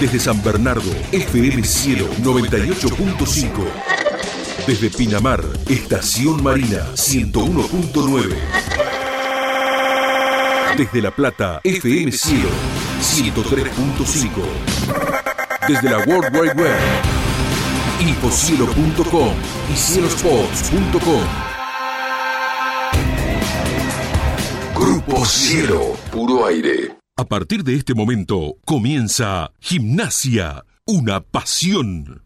Desde San Bernardo, FM Cielo 98.5. Desde Pinamar, Estación Marina 101.9. Desde La Plata, FM Cielo 103.5. Desde la World Wide Web, infocielo.com y cielospots.com. Grupo Cielo, puro aire. A partir de este momento comienza Gimnasia, una pasión.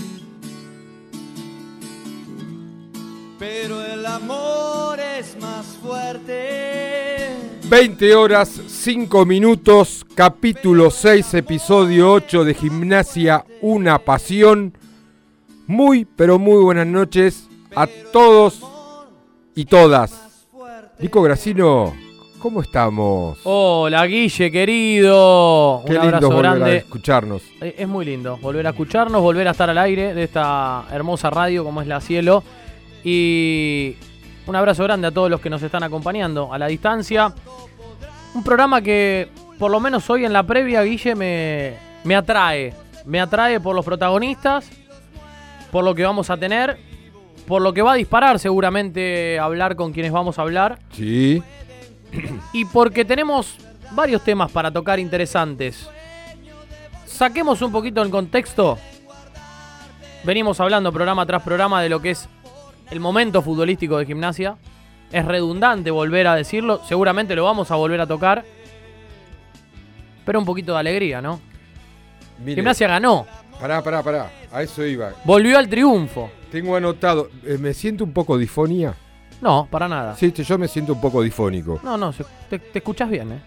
Pero el amor es más fuerte. 20 horas 5 minutos, capítulo 6, episodio 8 de Gimnasia, una pasión. Muy, pero muy buenas noches a todos y todas. Nico Gracino, ¿cómo estamos? Hola Guille, querido. Qué Un lindo abrazo volver a escucharnos. Eh, Es muy lindo volver a escucharnos, volver a estar al aire de esta hermosa radio como es la Cielo. Y un abrazo grande a todos los que nos están acompañando a la distancia. Un programa que, por lo menos hoy en la previa, Guille, me, me atrae. Me atrae por los protagonistas, por lo que vamos a tener, por lo que va a disparar seguramente hablar con quienes vamos a hablar. Sí, Y porque tenemos varios temas para tocar interesantes. Saquemos un poquito el contexto. Venimos hablando programa tras programa de lo que es el momento futbolístico de gimnasia. Es redundante volver a decirlo. Seguramente lo vamos a volver a tocar. Pero un poquito de alegría, ¿no? mire, Gimnasia ganó. Pará, pará, pará. A eso iba. Volvió al triunfo. Tengo anotado. eh, ¿Me siento un poco difonía? No, para nada. Sí, yo me siento un poco difónico. No, no, te, te escuchas bien, ¿eh?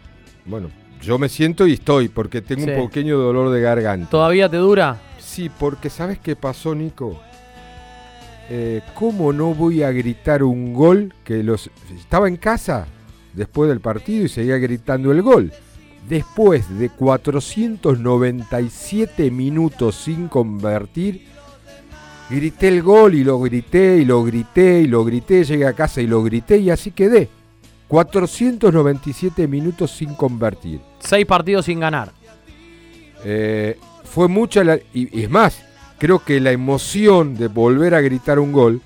Bueno, yo me siento y estoy porque tengo Sí. un pequeño dolor de garganta. ¿Todavía te dura? Sí, porque ¿sabes qué pasó, Nico? Eh, ¿Cómo no voy a gritar un gol que los... Estaba en casa después del partido y seguía gritando el gol. Después de 497 minutos sin convertir, grité el gol y lo grité y lo grité y lo grité, llegué a casa y lo grité y así quedé. 497 minutos sin convertir. Seis partidos sin ganar. Eh, fue mucha la, y, y es más, creo que la emoción de volver a gritar un gol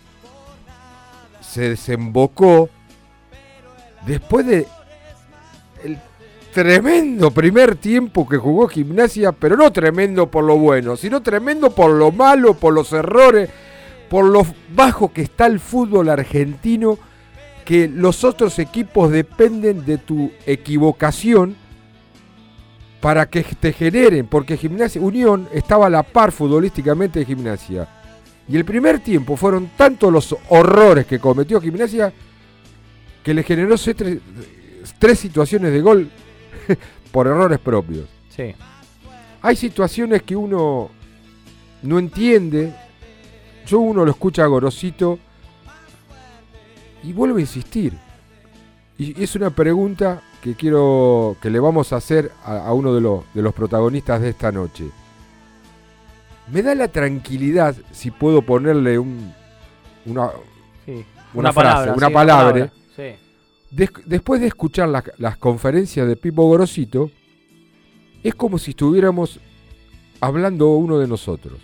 se desembocó después de el tremendo primer tiempo que jugó Gimnasia, pero no tremendo por lo bueno, sino tremendo por lo malo, por los errores, por lo bajo que está el fútbol argentino, que los otros equipos dependen de tu equivocación para que te generen, porque Gimnasia Unión estaba a la par futbolísticamente de Gimnasia. Y el primer tiempo fueron tantos los horrores que cometió Gimnasia que le generó tres, tres situaciones de gol por errores propios. Sí. hay situaciones que uno no entiende. Yo uno lo escucha Gorosito y vuelvo a insistir. Y es una pregunta que quiero que le vamos a hacer a, a uno de los, de los protagonistas de esta noche. Me da la tranquilidad si puedo ponerle un, una, Sí. Una frase, una sí, palabra. Sí. Des- después de escuchar las, las conferencias de Pipo Gorosito, es como si estuviéramos hablando uno de nosotros.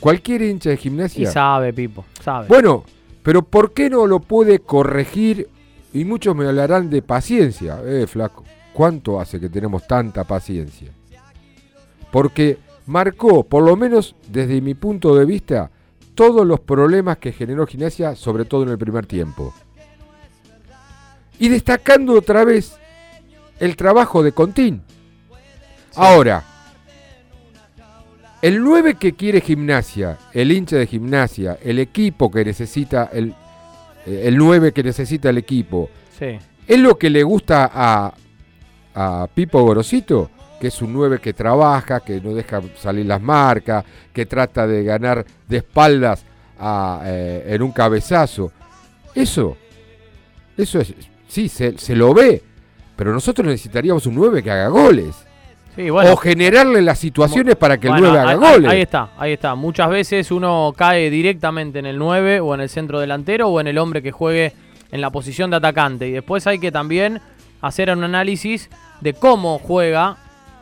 Cualquier hincha de Y gimnasia. sabe, Pipo, sabe. Bueno, pero ¿por qué no lo puede corregir? Y muchos me hablarán de paciencia. Eh, flaco, ¿cuánto hace que tenemos tanta paciencia? Porque marcó, por lo menos desde mi punto de vista, todos los problemas que generó gimnasia, sobre todo en el primer tiempo. Y destacando otra vez el trabajo de Contín. Ahora, el 9 que quiere gimnasia, el hincha de gimnasia, el equipo que necesita, el, el 9 que necesita el equipo, Sí. ¿es lo que le gusta a, a Pipo Gorosito? Que es un 9 que trabaja, que no deja salir las marcas, que trata de ganar de espaldas a, eh, en un cabezazo. Eso, eso es, sí, se, se lo ve, pero nosotros necesitaríamos un 9 que haga goles. Sí, bueno. o generarle las situaciones para que el Bueno, 9 haga ahí- goles. Ahí está, ahí está. Muchas veces uno cae directamente en el 9 o en el centro delantero o en el hombre que juegue en la posición de atacante. Y después hay que también hacer un análisis de cómo juega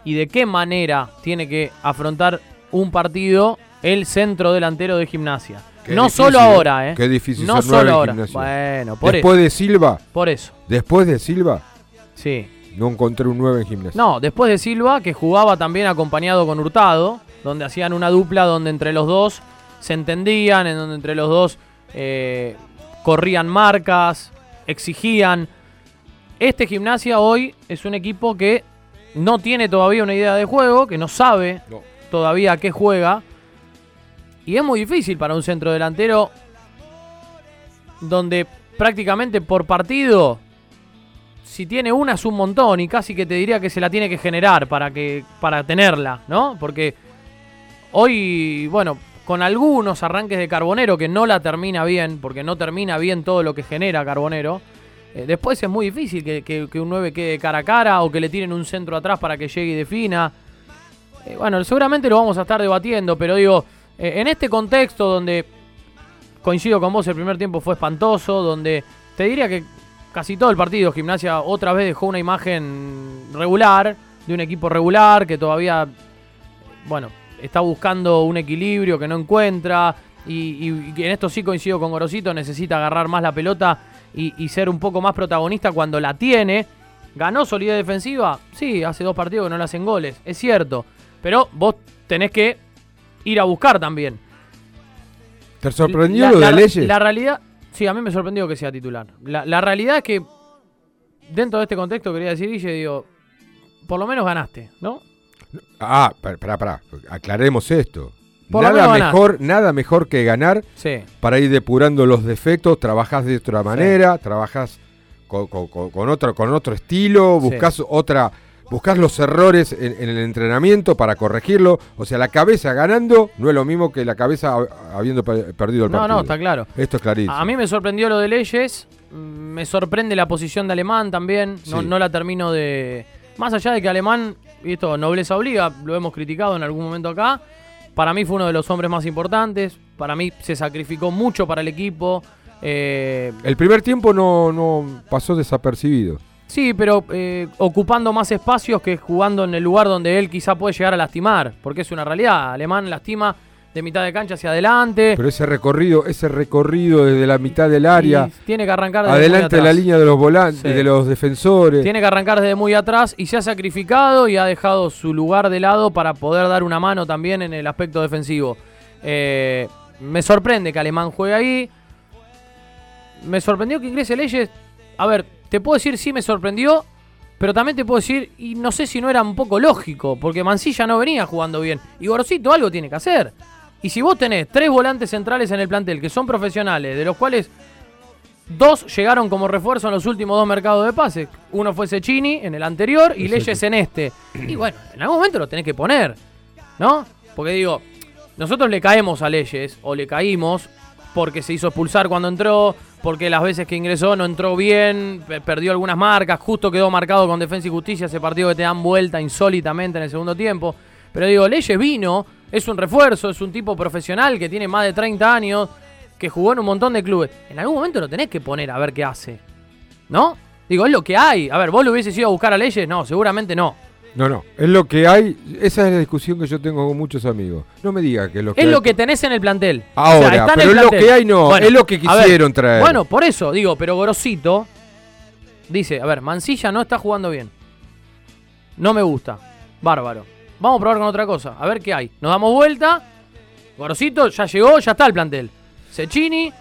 y de qué manera tiene que afrontar un partido el centro delantero de gimnasia. Qué no difícil, solo ¿eh? ahora, ¿eh? Qué difícil No solo ahora. Gimnasia. Bueno, por después eso. de Silva, Por eso. después de Silva, Sí. No encontré un 9 en gimnasia. No, después de Silva, que jugaba también acompañado con Hurtado, donde hacían una dupla donde entre los dos se entendían, en donde entre los dos eh, corrían marcas, exigían. Este gimnasia hoy es un equipo que no tiene todavía una idea de juego, que no sabe No. todavía a qué juega. Y es muy difícil para un centro delantero donde prácticamente por partido si tiene una es un montón y casi que te diría que se la tiene que generar para que para tenerla, ¿no? Porque hoy, bueno, con algunos arranques de Carbonero que no la termina bien, porque no termina bien todo lo que genera Carbonero, eh, después es muy difícil que, que- un 9 quede cara a cara o que le tiren un centro atrás para que llegue y defina. Eh, bueno, seguramente lo vamos a estar debatiendo, pero digo, eh, en este contexto donde coincido con vos, el primer tiempo fue espantoso, donde te diría que casi todo el partido Gimnasia otra vez dejó una imagen regular, de un equipo regular que todavía, bueno, está buscando un equilibrio que no encuentra. Y, en esto sí coincido con Gorosito, necesita agarrar más la pelota y, y ser un poco más protagonista cuando la tiene. ¿Ganó solidez defensiva? Sí, hace dos partidos que no le hacen goles, es cierto. Pero vos tenés que ir a buscar también. ¿Te sorprendió La- lo la- de Leyes? La realidad, sí, a mí me sorprendió que sea titular. La, la realidad es que, dentro de este contexto, quería decir, Guille, digo, por lo menos ganaste, ¿no? Ah, pará, pará, aclaremos esto. Por Nada ganar. mejor, nada mejor que ganar Sí. para ir depurando los defectos, trabajás de otra manera, trabajás con, con- con- con otro, con otro estilo, Sí. buscás otra, buscás los errores en, en el entrenamiento para corregirlo. O sea, la cabeza ganando no es lo mismo que la cabeza hab- habiendo per- perdido el No, partido. no, está claro. Esto es clarísimo. A mí me sorprendió lo de Leyes, mm, me sorprende la posición de Alemán también, no, Sí. no la termino de... Más allá de que Alemán, y esto nobleza obliga, lo hemos criticado en algún momento acá, para mí fue uno de los hombres más importantes, para mí se sacrificó mucho para el equipo. eh, El primer tiempo no, no pasó desapercibido. Sí, pero eh, ocupando más espacios que jugando en el lugar donde él quizá puede llegar a lastimar, porque es una realidad. Alemán lastima de mitad de cancha hacia adelante. Pero ese recorrido, ese recorrido desde la mitad del área, y tiene que arrancar desde muy adelante de la atrás. línea de los volantes, Sí. de los defensores. Tiene que arrancar desde muy atrás y se ha sacrificado y ha dejado su lugar de lado para poder dar una mano también en el aspecto defensivo. Eh, me sorprende que Alemán juegue ahí. Me sorprendió que ingrese Leyes. A ver, te puedo decir sí me sorprendió, pero también te puedo decir, y no sé si no era un poco lógico, porque Mancilla no venía jugando bien. Y Gorosito algo tiene que hacer. Y si vos tenés tres volantes centrales en el plantel que son profesionales, de los cuales dos llegaron como refuerzo en los últimos dos mercados de pases. Uno fue Cecchini en el anterior y Leyes en este. Y bueno, en algún momento lo tenés que poner, ¿no? Porque digo, nosotros le caemos a Leyes, o le caímos, porque se hizo expulsar cuando entró, porque las veces que ingresó no entró bien, pe- perdió algunas marcas, justo quedó marcado con Defensa y Justicia, ese partido que te dan vuelta insólitamente en el segundo tiempo. Pero digo, Leyes vino, es un refuerzo, es un tipo profesional que tiene más de 30 años, que jugó en un montón de clubes. En algún momento lo tenés que poner a ver qué hace. ¿No? Digo, es lo que hay. A ver, ¿vos lo hubieses ido a buscar a Leyes? No, seguramente no. No, no, es lo que hay. Esa es la discusión que yo tengo con muchos amigos. No me diga que es lo que Es hay. lo que tenés en el plantel. Ahora, está en pero el es lo que hay, no, es lo que ver, quisieron traer. Bueno, por eso digo, pero Gorosito dice, a ver, Mancilla no está jugando bien. No me gusta. Bárbaro. Vamos a probar con otra cosa. A ver qué hay. Nos damos vuelta. Gorosito ya llegó, ya está el plantel. Cecchini,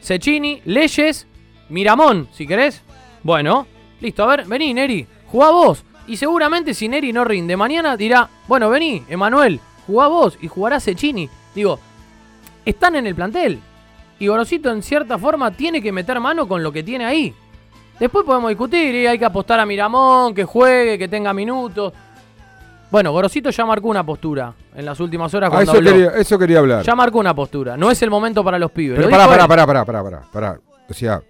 Cecchini, Leyes, Miramón, si querés. Bueno, listo, a ver, vení, Neri, jugá vos. Y seguramente si Neri no rinde mañana dirá, bueno, vení, Emanuel, jugá vos y jugará Cecchini. Digo, están en el plantel. Y Gorosito en cierta forma tiene que meter mano con lo que tiene ahí. Después podemos discutir, y hay que apostar a Miramón, que juegue, que tenga minutos. Bueno, Gorosito ya marcó una postura en las últimas horas Ah, cuando eso, habló. quería, eso quería hablar. Ya marcó una postura. No es el momento para los pibes. Pero pará, pará, pará, pará, pará, pará, pará. O sea,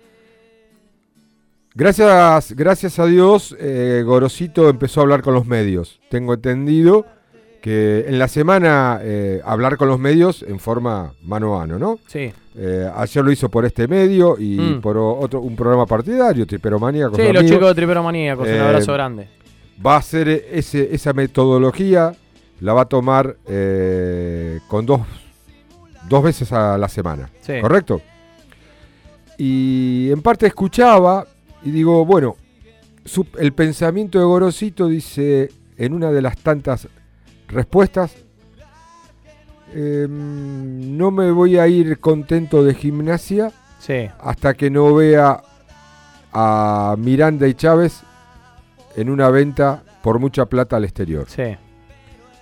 gracias, gracias a Dios, eh, Gorosito empezó a hablar con los medios. Tengo entendido que en la semana eh, hablar con los medios en forma mano a mano, ¿no? Sí, Eh, ayer lo hizo por este medio y Mm. por otro un programa partidario, Triperomanía. con sí los chicos de Tripero Maníacos. Un Eh, abrazo grande. va a ese, esa metodología, la va a tomar con dos, dos veces a la semana. Sí. ¿Correcto? Y en parte escuchaba y digo, bueno, su- el pensamiento de Gorosito dice en una de las tantas respuestas, em, no me voy a ir contento de gimnasia Sí. hasta que no vea a Miranda y Chávez en una venta por mucha plata al exterior. Sí.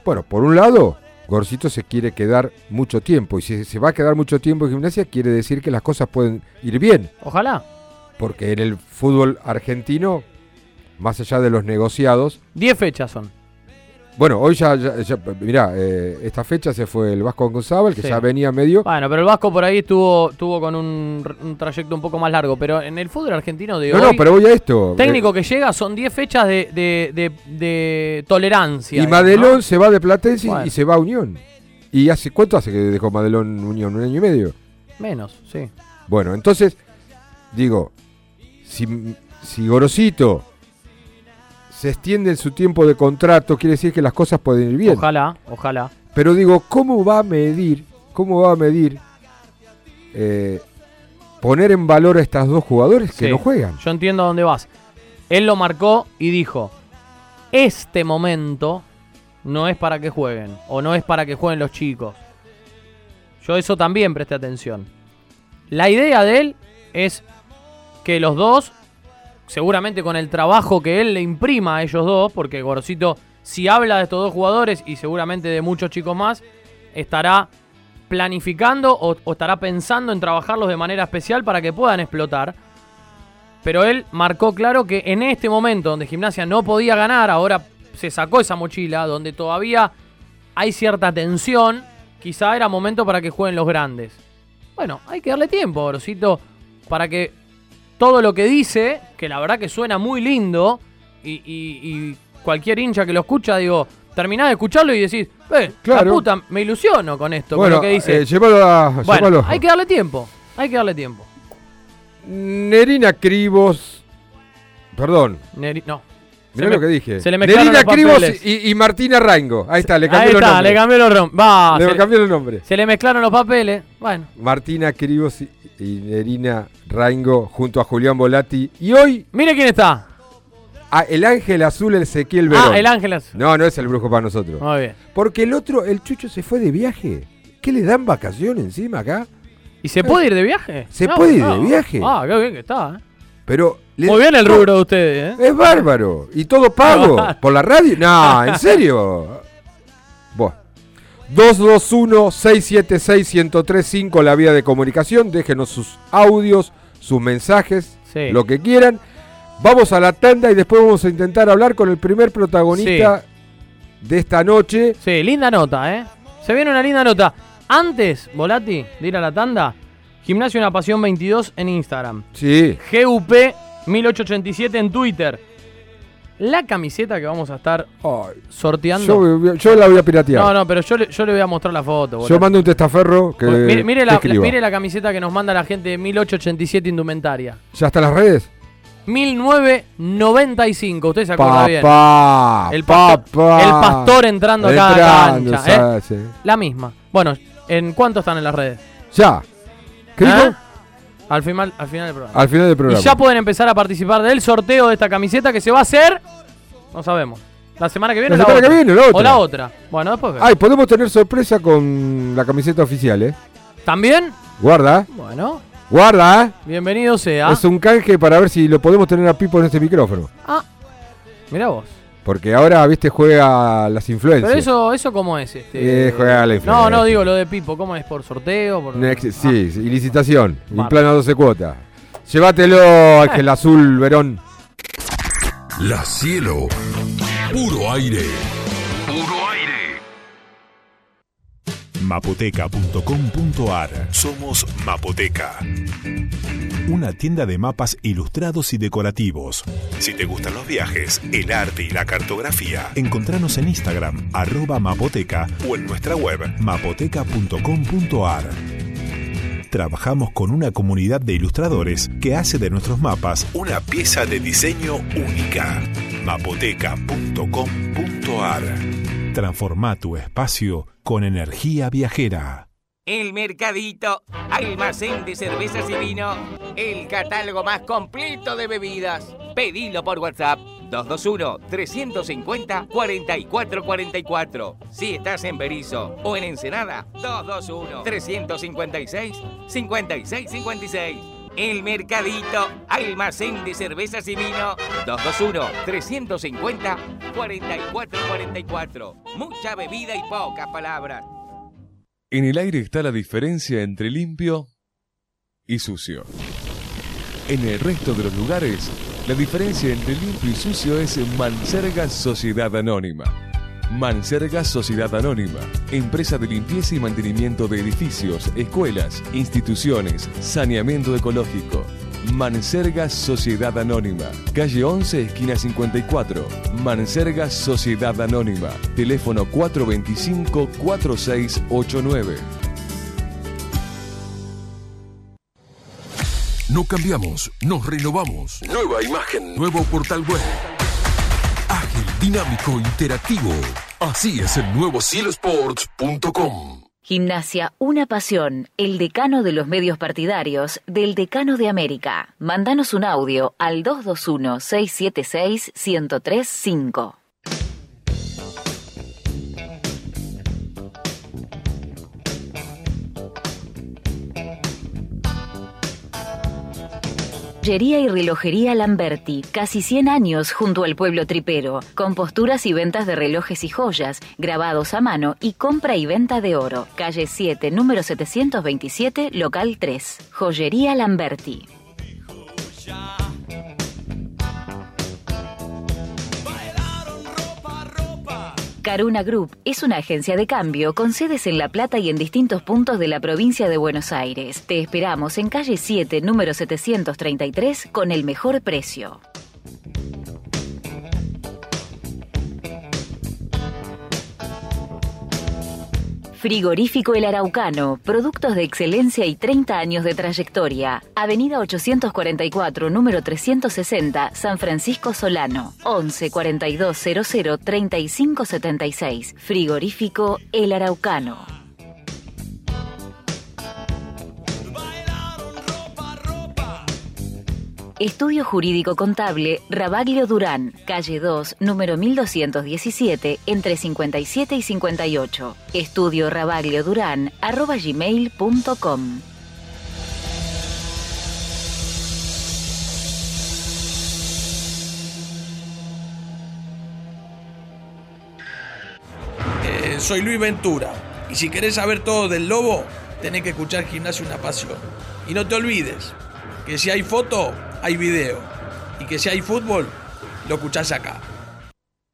Bueno, por un lado, Gorcito se quiere quedar mucho tiempo y si se va a quedar mucho tiempo en gimnasia quiere decir que las cosas pueden ir bien, Ojalá. Porque en el fútbol argentino, más allá de los negociados, 10 fechas son. bueno, hoy ya, ya, ya- mirá, eh, esta fecha se fue el Vasco González, que Sí. ya venía medio, Bueno, pero el Vasco por ahí estuvo, estuvo con un, un trayecto un poco más largo. Pero en el fútbol argentino de no, hoy, no, pero voy a esto. técnico eh, que llega son 10 fechas de, de- de- de tolerancia. y Madelón ¿no? se va de Platense Bueno. y se va a Unión. ¿Y hace cuánto hace que dejó Madelón Unión? ¿Un año y medio? Menos, sí. Bueno, entonces, digo, si, si Gorosito se extiende en su tiempo de contrato, quiere decir que las cosas pueden ir bien. Ojalá, ojalá. Pero digo, ¿cómo va a medir, cómo va a medir eh, poner en valor a estas dos jugadores que no juegan? Yo entiendo a dónde vas. Él lo marcó y dijo, este momento no es para que jueguen, o no es para que jueguen los chicos. Yo eso también presté atención. La idea de él es que los dos, seguramente con el trabajo que él le imprima a ellos dos, porque Gorosito, si habla de estos dos jugadores y seguramente de muchos chicos más, estará planificando o, estará pensando en trabajarlos de manera especial para que puedan explotar. Pero él marcó claro que en este momento donde Gimnasia no podía ganar, ahora se sacó esa mochila, donde todavía hay cierta tensión, quizá era momento para que jueguen los grandes. Bueno, hay que darle tiempo, Gorosito, para que todo lo que dice, que la verdad que suena muy lindo, y, y- y cualquier hincha que lo escucha, digo, terminás de escucharlo y decís, eh, Claro. la puta, me ilusiono con esto, bueno, con lo que dice. eh, llévalo a- bueno, llévalo. hay que darle tiempo, hay que darle tiempo. Nerina Cribos, perdón, Neri- no. Mirá lo que dije. se le mezclaron Nerina los Cribos y, y Martina Rango. Ahí está, le Ahí cambié los está, nombres. le cambió los Va, Le se, cambié los nombres. se le mezclaron los papeles. Bueno, Martina Cribos y, y Nerina Rango junto a Julián Volati. Y hoy, mire quién está. ah, el ángel azul Ezequiel Verón. Ah, el Ángel Azul. No, no es el brujo para nosotros. Muy bien. Porque el otro, el Chucho se fue de viaje. ¿Qué le dan vacaciones encima acá? ¿Y se puede ir de viaje? ¿Se puede ir de viaje? Ah, qué bien que está. ¿eh? Pero. Muy bien el rubro de ustedes, ¿eh? Es bárbaro. ¿Y todo pago? ¿Por la radio? No, ¿en serio? Bueno. 221-676-1035, la vía de comunicación. Déjenos sus audios, sus mensajes, Sí. lo que quieran. Vamos a la tanda y después vamos a intentar hablar con el primer protagonista de esta noche. Sí, linda nota, ¿eh? Se viene una linda nota. Antes, Volati, de ir a la tanda, Gimnasio Una Pasión 22 en Instagram. Sí, GUP 1887 en Twitter. La camiseta que vamos a estar sorteando. yo, yo la voy a piratear. no, no, pero yo le, yo le voy a mostrar la foto. yo mando un testaferro que mire, mire que la, escriba. mire la camiseta que nos manda la gente de 1887 Indumentaria. ¿Ya están las redes? 1995, usted se acuerda bien. Papá, El pastor, papá. el pastor entrando a cada Entrando, cancha. ¿eh? ¿sabes? Sí. La misma. Bueno, ¿en cuánto están en las redes? Ya. ¿Qué dijo? Al final, al final del programa. Al final del Y programa. ya pueden empezar a participar del sorteo de esta camiseta que se va a hacer. No sabemos. ¿La semana que viene La o la semana otra? que viene, la otra. O la otra. Bueno, después vemos. Ay, podemos tener sorpresa con la camiseta oficial, ¿eh? ¿También? Guarda. Bueno, guarda, bienvenido sea. Es un canje para ver si lo podemos tener a Pipo en este micrófono. Ah, mira vos. Porque ahora, viste, juega las influencias. Pero eso, eso cómo es este. Eh, juega la No, influencia. no digo lo de Pipo, ¿cómo es? ¿Por sorteo? Por... Next- Ah, sí, sí, y licitación. Y plan a 12 cuotas. Llévatelo, Ángel Azul Verón. La cielo. Puro aire. Mapoteca.com.ar Somos Mapoteca. Una tienda de mapas ilustrados y decorativos. Si te gustan los viajes, el arte y la cartografía, encontranos en Instagram, arroba mapoteca o en nuestra web, mapoteca.com.ar. Trabajamos con una comunidad de ilustradores que hace de nuestros mapas una pieza de diseño única. mapoteca.com.ar Transforma tu espacio con energía viajera. El Mercadito, almacén de cervezas y vino, el catálogo más completo de bebidas. Pedilo por WhatsApp 221-350-4444. Si estás en Berizo o en Ensenada, 221-356-5656. El Mercadito, almacén de cervezas y vino, 221-350-4444. Mucha bebida y pocas palabras. En el aire está la diferencia entre limpio y sucio. En el resto de los lugares, la diferencia entre limpio y sucio es Manserga Sociedad Anónima. Manserga Sociedad Anónima, empresa de limpieza y mantenimiento de edificios, escuelas, instituciones, saneamiento ecológico. Manserga Sociedad Anónima, calle 11, esquina 54. Manserga Sociedad Anónima, teléfono 425-4689. No cambiamos, nos renovamos. Nueva imagen, nuevo portal web. Dinámico, interactivo. Así es el nuevo cielosports.com. Gimnasia, una pasión, el decano de los medios partidarios del decano de América. Mándanos un audio al 221-676-1035. Joyería y relojería Lamberti, casi 100 años junto al pueblo tripero, con posturas y ventas de relojes y joyas, grabados a mano y compra y venta de oro. Calle 7, número 727, local 3. Joyería Lamberti. Caruna Group es una agencia de cambio con sedes en La Plata y en distintos puntos de la provincia de Buenos Aires. Te esperamos en calle 7, número 733, con el mejor precio. Frigorífico El Araucano, productos de excelencia y 30 años de trayectoria. Avenida 844, número 360, San Francisco Solano. 11 42 00 35 76. Frigorífico El Araucano. Estudio Jurídico Contable Rabaglio Durán, calle 2, número 1217, entre 57 y 58. Estudio Rabaglio Durán, arroba gmail.com. Eh, soy Luis Ventura. Y si querés saber todo del lobo, tenés que escuchar Gimnasio Una Pasión. Y no te olvides, que si hay foto, hay video. Y que si hay fútbol, lo escuchás acá.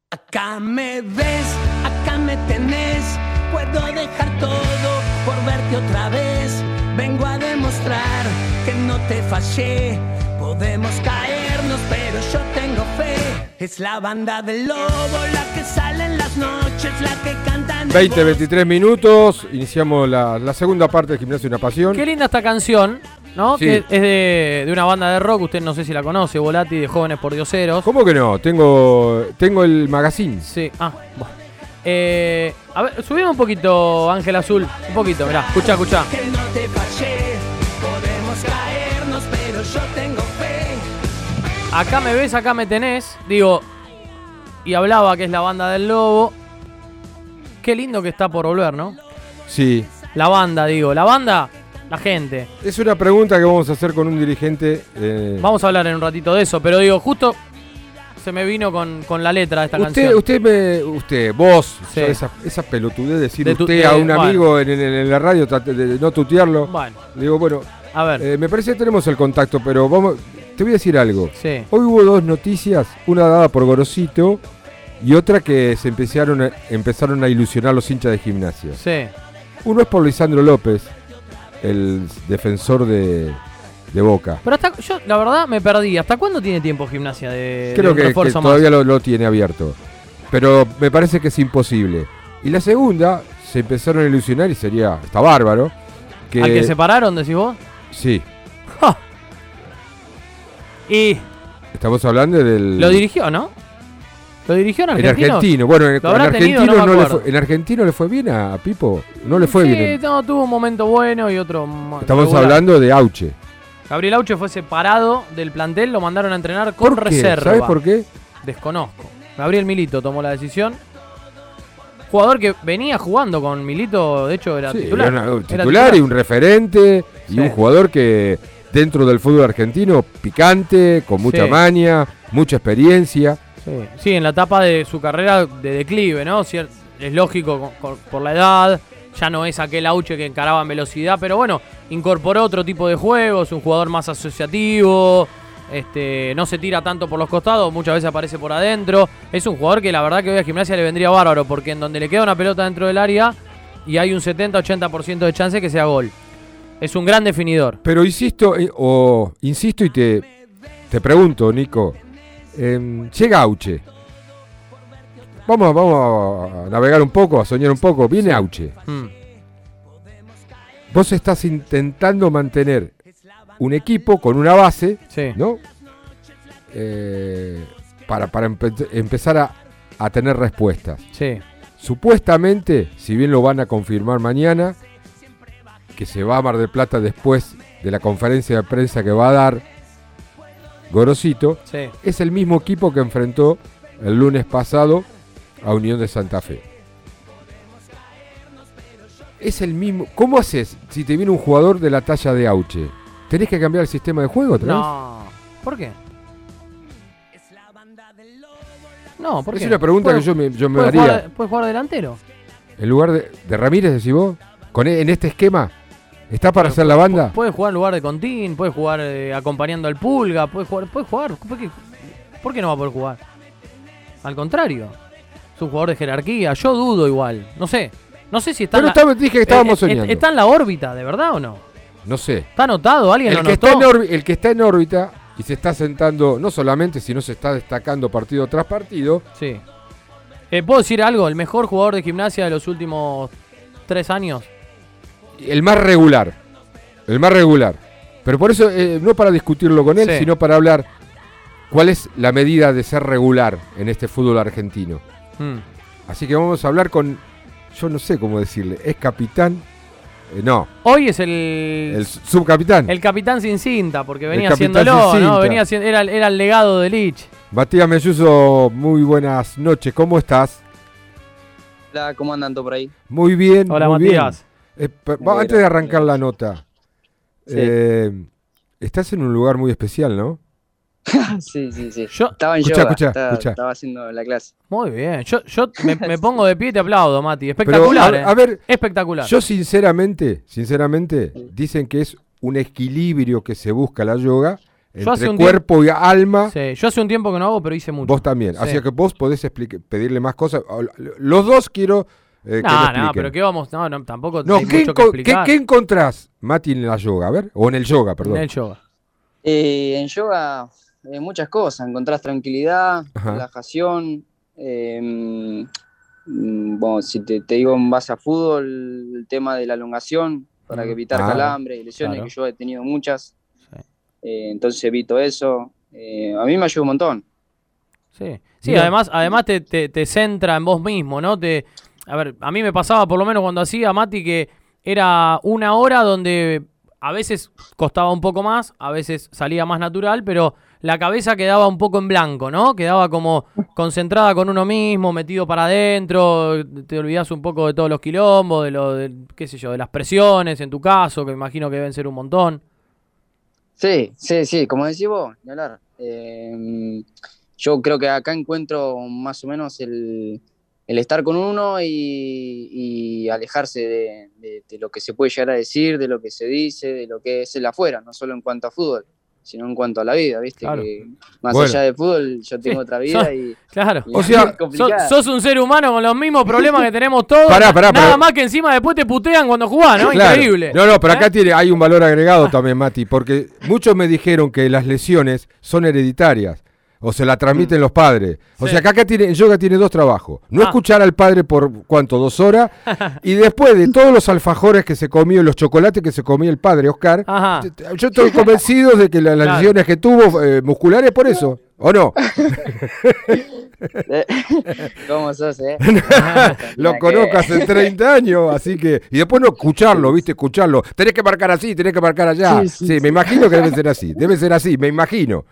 Acá me ves, acá me tenés. Puedo dejar todo por verte otra vez. Vengo a demostrar que no te fallé. Podemos caernos, pero yo tengo fe. Es la banda del lobo la que sale en las noches, la que canta en el 20, 23 minutos. Iniciamos la, la segunda parte de Gimnasio y una Pasión. Qué linda esta canción, ¿no? Sí. Que es de, de una banda de rock, usted no sé si la conoce, Volati de Jóvenes por Dioseros. ¿Cómo que no? Tengo, tengo el magazine. Sí, ah, bueno. Eh, a ver, subimos un poquito, Ángel Azul. Un poquito, mirá, escucha, escucha. que no te fallé. Podemos caernos, pero yo tengo fe. Acá me ves, acá me tenés. Digo, y hablaba que es la banda del lobo. Qué lindo que está por volver, ¿no? Sí. La banda, digo, la banda, la gente. Es una pregunta que vamos a hacer con un dirigente. eh, Vamos a hablar en un ratito de eso, pero digo, justo se me vino con, con la letra de esta usted, canción. usted, me, usted, vos, Sí. esa, esa pelotudez de decir De tu- usted a un bueno. amigo en, en- en la radio, de no tutearlo. Bueno, Le digo, bueno, a ver, eh, me parece que tenemos el contacto, pero vamos, te voy a decir algo. sí. Hoy hubo dos noticias, una dada por Gorosito y otra que se empezaron a, empezaron a ilusionar los hinchas de gimnasia. Sí. Uno es por Lisandro López, el defensor de, de Boca. Pero hasta yo, la verdad, me perdí. ¿Hasta cuándo tiene tiempo gimnasia de, de Creo un que, todavía lo, lo tiene abierto. Pero me parece que es imposible. Y la segunda, se empezaron a ilusionar y sería, está bárbaro. Que, ¿Al que separaron, decís vos? Sí, Y estamos hablando del... lo dirigió, ¿no? ¿Lo dirigió en En Argentina? argentino, bueno, en, ¿Lo habrá en tenido? argentino No me no le fue, en argentino le fue bien a Pipo, no le fue sí, bien. no, tuvo un momento bueno y otro Estamos regular. hablando de Auche. Gabriel Auche fue separado del plantel, lo mandaron a entrenar con reserva. ¿Sabes por qué? Desconozco. Gabriel Milito tomó la decisión. Jugador que venía jugando con Milito, de hecho era Sí, titular. era un titular y un referente y un jugador que dentro del fútbol argentino picante, con mucha maña, mucha experiencia. Sí, en la etapa de su carrera de declive, ¿no? Es lógico por la edad, ya no es aquel Auche que encaraba en velocidad, pero bueno, incorporó otro tipo de juegos, un jugador más asociativo, este, no se tira tanto por los costados, muchas veces aparece por adentro. Es un jugador que la verdad que hoy a gimnasia le vendría bárbaro, porque en donde le queda una pelota dentro del área y hay un 70-80% de chance que sea gol. Es un gran definidor. Pero insisto, eh, o insisto y te, te pregunto, Nico, em, llega Auche. Vamos, vamos a navegar un poco, a soñar un poco. Viene Auche. Mm, Vos estás intentando mantener un equipo con una base, sí. ¿no? Eh, para para empe- empezar a, a tener respuestas. Sí. Supuestamente, si bien lo van a confirmar mañana, que se va a Mar del Plata después de la conferencia de prensa que va a dar Gorosito, Sí. es el mismo equipo que enfrentó el lunes pasado a Unión de Santa Fe. Es el mismo. ¿Cómo haces si te viene un jugador de la talla de Auche? ¿Tenés que cambiar el sistema de juego otra vez? No. ¿Por qué? No, ¿por es una pregunta que yo me, yo me puede haría. jugar- ¿Puede jugar delantero? En lugar de, de Ramírez, decís vos, con, e- en este esquema, ¿está para hacer la banda? Puede jugar en lugar de Contín, puede jugar eh, acompañando al Pulga, puede jugar, puede jugar. ¿Por qué, por qué no va a poder jugar? Al contrario. Es un jugador de jerarquía. Yo dudo igual. No sé. No sé si está Pero en la, dije que estábamos eh, eh, soñando. ¿Está en la órbita, de verdad o no? No sé. ¿Está anotado? ¿Alguien El lo que, está en el que está en órbita y se está sentando, no solamente, sino se está destacando partido tras partido, Sí. Eh, ¿Puedo decir algo? El mejor jugador de gimnasia de los últimos tres años. El más regular. El más regular. Pero por eso, eh, no para discutirlo con él, Sí. sino para hablar cuál es la medida de ser regular en este fútbol argentino. Mm. Así que vamos a hablar con, yo no sé cómo decirle, es capitán, eh, no, Hoy es el, el subcapitán. el capitán sin cinta, porque venía haciéndolo, ¿no? Venía haciendo- era, el- era el legado de Lich. Matías Melluso, muy buenas noches, ¿cómo estás? Hola, ¿cómo andan por ahí? Muy bien, Hola, muy bien. Eh, antes de arrancar la nota, Sí. eh, estás en un lugar muy especial, ¿no? sí, sí, sí. Yo- estaba en yoga, estaba, haciendo la clase. Muy bien. Yo, yo me, me pongo de pie y te aplaudo, Mati. Pero, Espectacular. a, eh. a ver, Espectacular. yo sinceramente, sinceramente, dicen que es un equilibrio que se busca la yoga Yo hace entre un cuerpo y alma. Sí, yo hace un tiempo que no hago, pero hice mucho. Vos también. Sí. Así que vos podés pedirle más cosas. Los dos quiero eh, No, no, expliquen. pero ¿qué vamos? No, no, tampoco No, hay ¿qué, mucho que qué- explicar. qué encontrás, Mati, en la yoga? A ver, o en el yoga, perdón. En el yoga. Eh, en yoga, eh, muchas cosas. Encontrás tranquilidad, Ajá. relajación. eh, mm, bueno, si te, te digo en base a fútbol, el tema de la elongación para que evitar Ah, calambres y lesiones, claro. que yo he tenido muchas. Sí. Eh, entonces evito eso. Eh, a mí me ayuda un montón. Sí, sí además, además te, te- te centra en vos mismo, ¿no? Te, a ver, a mí me pasaba por lo menos cuando hacía Mati que era una hora donde a veces costaba un poco más, a veces salía más natural, pero la cabeza quedaba un poco en blanco, ¿no? Quedaba como concentrada con uno mismo, metido para adentro, te olvidas un poco de todos los quilombos, de lo, de, qué sé yo, de las presiones en tu caso, que me imagino que deben ser un montón. Sí, sí, sí, como decís vos, hablar. Eh, yo creo que acá encuentro más o menos el, el estar con uno y, y alejarse de, de- de lo que se puede llegar a decir, de lo que se dice, de lo que es el afuera, no solo en cuanto a fútbol, sino en cuanto a la vida, ¿viste? Claro. Que más Bueno. allá de fútbol yo tengo Sí, otra vida y, Claro. y O sea. Sos, sos un ser humano con los mismos problemas que tenemos todos. Pará, pará, Nada más que encima después te putean cuando jugás, ¿no? Claro. Increíble. No, no, pero acá ¿Eh? tiene, hay un valor agregado también, Mati, porque muchos me dijeron que las lesiones son hereditarias. O se la transmiten los padres. O Sí. sea que acá tiene, en yoga tiene dos trabajos. No Ah. escuchar al padre por cuánto, dos horas. y después de todos los alfajores que se comió los chocolates que se comía el padre, Oscar. Ajá. Yo estoy convencido de que la- las Claro. lesiones que tuvo eh, musculares por eso. ¿O no? ¿Cómo sos, eh? Lo Nada que conozco hace 30 años, así que. Y después no escucharlo, ¿viste? Escucharlo. Tenés que marcar así, tenés que marcar allá. Sí, Sí, sí, me imagino que debe ser así. Debe ser así, me imagino.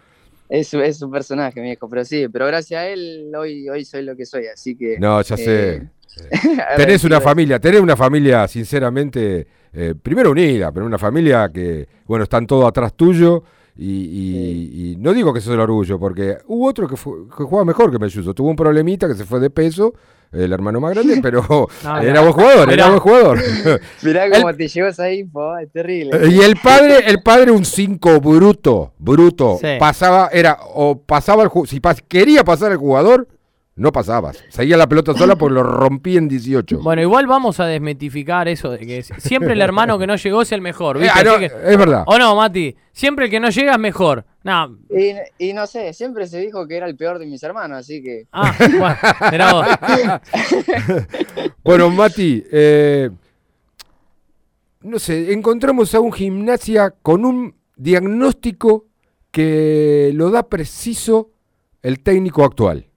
Es, su- es un personaje, mi viejo, pero sí, pero gracias a él hoy, hoy soy lo que soy, así que... No, ya sé. eh, Tenés una familia, tenés una familia, sinceramente, eh, primero unida, pero una familia que, bueno, están todos atrás tuyo. Y, y- y no digo que eso es el orgullo, porque hubo otro que, fue- que jugaba mejor que Melluso. Tuvo un problemita que se fue de peso, el hermano más grande, pero No, era buen jugador, era buen jugador. Mirá cómo te llegó esa info, es terrible. Y el padre, el padre un 5 bruto, bruto. Sí. Pasaba, era, o pasaba el si pas- quería pasar el jugador, no pasabas. Seguía la pelota sola porque lo rompí en 18. Bueno, igual vamos a desmitificar eso de que siempre el hermano que no llegó es el mejor. ¿viste? ah, no, Así que- es verdad. ¿O no, Mati? Siempre el que no llega es mejor. Nah, Y, y no sé, siempre se dijo que era el peor de mis hermanos, así que... ah, bueno, vos. Bueno, Mati, eh, no sé, encontramos a un gimnasia con un diagnóstico que lo da preciso el técnico actual.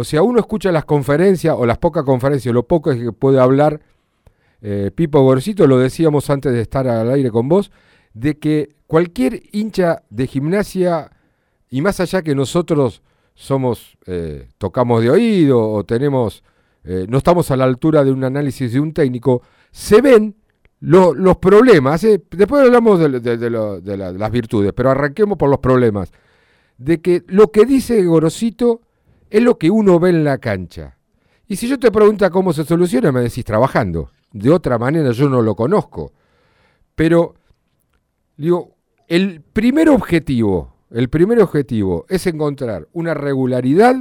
O sea, uno escucha las conferencias o las pocas conferencias, lo poco que puede hablar eh, Pipo Gorcito, lo decíamos antes de estar al aire con vos, de que cualquier hincha de gimnasia, y más allá que nosotros somos, eh, tocamos de oído o tenemos, eh, no estamos a la altura de un análisis de un técnico, se ven lo- los problemas. eh, Después hablamos de, de las virtudes, pero arranquemos por los problemas. De que lo que dice Gorosito es lo que uno ve en la cancha. Y si yo te pregunto cómo se soluciona, me decís trabajando. De otra manera yo no lo conozco. Pero, digo, el primer objetivo, el primer objetivo es encontrar una regularidad,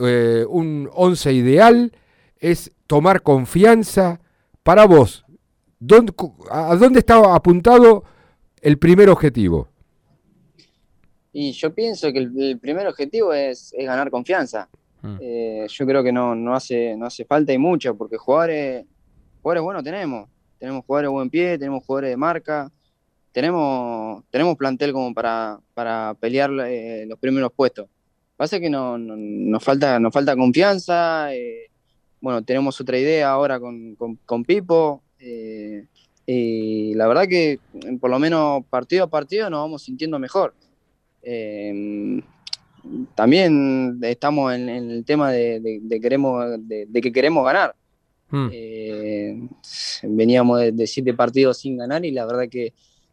eh, un once ideal, es tomar confianza. Para vos, ¿dónde- cu- ¿a dónde estaba apuntado el primer objetivo? Y yo pienso que el, el primer objetivo es, es ganar confianza. Mm. Eh, yo creo que no, no, hace, no hace falta y mucho, porque jugadores, jugadores buenos tenemos. Tenemos jugadores de buen pie, tenemos jugadores de marca, tenemos, tenemos plantel como para, para pelear eh, los primeros puestos. Pasa que no, no- nos, falta, nos falta confianza. eh, bueno, tenemos otra idea ahora con, con, con Pipo. y la verdad que por lo menos partido a partido nos vamos sintiendo mejor. Eh, también estamos en, en el tema de, de- de queremos, de, de que queremos ganar. Mm. Eh, veníamos de, siete partidos sin ganar y la verdad que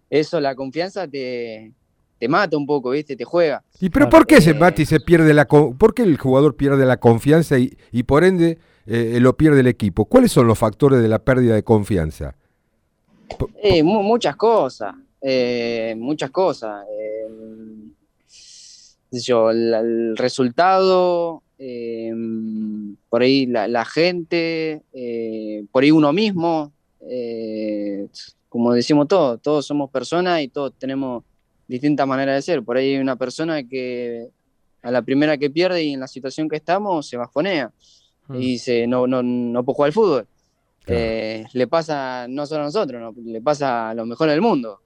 eso, la confianza te, te mata un poco, ¿viste? Te juega. ¿Y pero por qué se Eh, Mati se pierde la por qué el jugador pierde la confianza y, y por ende eh, lo pierde el equipo? ¿Cuáles son los factores de la pérdida de confianza? Eh, mu- muchas cosas. muchas cosas. Eh, yo, el resultado, eh, por ahí la, gente, eh, por ahí uno mismo, eh, como decimos todos, todos somos personas y todos tenemos distintas maneras de ser. Por ahí hay una persona que a la primera que pierde y en la situación que estamos se bajonea y hmm. dice, no, no, no puedo jugar al fútbol. le pasa no solo a nosotros, le pasa a los mejores del mundo.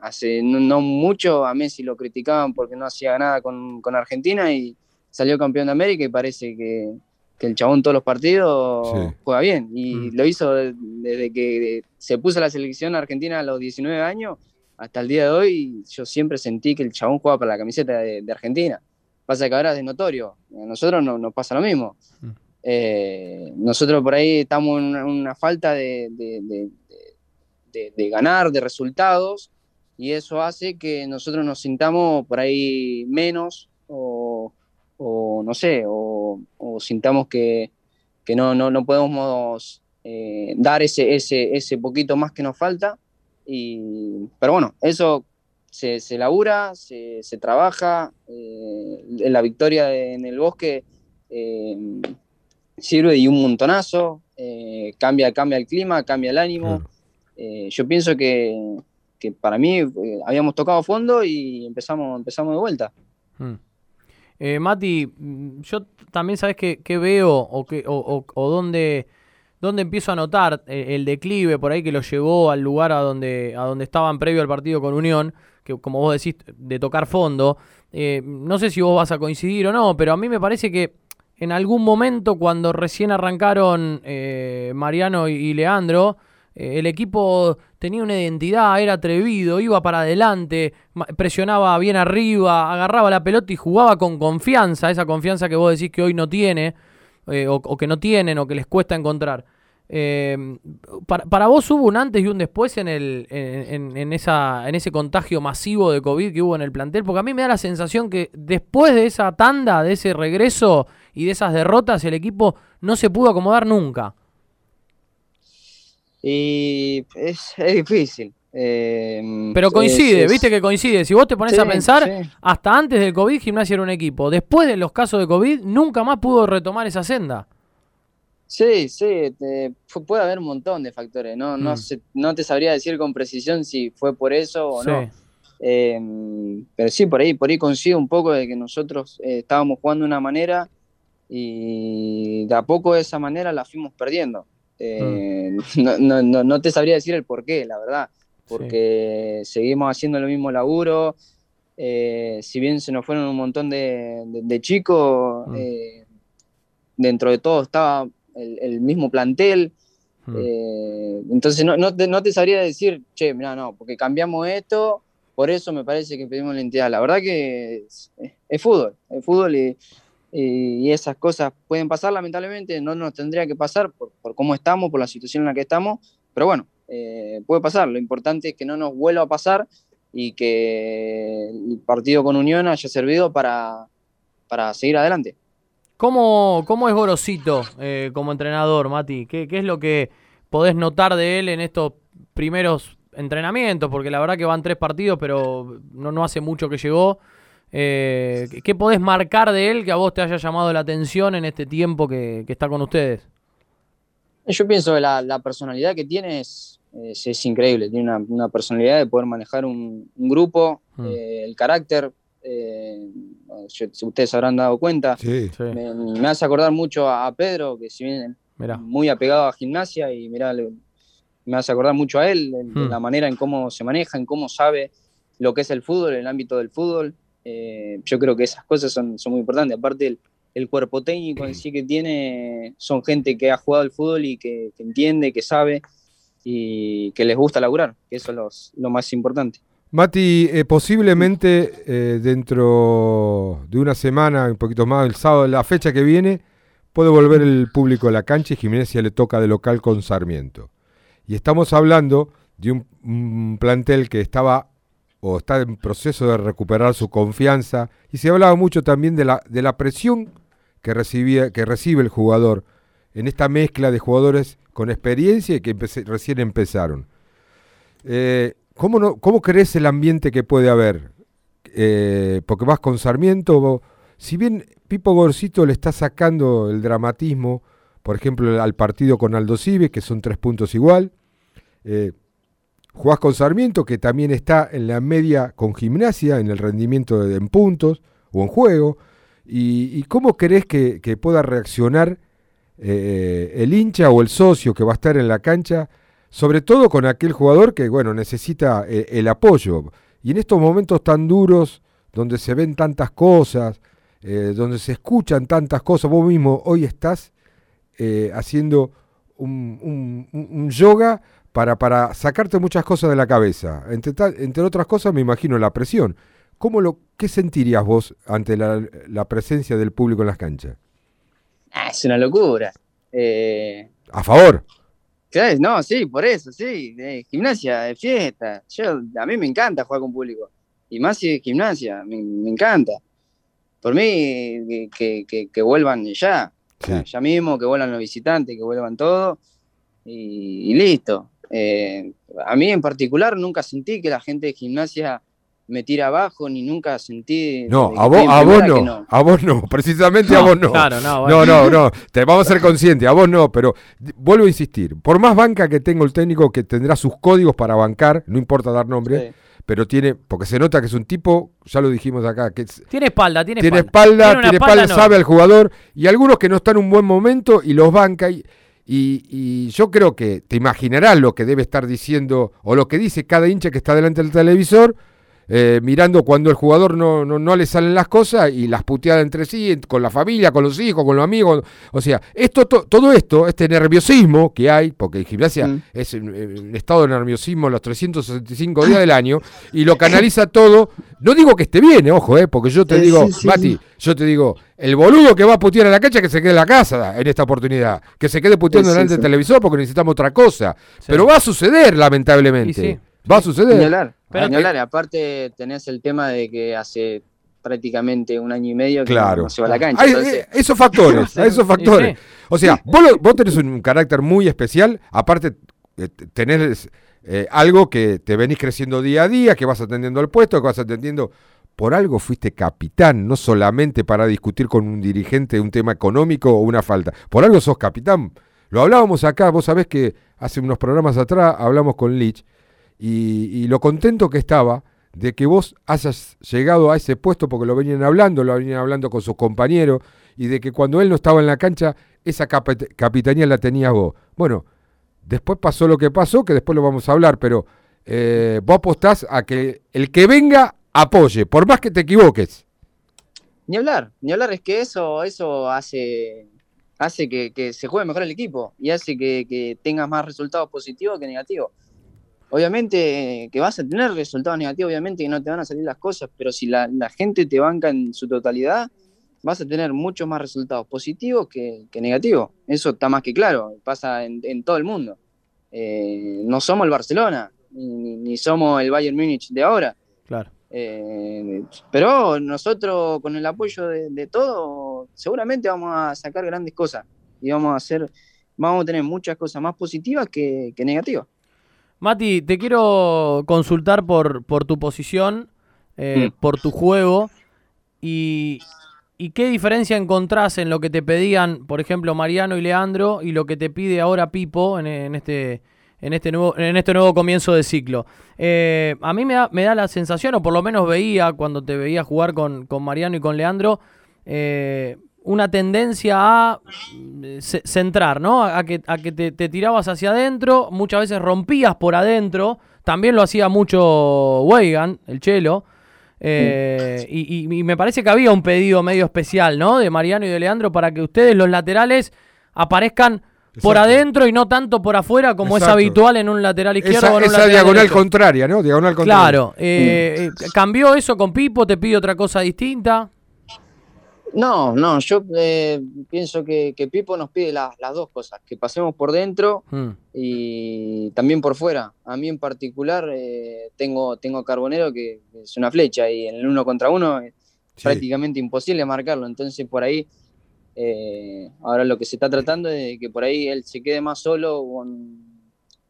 Hace no, mucho a Messi lo criticaban porque no hacía nada con, con Argentina y salió campeón de América y parece que, el chabón todos los partidos juega bien. Y mm. lo hizo desde que se puso la selección argentina a los 19 años hasta el día de hoy. Yo siempre sentí que el chabón jugaba para la camiseta de, Argentina. Pasa que ahora es notorio. A nosotros no, nos pasa lo mismo. Mm. Eh, nosotros por ahí estamos en una, falta de, de, ganar, de resultados, y eso hace que nosotros nos sintamos por ahí menos o, o no sé, o, sintamos que, no, no, no, podemos eh, dar ese, ese, ese poquito más que nos falta. Y, pero bueno, eso se, se labura, se, se trabaja. Eh, la victoria en el bosque eh, sirve y un montonazo. cambia, cambia el clima, cambia el ánimo. yo pienso que, que para mí habíamos tocado fondo y empezamos, empezamos de vuelta. Mm. Eh, Mati, mm, yo también sabes que, veo o, que, o, o, dónde, dónde, empiezo a notar eh, el, declive por ahí que lo llevó al lugar a donde, a donde estaban previo al partido con Unión, que como vos decís, de tocar fondo. Eh, no sé si vos vas a coincidir o no, pero a mí me parece que en algún momento cuando recién arrancaron eh, Mariano y Leandro, eh, el equipo tenía una identidad, era atrevido, iba para adelante, presionaba bien arriba, agarraba la pelota y jugaba con confianza, esa confianza que vos decís que hoy no tiene, eh, o, que no tienen, o que les cuesta encontrar. Eh, para, vos hubo un antes y un después en, el, en, esa, en ese contagio masivo de COVID que hubo en el plantel, porque a mí me da la sensación que después de esa tanda, de ese regreso y de esas derrotas, el equipo no se pudo acomodar nunca. Y es, difícil. Eh, Pero coincide, viste que coincide. Si vos te pones a pensar, hasta antes del COVID Gimnasia era un equipo. Después de los casos de COVID, nunca más pudo retomar esa senda. Sí, sí, puede haber un montón de factores. No, no, mm. no te sabría decir con precisión si fue por eso o no. Em, pero sí, por ahí, por ahí coincide un poco de que nosotros eh, estábamos jugando de una manera y de a poco de esa manera la fuimos perdiendo. Eh, no, no, no, te sabría decir el por qué, la verdad, porque seguimos haciendo el mismo laburo. Eh, si bien se nos fueron un montón de, chicos, mm. eh, dentro de todo estaba el, mismo plantel. Mm. entonces no, te, no te sabría decir, che, mira, no, porque cambiamos esto, por eso me parece que pedimos la entidad. La verdad que es, es fútbol, es fútbol y y esas cosas pueden pasar, lamentablemente, no nos tendría que pasar por, cómo estamos, por la situación en la que estamos, pero bueno, eh, puede pasar. Lo importante es que no nos vuelva a pasar y que el partido con Unión haya servido para, para seguir adelante. ¿Cómo, cómo es Gorosito eh, como entrenador, Mati? ¿Qué, ¿Qué es lo que podés notar de él en estos primeros entrenamientos? Porque la verdad que van tres partidos, pero no, no hace mucho que llegó. Eh, ¿Qué podés marcar de él que a vos te haya llamado la atención en este tiempo que, está con ustedes? Yo pienso que la, personalidad que tiene es, es, increíble. Tiene una, personalidad de poder manejar un, grupo, hmm. eh, el carácter. Eh, ustedes habrán dado cuenta. Me, hace acordar mucho a, Pedro, que si bien muy apegado a gimnasia, y mirá, me hace acordar mucho a él, de hmm. la manera en cómo se maneja, en cómo sabe lo que es el fútbol, el ámbito del fútbol. Eh, yo creo que esas cosas son, son muy importantes. Aparte, el, cuerpo técnico en sí que tiene son gente que ha jugado al fútbol y que, entiende, que sabe y que les gusta laburar, que eso es lo más importante. Mati, eh, posiblemente eh, dentro de una semana, un poquito más, el sábado, la fecha que viene, puede volver el público a la cancha y Jiménez le toca de local con Sarmiento. Y estamos hablando de un plantel que estaba o está en proceso de recuperar su confianza. Y se hablaba mucho también de la, de la presión que, recibía, que recibe el jugador en esta mezcla de jugadores con experiencia y que recién empezaron. Eh, ¿cómo, no, ¿cómo crees el ambiente que puede haber? Eh, porque vas con Sarmiento, si bien Pipo Gorcito le está sacando el dramatismo, por ejemplo, al partido con Aldo Cibe, que son tres puntos igual, eh, jugás con Sarmiento, que también está en la media con gimnasia, en el rendimiento en puntos o en juego, y, cómo crees que, pueda reaccionar eh, el hincha o el socio que va a estar en la cancha, sobre todo con aquel jugador que, bueno, necesita eh, el apoyo. Y en estos momentos tan duros, donde se ven tantas cosas, eh, donde se escuchan tantas cosas, vos mismo hoy estás haciendo un, yoga para, para, sacarte muchas cosas de la cabeza. Entre, entre, otras cosas, me imagino la presión. ¿Cómo lo, ¿Qué sentirías vos ante la, presencia del público en las canchas? Ah, es una locura. ¿A favor? No, sí, por eso, sí. De gimnasia, de fiesta. Yo, a mí me encanta jugar con público. Y más si es gimnasia, me, encanta. Por mí, que, vuelvan ya. ya mismo, que vuelvan los visitantes, que vuelvan todos. Y, listo. Eh, a mí en particular nunca sentí que la gente de gimnasia me tira abajo, ni nunca sentí. No, a vos, a vos no, a vos no, precisamente a vos no. Claro, no, no, no, no, te vamos a ser conscientes, a vos no, pero vuelvo a insistir, por más banca que tenga el técnico que tendrá sus códigos para bancar, no importa dar nombre. Pero tiene, porque se nota que es un tipo, ya lo dijimos acá, que tiene espalda, tiene, tiene espalda, tiene, espalda, sabe al jugador, y algunos que no están en un buen momento y los banca. Y, y, y, yo creo que te imaginarás lo que debe estar diciendo o lo que dice cada hincha que está delante del televisor eh, mirando cuando el jugador no, no, le salen las cosas y las puteadas entre sí, con la familia, con los hijos, con los amigos. O sea, esto, todo esto, este nerviosismo que hay, porque gimnasia mm. es un, estado de nerviosismo los 365 días del año, y lo canaliza todo. No digo que esté bien, eh, ojo, eh, porque yo te digo, Mati, yo te digo, el boludo que va a putear a la cancha que se quede en la casa en esta oportunidad, que se quede puteando delante del televisor porque necesitamos otra cosa. Pero va a suceder, lamentablemente. Va a suceder. Pero aparte tenés el tema de que hace prácticamente un año y medio que no se va a la cancha. Eh, esos factores, esos factores. O sea, vos, vos, tenés un carácter muy especial, aparte eh, tenés eh, algo que te venís creciendo día a día, que vas atendiendo al puesto, que vas atendiendo... Por algo fuiste capitán, no solamente para discutir con un dirigente un tema económico o una falta. Por algo sos capitán. Lo hablábamos acá, vos sabés que hace unos programas atrás hablamos con Lich y, lo contento que estaba de que vos hayas llegado a ese puesto porque lo venían hablando, lo venían hablando con sus compañeros y de que cuando él no estaba en la cancha, esa capitanía la tenías vos. Bueno, después pasó lo que pasó, que después lo vamos a hablar, pero eh, vos apostás a que el que venga apoye, por más que te equivoques. Ni hablar, ni hablar, es que eso, eso hace, hace que, se juegue mejor el equipo y hace que, que tengas más resultados positivos que negativos obviamente que vas a tener resultados negativos, obviamente que no te van a salir las cosas, pero si la, gente te banca en su totalidad, vas a tener muchos más resultados positivos que, negativos. Eso está más que claro, pasa en, todo el mundo. Eh, no somos el Barcelona, ni, somos el Bayern Múnich de ahora. Claro. Eh, pero nosotros, con el apoyo de, de todos, seguramente vamos a sacar grandes cosas y vamos a hacer, vamos a tener muchas cosas más positivas que negativas. Mati, te quiero consultar por, por tu posición, eh, por tu juego y, qué diferencia encontrás en lo que te pedían, por ejemplo, Mariano y Leandro y lo que te pide ahora Pipo en, este, en, este, nuevo, en este nuevo comienzo de ciclo. Eh, a mí me da, me da, la sensación, o por lo menos veía cuando te veía jugar con, con Mariano y con Leandro, eh, una tendencia a eh, centrar, ¿no? A que, a que te, tirabas hacia adentro, muchas veces rompías por adentro, también lo hacía mucho Weigan, el chelo, eh, y, me parece que había un pedido medio especial, ¿no? De Mariano y de Leandro para que ustedes, los laterales, aparezcan por adentro y no tanto por afuera como es habitual en un lateral izquierdo esa, o en un esa diagonal contraria, ¿no? Diagonal contraria. Claro. Eh, ¿Cambió eso con Pipo? ¿Te pide otra cosa distinta? No, no, yo eh, pienso que, Pipo nos pide las dos cosas, que pasemos por dentro hmm. y también por fuera. A mí en particular eh, tengo, tengo Carbonero que es una flecha y en el uno contra uno es prácticamente imposible marcarlo, entonces por ahí eh, ahora lo que se está tratando es que por ahí él se quede más solo con,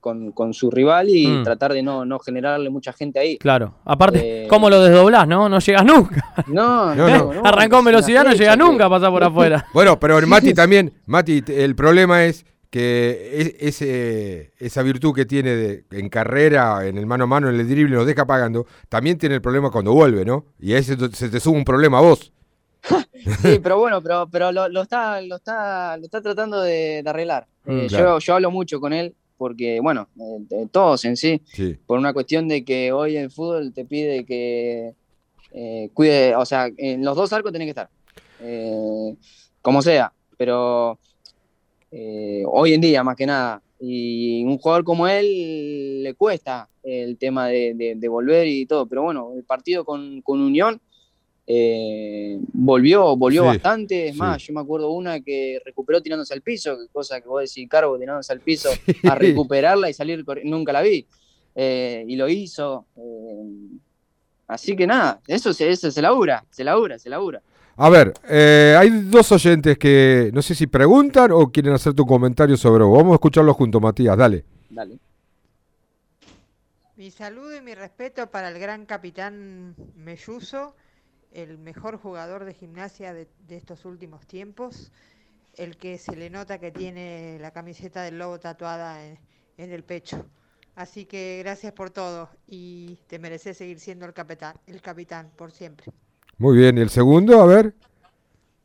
con, con su rival y Mm. tratar de no, no generarle mucha gente ahí. Claro. Aparte, Eh, ¿cómo lo desdoblás, no? No llegas nunca. No, No, no, no. no, Arrancó una velocidad, no fecha llega que- nunca a pasar por afuera. Bueno, pero Mati también, Mati, el problema es que es- ese, esa virtud que tiene de- en carrera, en el mano a mano, en el drible, nos deja pagando, también tiene el problema cuando vuelve, ¿no? Y a ese se te sube un problema a vos. Sí, pero bueno, pero, pero lo, lo está, lo, está, lo está tratando de, de arreglar. Mm, Eh, claro. yo, yo hablo mucho con él porque, bueno, eh, de todos en sí, Sí. por una cuestión de que hoy el fútbol te pide que eh, cuide, o sea, en los dos arcos tenés que estar, eh, como sea, pero eh, hoy en día más que nada, y un jugador como él le cuesta el tema de, de- de volver y todo, pero bueno, el partido con, con Unión eh, volvió, volvió Sí, bastante, es sí. más, yo me acuerdo una que recuperó tirándose al piso, que cosa que vos decís, cargo tirándose al piso a recuperarla y salir, nunca la vi, eh, y lo hizo, eh, así que nada, eso, se- eso se labura, se labura, se labura. A ver, eh, hay dos oyentes que no sé si preguntan o quieren hacer tu comentario sobre vos. Vamos a escucharlos juntos, Matías, dale. Dale. Mi saludo y mi respeto para el gran capitán Melluso, el mejor jugador de gimnasia de, de estos últimos tiempos, el que se le nota que tiene la camiseta del lobo tatuada en, en el pecho. Así que gracias por todo y te mereces seguir siendo el capitán, el capitán por siempre. Muy bien, ¿y el segundo? A ver,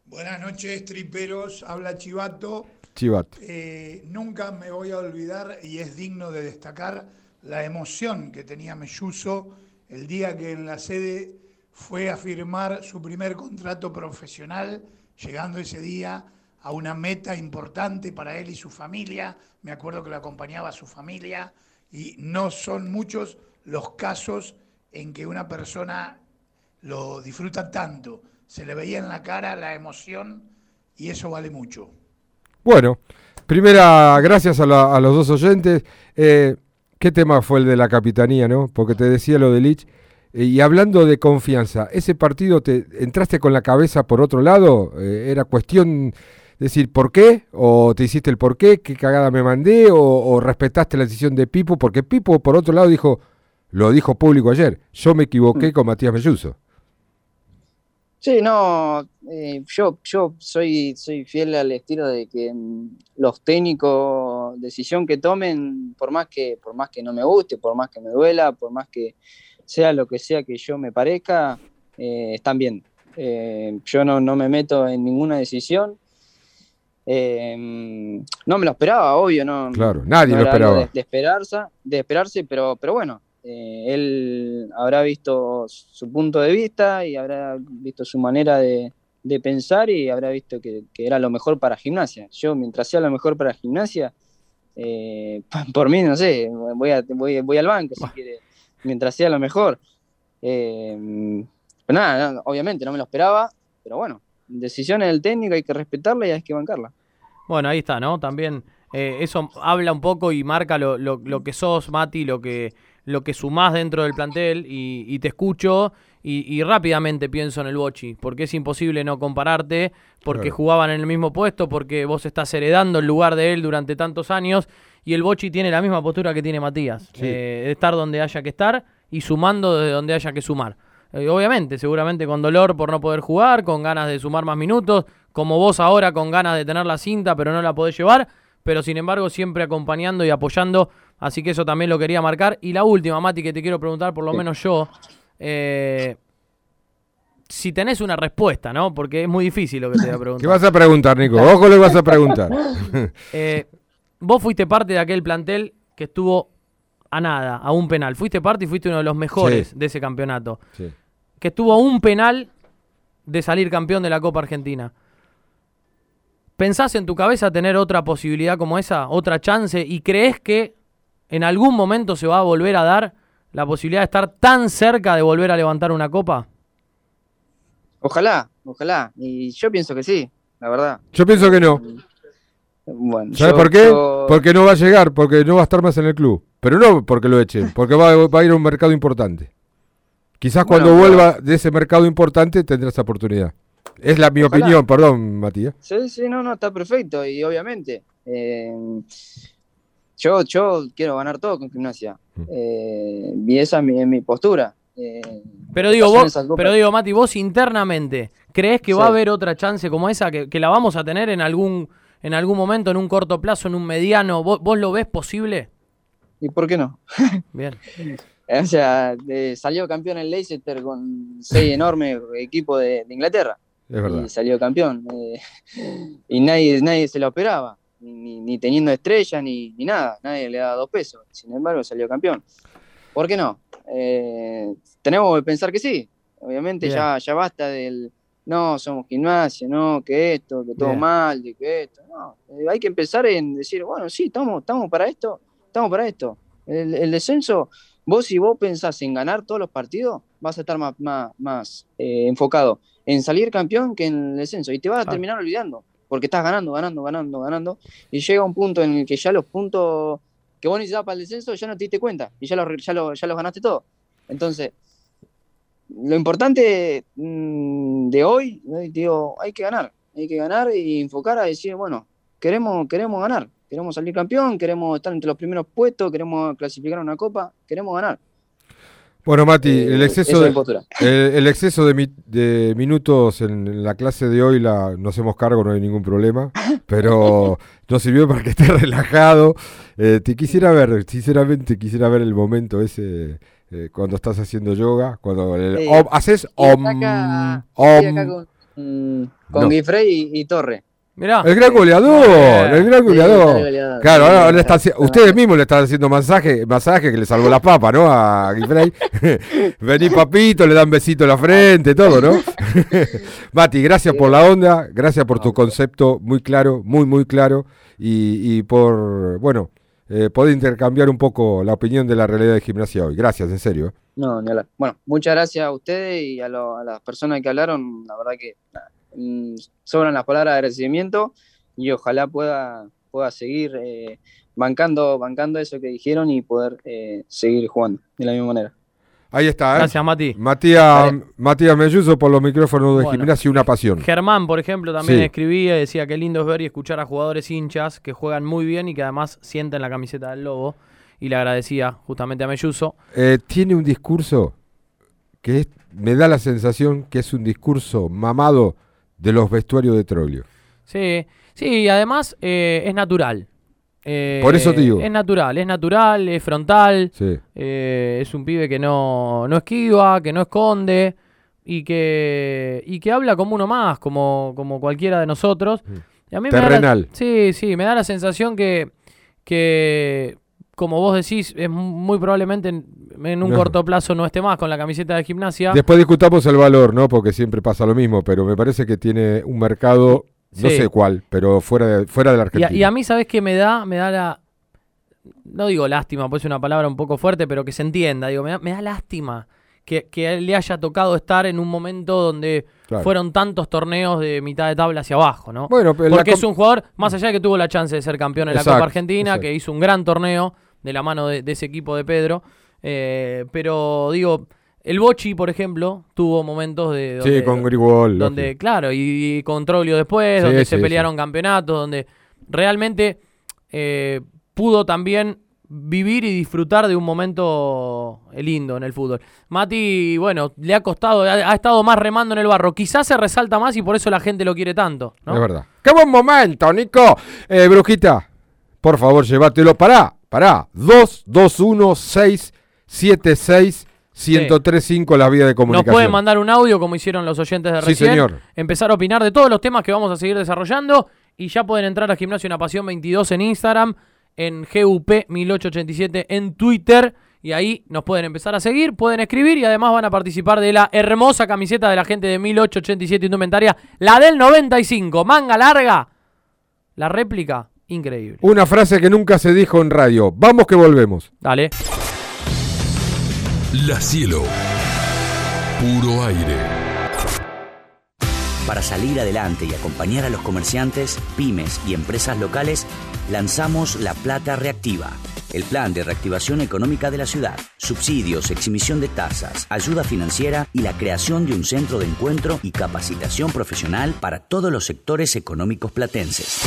Buenas noches, triperos. Habla Chivato. Chivat. Eh, nunca me voy a olvidar y es digno de destacar la emoción que tenía Melluso el día que en la sede fue a firmar su primer contrato profesional, llegando ese día a una meta importante para él y su familia. Me acuerdo que lo acompañaba su familia y no son muchos los casos en que una persona lo disfruta tanto. Se le veía en la cara la emoción y eso vale mucho. Bueno, primera, gracias a, la- a los dos oyentes. Eh, ¿Qué tema fue el de la capitanía, no? Porque te decía lo de Lich. Eh, y hablando de confianza, ¿ese partido te entraste con la cabeza por otro lado? Eh, ¿Era cuestión decir por qué? ¿O te hiciste el por qué? ¿Qué cagada me mandé? ¿O, o respetaste la decisión de Pipo? Porque Pipo, por otro lado, dijo, lo dijo público ayer, yo me equivoqué con Matías Melluso. Sí, no, eh, yo, yo soy, soy fiel al estilo de que mm, los técnicos, decisión que tomen, por más que, por más que no me guste, por más que me duela, por más que sea lo que sea que yo me parezca, eh, están bien. Eh, yo no, no me meto en ninguna decisión. Eh, no me lo esperaba, obvio, no. Claro, nadie no lo esperaba. De, de esperarse, de esperarse, pero, pero bueno, él habrá visto su punto de vista y habrá visto su manera de, de pensar y habrá visto que, que era lo mejor para gimnasia. Yo, mientras sea lo mejor para gimnasia, por mí, no sé, voy, a, voy, voy al banco si quiere, mientras sea lo mejor. Eh, nada, no, obviamente no me lo esperaba, pero bueno, decisiones del técnico hay que respetarla y hay que bancarla. Bueno, ahí está, ¿no? También eh, eso habla un poco y marca lo, lo- lo que sos, Mati, lo que, lo que sumás dentro del plantel y, y te escucho y, y rápidamente pienso en el Bochi, porque es imposible no compararte, porque Claro. jugaban en el mismo puesto, porque vos estás heredando el lugar de él durante tantos años y el Bochi tiene la misma postura que tiene Matías, Sí. eh, de estar donde haya que estar y sumando desde donde haya que sumar. Eh, obviamente, seguramente con dolor por no poder jugar, con ganas de sumar más minutos, como vos ahora con ganas de tener la cinta pero no la podés llevar, pero sin embargo siempre acompañando y apoyando, así que eso también lo quería marcar. Y la última, Mati, que te quiero preguntar, por lo Sí. menos yo, eh, si tenés una respuesta, ¿no? Porque es muy difícil lo que te voy a preguntar. ¿Qué vas a preguntar, Nico? Ojo lo que vas a preguntar. Eh, vos fuiste parte de aquel plantel que estuvo a nada, a un penal. Fuiste parte y fuiste uno de los mejores Sí. de ese campeonato. Sí. Que estuvo a un penal de salir campeón de la Copa Argentina. ¿Pensás en tu cabeza tener otra posibilidad como esa, otra chance? ¿Y crees que en algún momento se va a volver a dar la posibilidad de estar tan cerca de volver a levantar una copa? Ojalá, ojalá. Y yo pienso que sí, la verdad. Yo pienso que no. Bueno, ¿Sabes yo- por qué? yo- Porque no va a llegar, porque no va a estar más en el club. Pero no porque lo echen, porque va, va a ir a un mercado importante. Quizás Bueno, cuando pero- vuelva de ese mercado importante tendrá esa oportunidad. Es la mi Ojalá. opinión, perdón, Matías. Sí, sí, no, no, está perfecto. Y obviamente, eh, yo, yo quiero ganar todo con gimnasia. Eh, y esa es mi, es mi postura. Eh, Pero digo, vos, pero digo, Mati, vos internamente, ¿crees que Sí. va a haber otra chance como esa? Que, que la vamos a tener en algún, en algún momento, en un corto plazo, en un mediano? ¿Vos, vos lo ves posible? ¿Y por qué no? Bien. O sea, eh, salió campeón el Leicester con seis enormes equipos de, de Inglaterra. Es verdad. Y salió campeón. eh, y nadie, nadie se lo esperaba. Ni, ni- ni teniendo estrella, ni, ni nada. Nadie le daba dos pesos. Sin embargo, salió campeón. ¿Por qué no? Eh, tenemos que pensar que sí. Obviamente Bien. ya, ya basta del no, somos gimnasia, no, que esto, que todo Bien. mal, de que esto. No, Eh, hay que empezar en decir, bueno, sí, estamos, estamos para esto, estamos para esto. El, el descenso, vos si vos pensás en ganar todos los partidos, vas a estar más, más, más eh, enfocado en salir campeón que en el descenso. Y te vas a terminar olvidando, porque estás ganando, ganando, ganando, ganando. Y llega un punto en el que ya los puntos que vos necesitabas para el descenso ya no te diste cuenta y ya los, ya lo- ya los ganaste todo. Entonces, lo importante mm, de hoy, digo, hay que ganar, hay que ganar y enfocar a decir, bueno, queremos, queremos ganar, queremos salir campeón, queremos estar entre los primeros puestos, queremos clasificar una copa, queremos ganar. Bueno, Mati, Eh, el exceso es de, el, el exceso de, mi- de minutos en, en la clase de hoy la, nos hacemos cargo, no hay ningún problema, pero nos sirvió para que estés relajado. Eh, te quisiera ver, sinceramente quisiera ver el momento ese eh, cuando estás haciendo yoga, cuando el- om- haces om, acá, om. acá con, mm, con No. Guifrey y, y Torre. Mirá. El gran goleador, el gran goleador. Claro, ahora está haci- ustedes mismos le están haciendo masaje, masaje que le salvó la papa, ¿no? A Guifrey. Vení papito, le dan besito en la frente, todo, ¿no? Mati, gracias por la onda, gracias por tu concepto muy claro, muy, muy claro, y, y por, bueno, eh, poder intercambiar un poco la opinión de la realidad de gimnasia hoy. Gracias, en serio. ¿eh? No, ni hablar. Bueno, muchas gracias a ustedes y a, lo- a las personas que hablaron. La verdad que nada, sobran las palabras de agradecimiento y ojalá pueda, pueda seguir eh, bancando, bancando eso que dijeron y poder eh, seguir jugando de la misma manera. Ahí está, ¿eh? Gracias, Mati. Matías, Matías Melluso por los micrófonos de Bueno. gimnasia, una pasión. Germán, por ejemplo, también Sí. escribía y decía que lindo es ver y escuchar a jugadores hinchas que juegan muy bien y que además sienten la camiseta del Lobo. Y le agradecía justamente a Melluso. Eh, tiene un discurso que es- me da la sensación que es un discurso mamado de los vestuarios de Troglio. Sí, sí, y además eh, es natural. Eh, Por eso te digo. Es natural, es natural, es frontal. Sí. eh, es un pibe que no, no esquiva, que no esconde y que, y que habla como uno más, como, como cualquiera de nosotros. Y a mí me da la- Terrenal. sí, sí, me da la sensación que, que como vos decís, es muy probablemente en, en un No. corto plazo no esté más con la camiseta de gimnasia. Después discutamos el valor, ¿no? Porque siempre pasa lo mismo, pero me parece que tiene un mercado, no sé cuál, pero fuera de, fuera de la Y a, Argentina. y a mí, ¿sabes qué me da? Me da la. No digo lástima, pues es una palabra un poco fuerte, pero que se entienda. Digo, me da, me da lástima que, que le haya tocado estar en un momento donde Claro. fueron tantos torneos de mitad de tabla hacia abajo, ¿no? Bueno, Porque es un jugador, más allá de que tuvo la chance de ser campeón en la Copa Argentina, exacto. que hizo un gran torneo de la mano de, de ese equipo de Pedro. eh, pero digo, el Bochi, por ejemplo, tuvo momentos de. Sí, donde- con Grigol, Donde, lógico. claro, y, y con Troglio después, Sí, donde sí, se sí. pelearon campeonatos, donde realmente eh, pudo también vivir y disfrutar de un momento lindo en el fútbol. Mati, bueno, le ha costado, ha, ha estado más remando en el barro. Quizás se resalta más y por eso la gente lo quiere tanto. ¿no? Es verdad. ¡Qué buen momento, Nico! Eh, Brujita, por favor, llévatelo. Pará, pará. 2, 2, 1, 6, 7, 6, 1035 la vía de Nos comunicación. pueden mandar un audio como hicieron los oyentes de Sí, recién. señor. Empezar a opinar de todos los temas que vamos a seguir desarrollando. Y ya pueden entrar a Gimnasio Una Pasión 22 en Instagram, en GUP 1887 en Twitter. Y ahí nos pueden empezar a seguir, pueden escribir y además van a participar de la hermosa camiseta de la gente de 1887 Indumentaria, la del 95, manga larga. La réplica, increíble. Una frase que nunca se dijo en radio. Vamos que volvemos. Dale. La Cielo. Puro aire. Para salir adelante y acompañar a los comerciantes, pymes y empresas locales, lanzamos La Plata Reactiva, el plan de reactivación económica de la ciudad, subsidios, exhibición de tasas, ayuda financiera y la creación de un centro de encuentro y capacitación profesional para todos los sectores económicos platenses.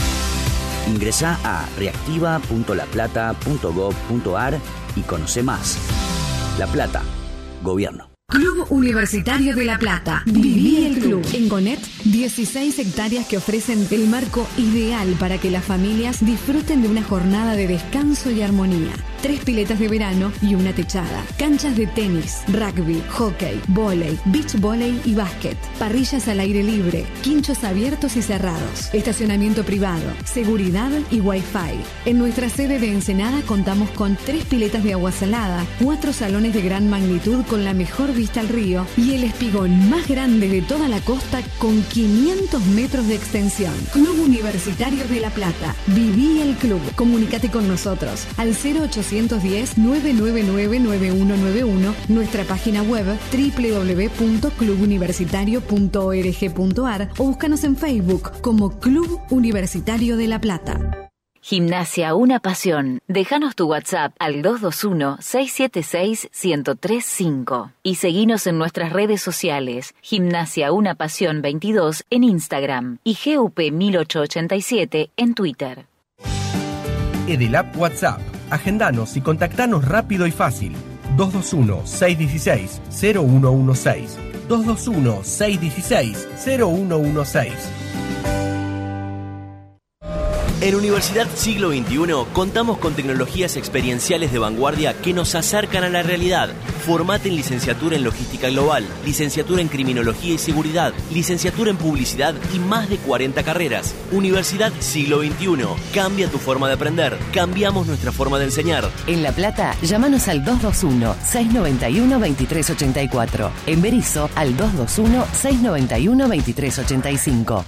Ingresa a reactiva.laplata.gov.ar y conoce más. La Plata, Gobierno. Club Universitario de La Plata. Viví el club. En Gonet, 16 hectáreas que ofrecen el marco ideal para que las familias disfruten de una jornada de descanso y armonía tres piletas de verano y una techada, canchas de tenis, rugby, hockey, volei, beach volley y básquet, parrillas al aire libre, quinchos abiertos y cerrados, estacionamiento privado, seguridad y wifi. En nuestra sede de Ensenada contamos con tres piletas de agua salada, cuatro salones de gran magnitud con la mejor vista al río y el espigón más grande de toda la costa con 500 metros de extensión. Club Universitario de La Plata. Viví el club. Comunícate con nosotros al 0800 210-999-9191, nuestra página web www.clubuniversitario.org.ar o búscanos en Facebook como Club Universitario de La Plata. Gimnasia Una Pasión. Déjanos tu WhatsApp al 221-676-1035 y seguinos en nuestras redes sociales Gimnasia Una Pasión 22 en Instagram y GUP 1887 en Twitter. Edelap WhatsApp Agendanos y contactanos rápido y fácil. 221-616-0116. 221-616-0116. En Universidad Siglo XXI contamos con tecnologías experienciales de vanguardia que nos acercan a la realidad. Formate en licenciatura en logística global, licenciatura en criminología y seguridad, licenciatura en publicidad y más de 40 carreras. Universidad Siglo XXI. Cambia tu forma de aprender. Cambiamos nuestra forma de enseñar. En La Plata, llámanos al 221-691-2384. En Berizo, al 221-691-2385.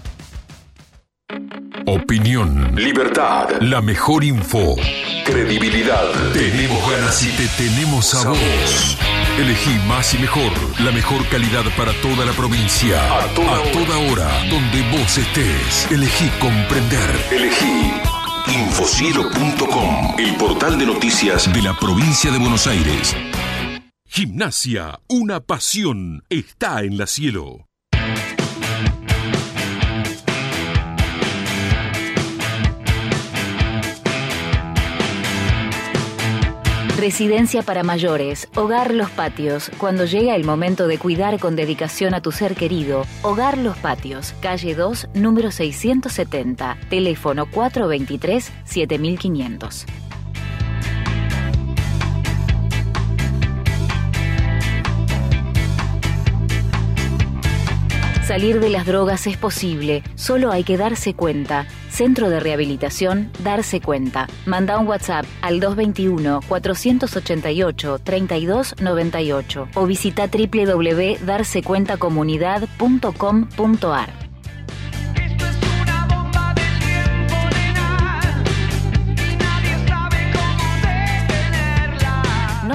Opinión. Libertad. La mejor info. Credibilidad. Tenemos ganas y te tenemos a vos. Elegí más y mejor. La mejor calidad para toda la provincia. A toda, hora. Donde vos estés. Elegí comprender. Elegí. Infocielo.com. El portal de noticias de la provincia de Buenos Aires. Gimnasia. Una pasión. Está en la cielo. Residencia para mayores, Hogar Los Patios. Cuando llega el momento de cuidar con dedicación a tu ser querido, Hogar Los Patios, calle 2, número 670, teléfono 423 Salir de las drogas es posible, solo hay que darse cuenta. Centro de Rehabilitación, darse cuenta. Manda un WhatsApp al 221-488-3298 o visita www.darsecuentacomunidad.com.ar.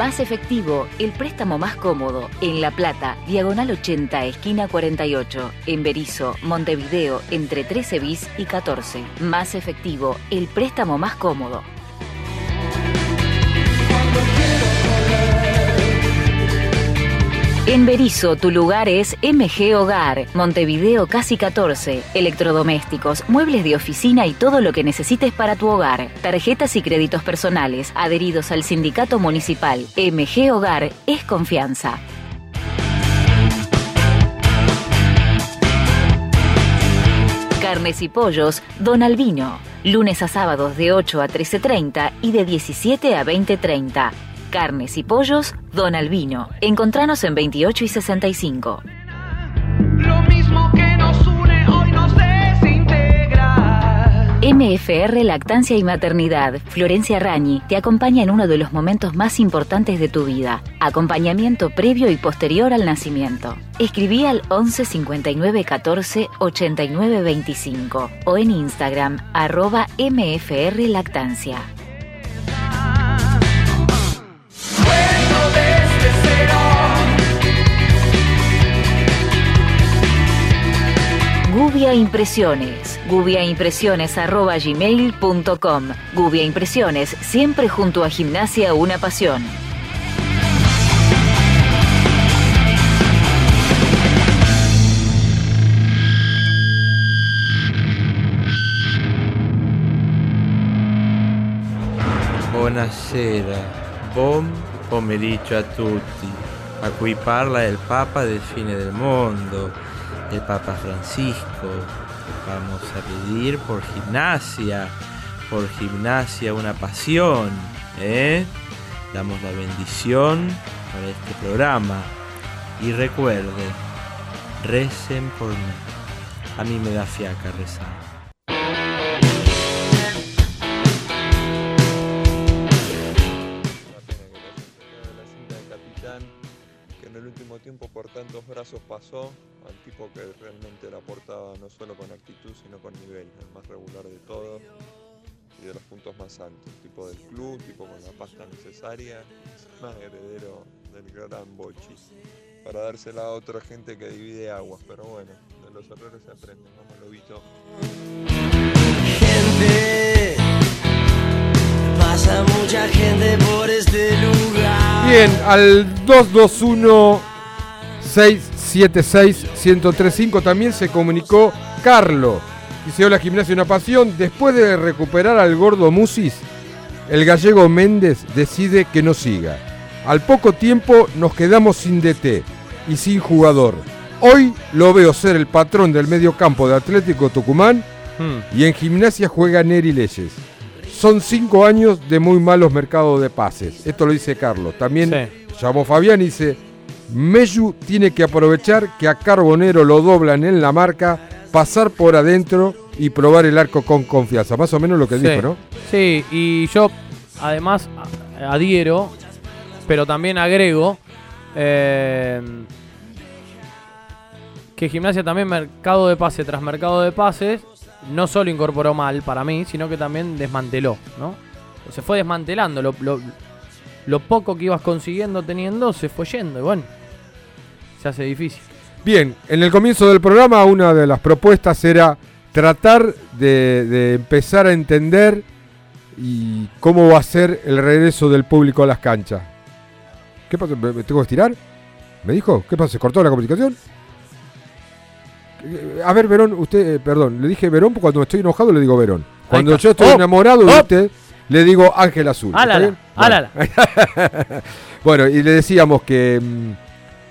Más efectivo, el préstamo más cómodo. En La Plata, diagonal 80, esquina 48. En Berizo, Montevideo, entre 13 bis y 14. Más efectivo, el préstamo más cómodo. En Berizo, tu lugar es MG Hogar, Montevideo Casi 14, electrodomésticos, muebles de oficina y todo lo que necesites para tu hogar. Tarjetas y créditos personales, adheridos al sindicato municipal. MG Hogar es confianza. Carnes y pollos, Don Albino. Lunes a sábados de 8 a 13.30 y de 17 a 20.30. Carnes y pollos, Don Albino. Encontranos en 28 y 65. Lo mismo que nos une hoy nos desintegra. MFR Lactancia y Maternidad, Florencia Rañi, te acompaña en uno de los momentos más importantes de tu vida. Acompañamiento previo y posterior al nacimiento. Escribí al 11 59 14 89 25 o en Instagram arroba MFR Lactancia. Gubia Impresiones. gubiaimpresiones.gmail.com Gubia Impresiones, siempre junto a Gimnasia Una Pasión. Buonasera, buon pomeriggio a tutti. A cui parla il Papa del fine del mondo, el Papa Francisco. Vamos a pedir por gimnasia, por gimnasia una pasión. ¿eh? Damos la bendición para este programa. Y recuerden, recen por mí. A mí me da fiaca rezar. Brazos pasó al tipo que realmente la aportaba no solo con actitud sino con nivel, el más regular de todos y de los puntos más altos, tipo del club, tipo con la pasta necesaria, es más heredero del gran Bochi, para dársela a otra gente que divide aguas, pero bueno, de los errores se aprende, vamos lobito. Pasa mucha gente por este lugar. Bien, al 221 676 1035 también se comunicó Carlo. Dice, hola gimnasia una pasión. Después de recuperar al gordo Musis, el gallego Méndez decide que no siga. Al poco tiempo nos quedamos sin DT y sin jugador. Hoy lo veo ser el patrón del medio campo de Atlético Tucumán Hmm. y en gimnasia juega Neri Leyes. Son cinco años de muy malos mercados de pases. Esto lo dice Carlos. También llamó Fabián y dice, Meyu tiene que aprovechar que a Carbonero lo doblan en la marca, pasar por adentro y probar el arco con confianza. Más o menos lo que Sí. dijo, ¿no? Sí, y yo además adhiero, pero también agrego eh, que Gimnasia también mercado de pase tras mercado de pases no solo incorporó mal para mí, sino que también desmanteló, ¿no? Se fue desmantelando, lo, lo- lo poco que ibas consiguiendo teniendo se fue yendo y bueno, se hace difícil. Bien, en el comienzo del programa una de las propuestas era tratar de, de empezar a entender y cómo va a ser el regreso del público a las canchas. ¿Qué pasa? ¿Me tengo que estirar? ¿Me dijo? ¿Qué pasa? ¿Se cortó la comunicación? Eh, A ver, Verón, usted, eh, perdón, le dije Verón porque cuando estoy enojado le digo Verón. Cuando yo estoy ¡Oh! enamorado de ¡Oh! usted, le digo Ángel Azul. Álala. Bueno. Bueno, y le decíamos que mm,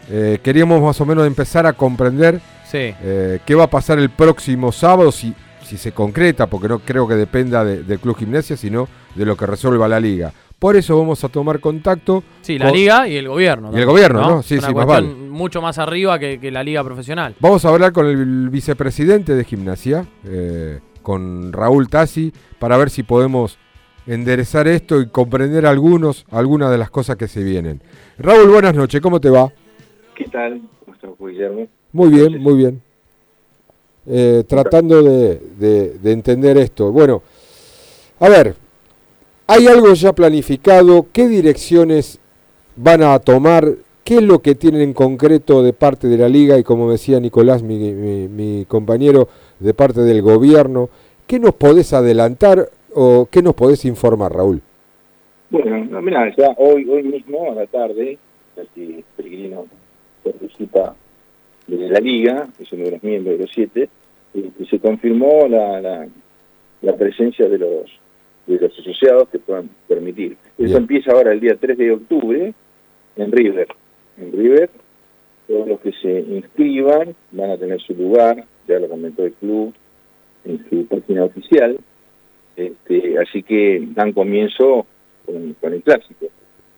eh, queríamos más o menos empezar a comprender Sí. eh, qué va a pasar el próximo sábado, si, si se concreta, porque no creo que dependa de- del Club Gimnasia, sino de lo que resuelva la liga. Por eso vamos a tomar contacto. Sí, la con- liga y el gobierno. Y el gobierno, ¿no? Sí, una sí, más cuestión mucho más arriba que, que la liga profesional. Vamos a hablar con el vicepresidente de Gimnasia, eh, con Raúl Tassi, para ver si podemos enderezar esto y comprender algunos, algunas de las cosas que se vienen. Raúl, buenas noches, ¿cómo te va? ¿Qué tal? ¿Cómo estás, Guillermo? Muy bien, muy bien. Eh, tratando de, de- de entender esto. Bueno, a ver, ¿hay algo ya planificado? ¿Qué direcciones van a tomar? ¿Qué es lo que tienen en concreto de parte de la liga y como decía Nicolás, mi, mi- mi compañero, de parte del gobierno? ¿Qué nos podés adelantar o qué nos podés informar, Raúl? Bueno, no, mirá, ya hoy, hoy mismo, a la tarde, aquí Peregrino participa de la Liga, es uno de los miembros de los siete, y, se confirmó la, la, la presencia de los de los asociados que puedan permitir. Eso Bien. empieza ahora el día 3 de octubre en River. En River, todos los que se inscriban van a tener su lugar, ya lo comentó el club en su página oficial, este, así que dan comienzo con, con el clásico,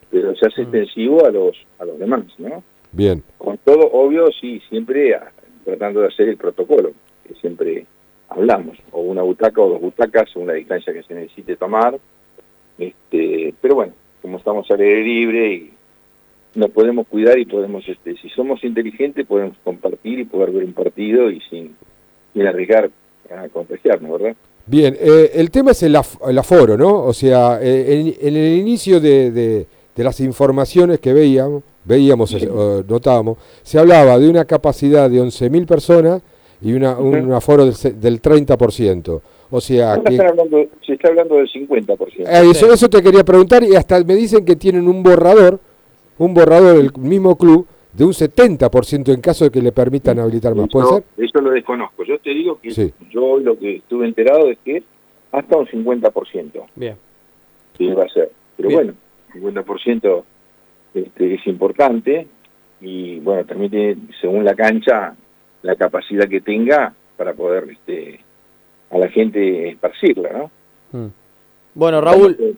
pero se hace extensivo a los a los demás, ¿no? Bien, Con todo, obvio, sí, siempre tratando de hacer el protocolo, que siempre hablamos, o una butaca o dos butacas, según la distancia que se necesite tomar. Este, pero bueno, como estamos al aire libre y nos podemos cuidar y podemos, este, si somos inteligentes, podemos compartir y poder ver un partido y sin, sin arriesgar a contagiarnos, ¿verdad? Bien, eh, el tema es el, af- el aforo, ¿no? O sea, eh, en, en el inicio de, de- de las informaciones que veíamos, veíamos, eh, o notábamos, se hablaba de una capacidad de 11.000 personas y una, un aforo del, se- del 30%. O sea, que, hablando- se está hablando del 50%. Eh, eso, eso te quería preguntar y hasta me dicen que tienen un borrador, un borrador del mismo club de un 70% en caso de que le permitan habilitar más. ¿Puede Eso, ser? eso lo desconozco. Yo te digo que Sí. yo lo que estuve enterado es que hasta un 50%. Bien. Sí, va a ser. Pero Bien. bueno, 50% este, es importante y bueno, permite, según la cancha, la capacidad que tenga para poder este, a la gente esparcirla, ¿no? Bueno, Raúl.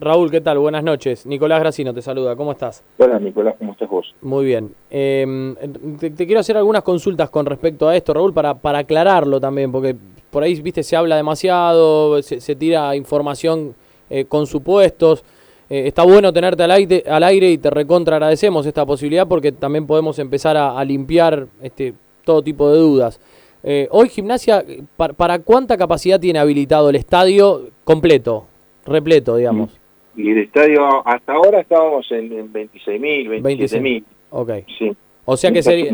Raúl, ¿qué tal? Buenas noches. Nicolás Gracino te saluda. ¿Cómo estás? Hola, Nicolás, ¿cómo estás vos? Muy bien. Eh, te, te quiero hacer algunas consultas con respecto a esto, Raúl, para, para aclararlo también, porque por ahí, viste, se habla demasiado, se, se tira información eh, con supuestos. Eh, está bueno tenerte al aire, al aire y te recontra agradecemos esta posibilidad porque también podemos empezar a, a limpiar este, todo tipo de dudas. Eh, hoy Gimnasia, ¿para, ¿para cuánta capacidad tiene habilitado el estadio completo, repleto, digamos? Y el estadio, hasta ahora estábamos en, en 26.000, 27.000. Ok. Sí. O sea que sería-.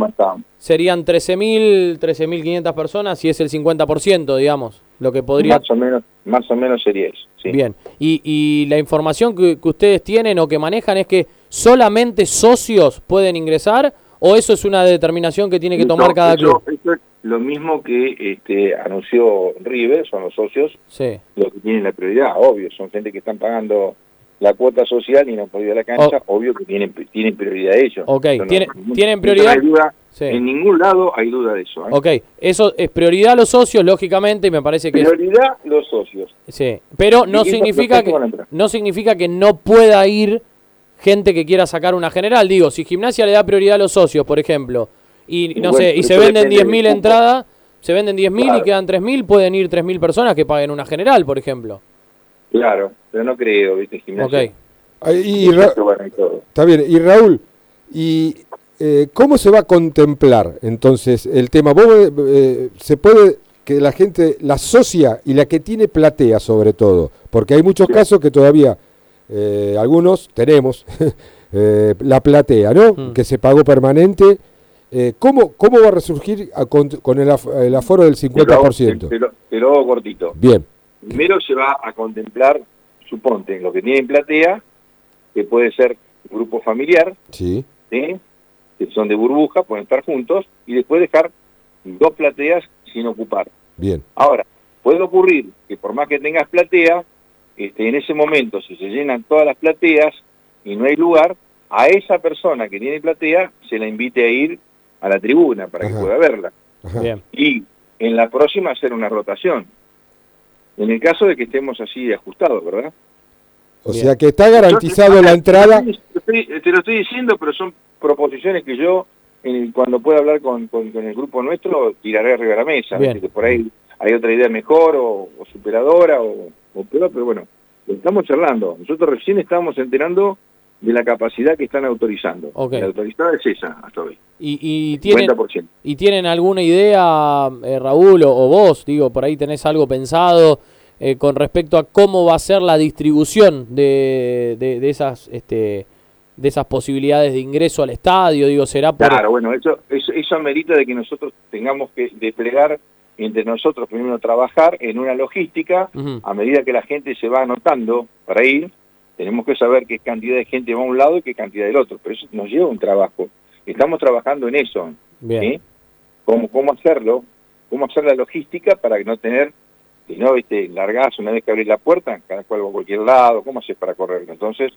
Serían 13.000, 13.500 personas y es el 50%, digamos, lo que podría... Más o menos, más o menos sería eso. sí. Bien, y, y la información que, que ustedes tienen o que manejan es que solamente socios pueden ingresar o eso es una determinación que tiene que tomar cada club. eso es lo mismo que este, anunció River, son los socios Sí. los que tienen la prioridad, obvio, son gente que están pagando la cuota social y no han podido ir a la cancha, obvio que tienen, tienen prioridad ellos. Ok, no- no- tienen prioridad- Sí. En ningún lado hay duda de eso. ¿eh? Ok, eso es prioridad a los socios, lógicamente, y me parece que... es- Prioridad los socios. Sí, pero no Y significa que no significa que no pueda ir gente que quiera sacar una general. Digo, si Gimnasia le da prioridad a los socios, por ejemplo, y no bueno, sé, y se venden depende del 10.000 cupo. entradas, se venden 10.000 y Claro. quedan 3.000, pueden ir 3.000 personas que paguen una general, por ejemplo. Claro, pero no creo, ¿viste? Gimnasia. Ok. Y, Ra-. Está bien, y Raúl, ¿y eh, cómo se va a contemplar entonces el tema? ¿Vos, eh, ¿Se puede que la gente, la socia y la que tiene platea sobre todo? Porque hay muchos casos que todavía, eh, algunos tenemos eh, la platea, ¿no? Que se pagó permanente. Eh, ¿cómo, ¿Cómo va a resurgir a- con, con el, af- el aforo del Te lo hago- 50%? te lo- te lo hago cortito. Bien, Primero se va a contemplar, suponte, lo que tienen platea, que puede ser grupo familiar, sí, ¿sí? Que son de burbuja, pueden estar juntos, y después dejar dos plateas sin ocupar. bien. Ahora, puede ocurrir que por más que tengas platea, este, en ese momento, si se llenan todas las plateas y no hay lugar, a esa persona que tiene platea se la invite a ir a la tribuna para que pueda verla. Bien. Y en la próxima hacer una rotación. En el caso de que estemos así de ajustados, ¿verdad? O sea que está garantizado la entrada. Te te lo estoy diciendo, pero son proposiciones que yo, en cuando pueda hablar con, con- con el grupo nuestro, tiraré arriba de la mesa. Que por ahí hay otra idea mejor o, o superadora o, o peor, pero bueno, lo estamos charlando. Nosotros recién estábamos enterando de la capacidad que están autorizando. La autorizada es esa hasta hoy. Y, y tienen, 50%. ¿Y tienen alguna idea, eh, Raúl, o, o vos, digo, por ahí tenés algo pensado eh, con respecto a cómo va a ser la distribución de, de, de esas este, de esas posibilidades de ingreso al estadio? Digo, ¿será por...? Claro, bueno, eso, eso, eso amerita de que nosotros tengamos que desplegar entre nosotros, primero trabajar en una logística, a medida que la gente se va anotando para ir, tenemos que saber qué cantidad de gente va a un lado y qué cantidad del otro, pero eso nos lleva un trabajo. Estamos trabajando en eso, Bien. ¿sí? ¿Cómo, cómo hacerlo? ¿Cómo hacer la logística para no tener, si no, viste, largas una vez que abrís la puerta, cada cual va a cualquier lado, ¿cómo haces para correrlo? Entonces,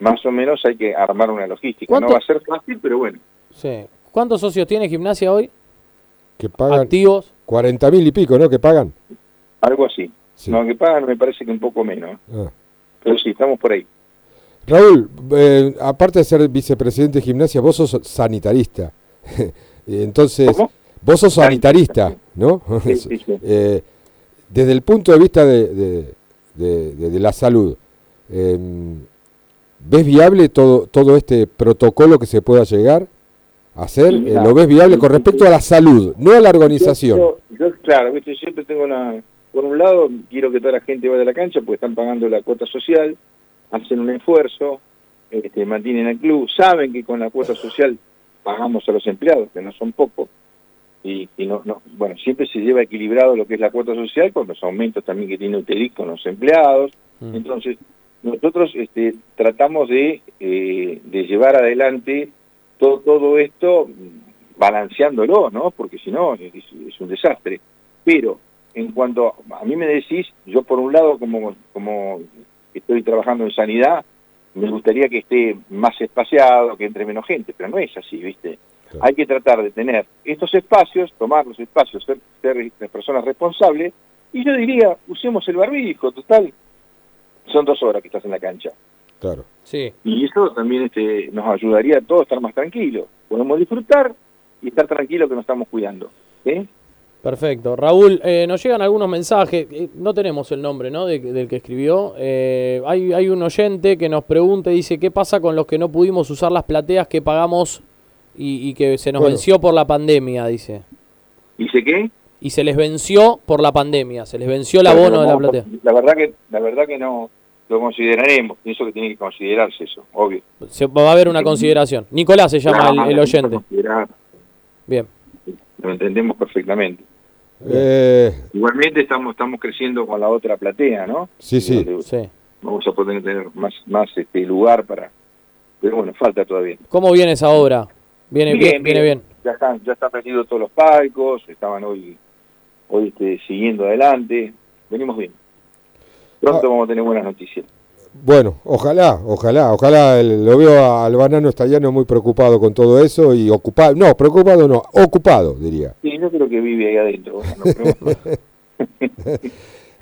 más o menos hay que armar una logística. No ¿Cuánto- va a ser fácil, pero bueno. Sí. ¿Cuántos socios tiene Gimnasia hoy? Que pagan Activos. 40 mil y pico, ¿no? Que pagan. Algo así. No, que pagan me parece que un poco menos. ¿eh? Ah. Pero sí, estamos por ahí. Raúl, eh, aparte de ser vicepresidente de gimnasia, vos sos sanitarista. Entonces, vos sos sanitarista. ¿no? Sí, sí, sí. Eh, desde el punto de vista de, de- de- de- de la salud, em, ¿ves viable todo, todo este protocolo que se pueda llegar a hacer? Sí, Eh, ¿Lo ves viable con respecto a la salud, no a la organización? Yo, yo, claro, yo siempre tengo una... Por un lado, quiero que toda la gente vaya a la cancha porque están pagando la cuota social, hacen un esfuerzo, este, mantienen el club, saben que con la cuota social pagamos a los empleados, que no son pocos, y, y no, no, bueno, siempre se lleva equilibrado lo que es la cuota social con los aumentos también que tiene UTEDIC con los empleados. Entonces, nosotros este, tratamos de, eh, de llevar adelante todo, todo esto mm, balanceándolo, ¿no? Porque si no, es, es un desastre. Pero, en cuanto a mí me decís, yo por un lado, como, como estoy trabajando en sanidad, me gustaría que esté más espaciado, que entre menos gente, pero no es así, ¿viste? Hay que tratar de tener estos espacios, tomar los espacios, ser, ser las personas responsables, y yo diría, usemos el barbijo, total, son dos horas que estás en la cancha. Claro. Sí. Y eso también este, nos ayudaría a todos a estar más tranquilos. Podemos disfrutar y estar tranquilos que nos estamos cuidando. ¿sí? Perfecto. Raúl, eh, nos llegan algunos mensajes. eh, no tenemos el nombre ¿no? de- del que escribió. Eh, hay, hay un oyente que nos pregunta y dice, ¿qué pasa con los que no pudimos usar las plateas que pagamos y, y que se nos Bueno. venció por la pandemia? Dice. ¿Dice qué? Y se les venció por la pandemia, se les venció el abono de la platea. La verdad que, la verdad que no lo consideraremos. Pienso que tiene que considerarse eso, obvio. Se, va a haber una consideración. Nicolás se llama el, Claro, el oyente. Bien. Lo entendemos perfectamente. Eh, Igualmente estamos estamos creciendo con la otra platea, ¿no? sí, sí. Sí. Vamos a poder tener más más este lugar para... Pero bueno, falta todavía. ¿Cómo viene esa obra? Viene bien, viene bien. Ya están, ya están vendidos todos los palcos, estaban hoy, hoy este, siguiendo adelante. Venimos bien. Pronto vamos a tener buenas noticias. Bueno, ojalá, ojalá, ojalá el- lo veo al banano estallano muy preocupado con todo eso y ocupado, no, preocupado no, ocupado diría. Sí, yo creo que vive ahí adentro. bueno,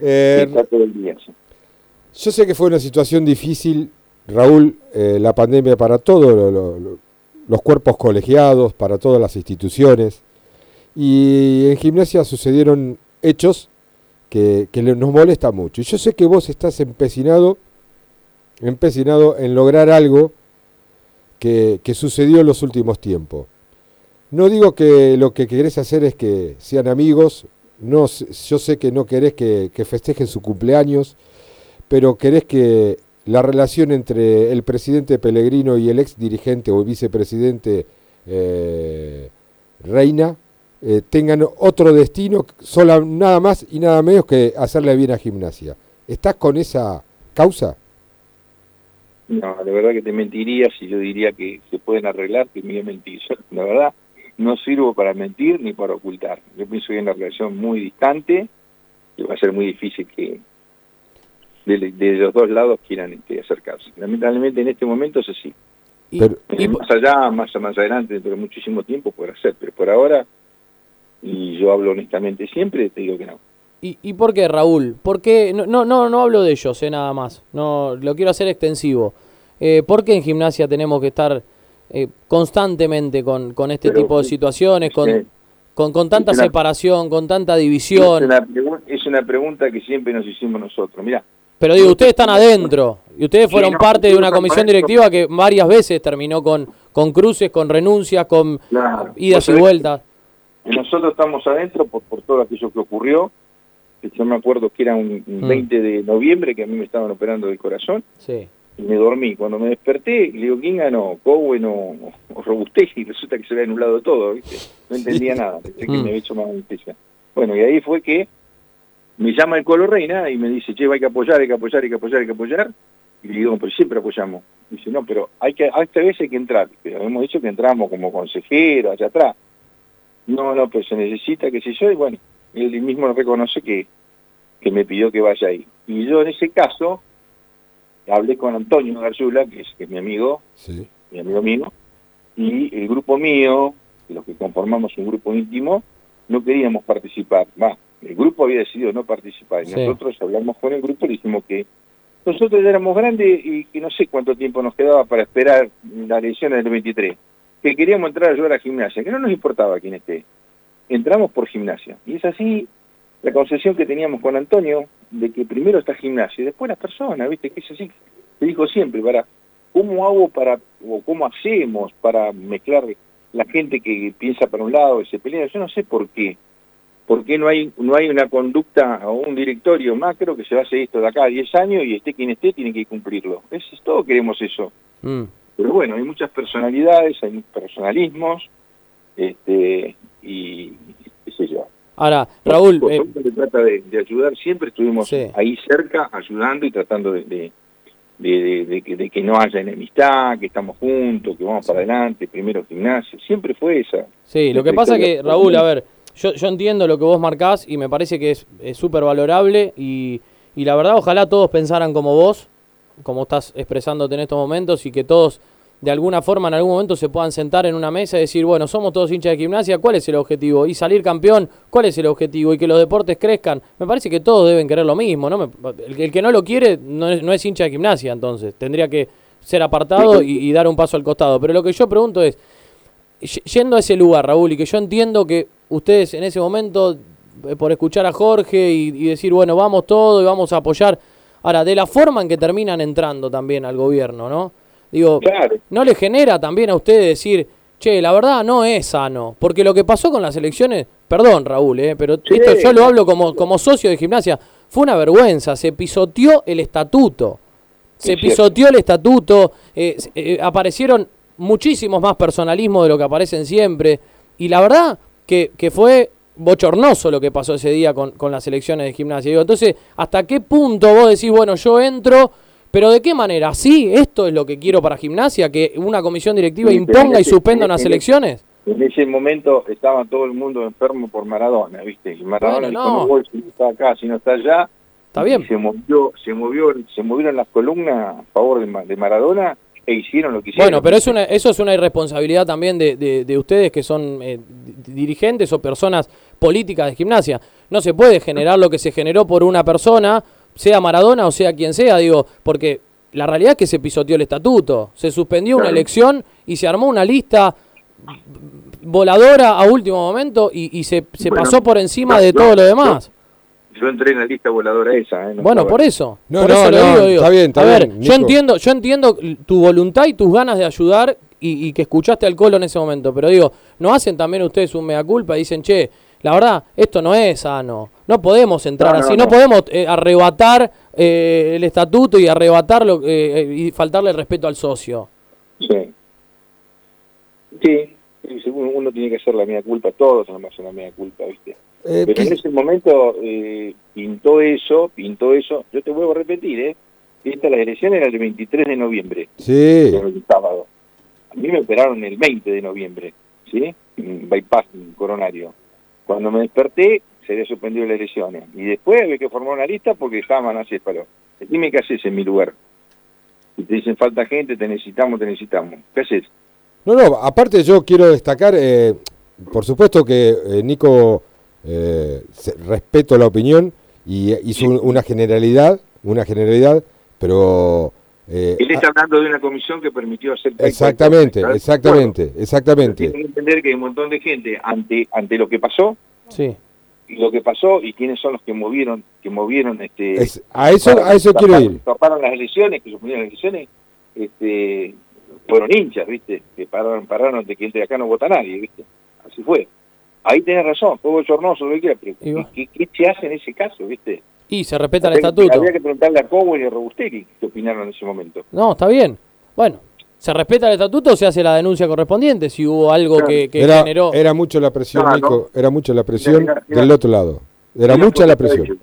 Eh, está todo el día. sí. yo sé que fue una situación difícil, Raúl, eh, la pandemia para todos lo- lo- lo- los cuerpos colegiados, para todas las instituciones, y en gimnasia sucedieron hechos que, nos molesta mucho. Y yo sé que vos estás empecinado, empecinado en lograr algo que, sucedió en los últimos tiempos. No digo que lo que querés hacer es que sean amigos, no, yo sé que no querés que, que festejen su cumpleaños, pero querés que la relación entre el presidente Pellegrino y el ex dirigente o vicepresidente eh, Reina eh, tengan otro destino, sola, nada más y nada menos que hacerle bien a gimnasia. ¿Estás con esa causa? No, la verdad que te mentiría si yo diría que se pueden arreglar, que me mentir. La verdad, no sirvo para mentir ni para ocultar. Yo pienso que hay una relación muy distante y va a ser muy difícil que de, de los dos lados quieran este, acercarse. Lamentablemente en este momento es así. Pero, Eh, más allá, más, más adelante, dentro de muchísimo tiempo podrá ser, pero por ahora, y yo hablo honestamente siempre, te digo que no. ¿Y, y por qué, Raúl? ¿Por qué? No, no, no, no hablo de ellos, eh, nada más. No, lo quiero hacer extensivo. Eh, ¿Por qué en gimnasia tenemos que estar eh, constantemente con, con este Pero, tipo de situaciones, con, con, con tanta una- separación, con tanta Es división? una, es una pregunta que siempre nos hicimos nosotros. Mira, Pero digo, ustedes están adentro y ustedes fueron no, parte de una comisión directiva que varias veces terminó con, con cruces, con renuncias, con Claro. idas y vueltas. que nosotros estamos adentro por, por todo aquello que ocurrió, yo me acuerdo que era un, un Mm. 20 de noviembre que a mí me estaban operando del corazón Sí. y me dormí. Cuando me desperté, le digo, ¿quién ganó? ¿Cowen o, o Robustez? Y resulta que se había anulado todo, ¿viste? No entendía nada, pensé que Mm. me había hecho más anestesia. Bueno, y ahí fue que me llama el Colo Reina y me dice, che, hay que apoyar, hay que apoyar, hay que apoyar, hay que apoyar. Y le digo, pero siempre apoyamos. Dice, no, pero hay que, a esta vez hay que entrar. Pero hemos dicho que entramos como consejero allá atrás. No, no, pues se necesita, que sé yo, y bueno, él mismo reconoce que, que me pidió que vaya ahí. Y yo en ese caso hablé con Antonio Garzula, que es, que es mi amigo, Sí. mi amigo mío, y el grupo mío, los que conformamos un grupo íntimo, no queríamos participar. Va, el grupo había decidido no participar. Y Sí. nosotros hablamos con el grupo y dijimos que nosotros ya éramos grandes y que no sé cuánto tiempo nos quedaba para esperar las elecciones del 23. Que queríamos entrar a ayudar a gimnasia, que no nos importaba quién esté. entramos por gimnasia. Y es así la concepción que teníamos con Antonio, de que primero está gimnasia y después las personas, ¿viste? Que es así, te dijo siempre, para, ¿cómo hago para, o cómo hacemos para mezclar la gente que piensa para un lado y se pelea? Yo no sé por qué. ¿Por qué no hay, no hay una conducta o un directorio macro que se va a hacer esto de acá a 10 años y esté quien esté tiene que cumplirlo? Es, es todo queremos eso. Mm. Pero bueno, hay muchas personalidades, hay personalismos, este, y qué sé yo. Ahora, Raúl, Por eh, supuesto se trata de, de ayudar, siempre estuvimos ahí cerca, ayudando y tratando de, de, de- de- de que, de que no haya enemistad, que estamos juntos, que vamos para adelante, primero gimnasio, siempre fue esa. Sí, lo que pasa que, Raúl, a ver, yo, yo entiendo lo que vos marcás y me parece que es es súper valorable y, y la verdad ojalá todos pensaran como vos, como estás expresándote en estos momentos y que todos de alguna forma en algún momento se puedan sentar en una mesa y decir, bueno, somos todos hinchas de gimnasia, ¿cuál es el objetivo? Y salir campeón, ¿cuál es el objetivo? Y que los deportes crezcan. Me parece que todos deben querer lo mismo, ¿no? El, que no lo quiere no es, no es hincha de gimnasia, entonces tendría que ser apartado y, dar un paso al costado. Pero lo que yo pregunto es, yendo a ese lugar, Raúl, y que yo entiendo que ustedes en ese momento, eh, por escuchar a Jorge y, y decir, bueno, vamos todo y vamos a apoyar. Ahora, de la forma en que terminan entrando también al gobierno, ¿no? Digo, ¿no le genera también a ustedes decir, che, la verdad no es sano? Porque lo que pasó con las elecciones, perdón Raúl, eh, pero esto yo lo hablo como, como socio de gimnasia, fue una vergüenza, se pisoteó el estatuto. Se pisoteó el estatuto, eh, eh, aparecieron muchísimos más personalismos de lo que aparecen siempre. Y la verdad que, que fue bochornoso lo que pasó ese día con, con las elecciones de gimnasia. Digo, entonces, ¿hasta qué punto vos decís, bueno, yo entro, pero de qué manera? ¿Sí? ¿Esto es lo que quiero para gimnasia? ¿Que una comisión directiva Sí, imponga y ese- suspenda en unas elecciones? En ese momento estaba todo el mundo enfermo por Maradona, ¿viste? Y Maradona Bueno, dijo, no. no voy, si no está acá, si no está allá. Está bien. Y se movió, se movió, se movieron las columnas a favor de, de Maradona e hicieron lo que hicieron. Bueno, pero es una, eso es una irresponsabilidad también de, de- de ustedes que son eh, di- dirigentes o personas políticas de gimnasia. No se puede generar lo que se generó por una persona, sea Maradona o sea quien sea, digo, porque la realidad es que se pisoteó el estatuto, se suspendió una elección y se armó una lista voladora a último momento y, y se, se Bueno, pasó por encima no, de no, todo lo no. demás. Yo entré en la lista voladora esa, ¿eh? No Bueno, por eso. No, por no, eso lo no, digo, digo. está bien, está a ver, bien, yo entiendo, yo entiendo tu voluntad y tus ganas de ayudar y, y que escuchaste al Colo en ese momento, pero digo, ¿no hacen también ustedes un mea culpa y dicen, che, la verdad, esto no es sano, no podemos entrar No, no, así, no, no. podemos eh, arrebatar eh, el estatuto y arrebatarlo eh, eh, y faltarle el respeto al socio? Sí. Sí, uno, uno tiene que hacer la mea culpa, todos tenemos que hacer la mea culpa, ¿viste? Eh, Pero en ese momento eh, pintó eso, pintó eso. Yo te vuelvo a repetir, ¿eh? Esta, la elección era el 23 de noviembre, Sí. el sábado. A mí me operaron el 20 de noviembre, ¿sí? Un bypass coronario. Cuando me desperté, se había suspendido las elecciones. Y después había que formar una lista porque estaba Manacéfalo. Dime qué haces en mi lugar. Si te dicen falta gente, te necesitamos, te necesitamos. ¿Qué haces? No, no, aparte yo quiero destacar, eh, por supuesto que eh, Nico, eh, respeto la opinión y hizo un- una generalidad, una generalidad, pero... eh, Él está hablando de una comisión que permitió hacer... exactamente, cual cosa, ¿estás de exactamente, exactamente. Tienen que entender que hay un montón de gente ante ante lo que pasó Sí. y lo que pasó y quiénes son los que movieron que movieron este Es- a eso, a eso quiero ir. taparon las elecciones que suspendieron las elecciones este fueron hinchas viste que pararon pararon de que entre acá no vota nadie viste así fue ahí tenés razón fue bochornoso lo que quiera pero. ¿qué, qué se hace en ese caso viste Y se respeta el estatuto. habría que preguntarle a Cowell y a Robusteri qué opinaron en ese momento No, está bien. Bueno, ¿se respeta el estatuto o se hace la denuncia correspondiente si hubo algo que, que era, generó... era mucho la presión, No, no. Nico, era mucho la presión Mira, mira, mira. del otro lado. Era Mira, mucha la presión.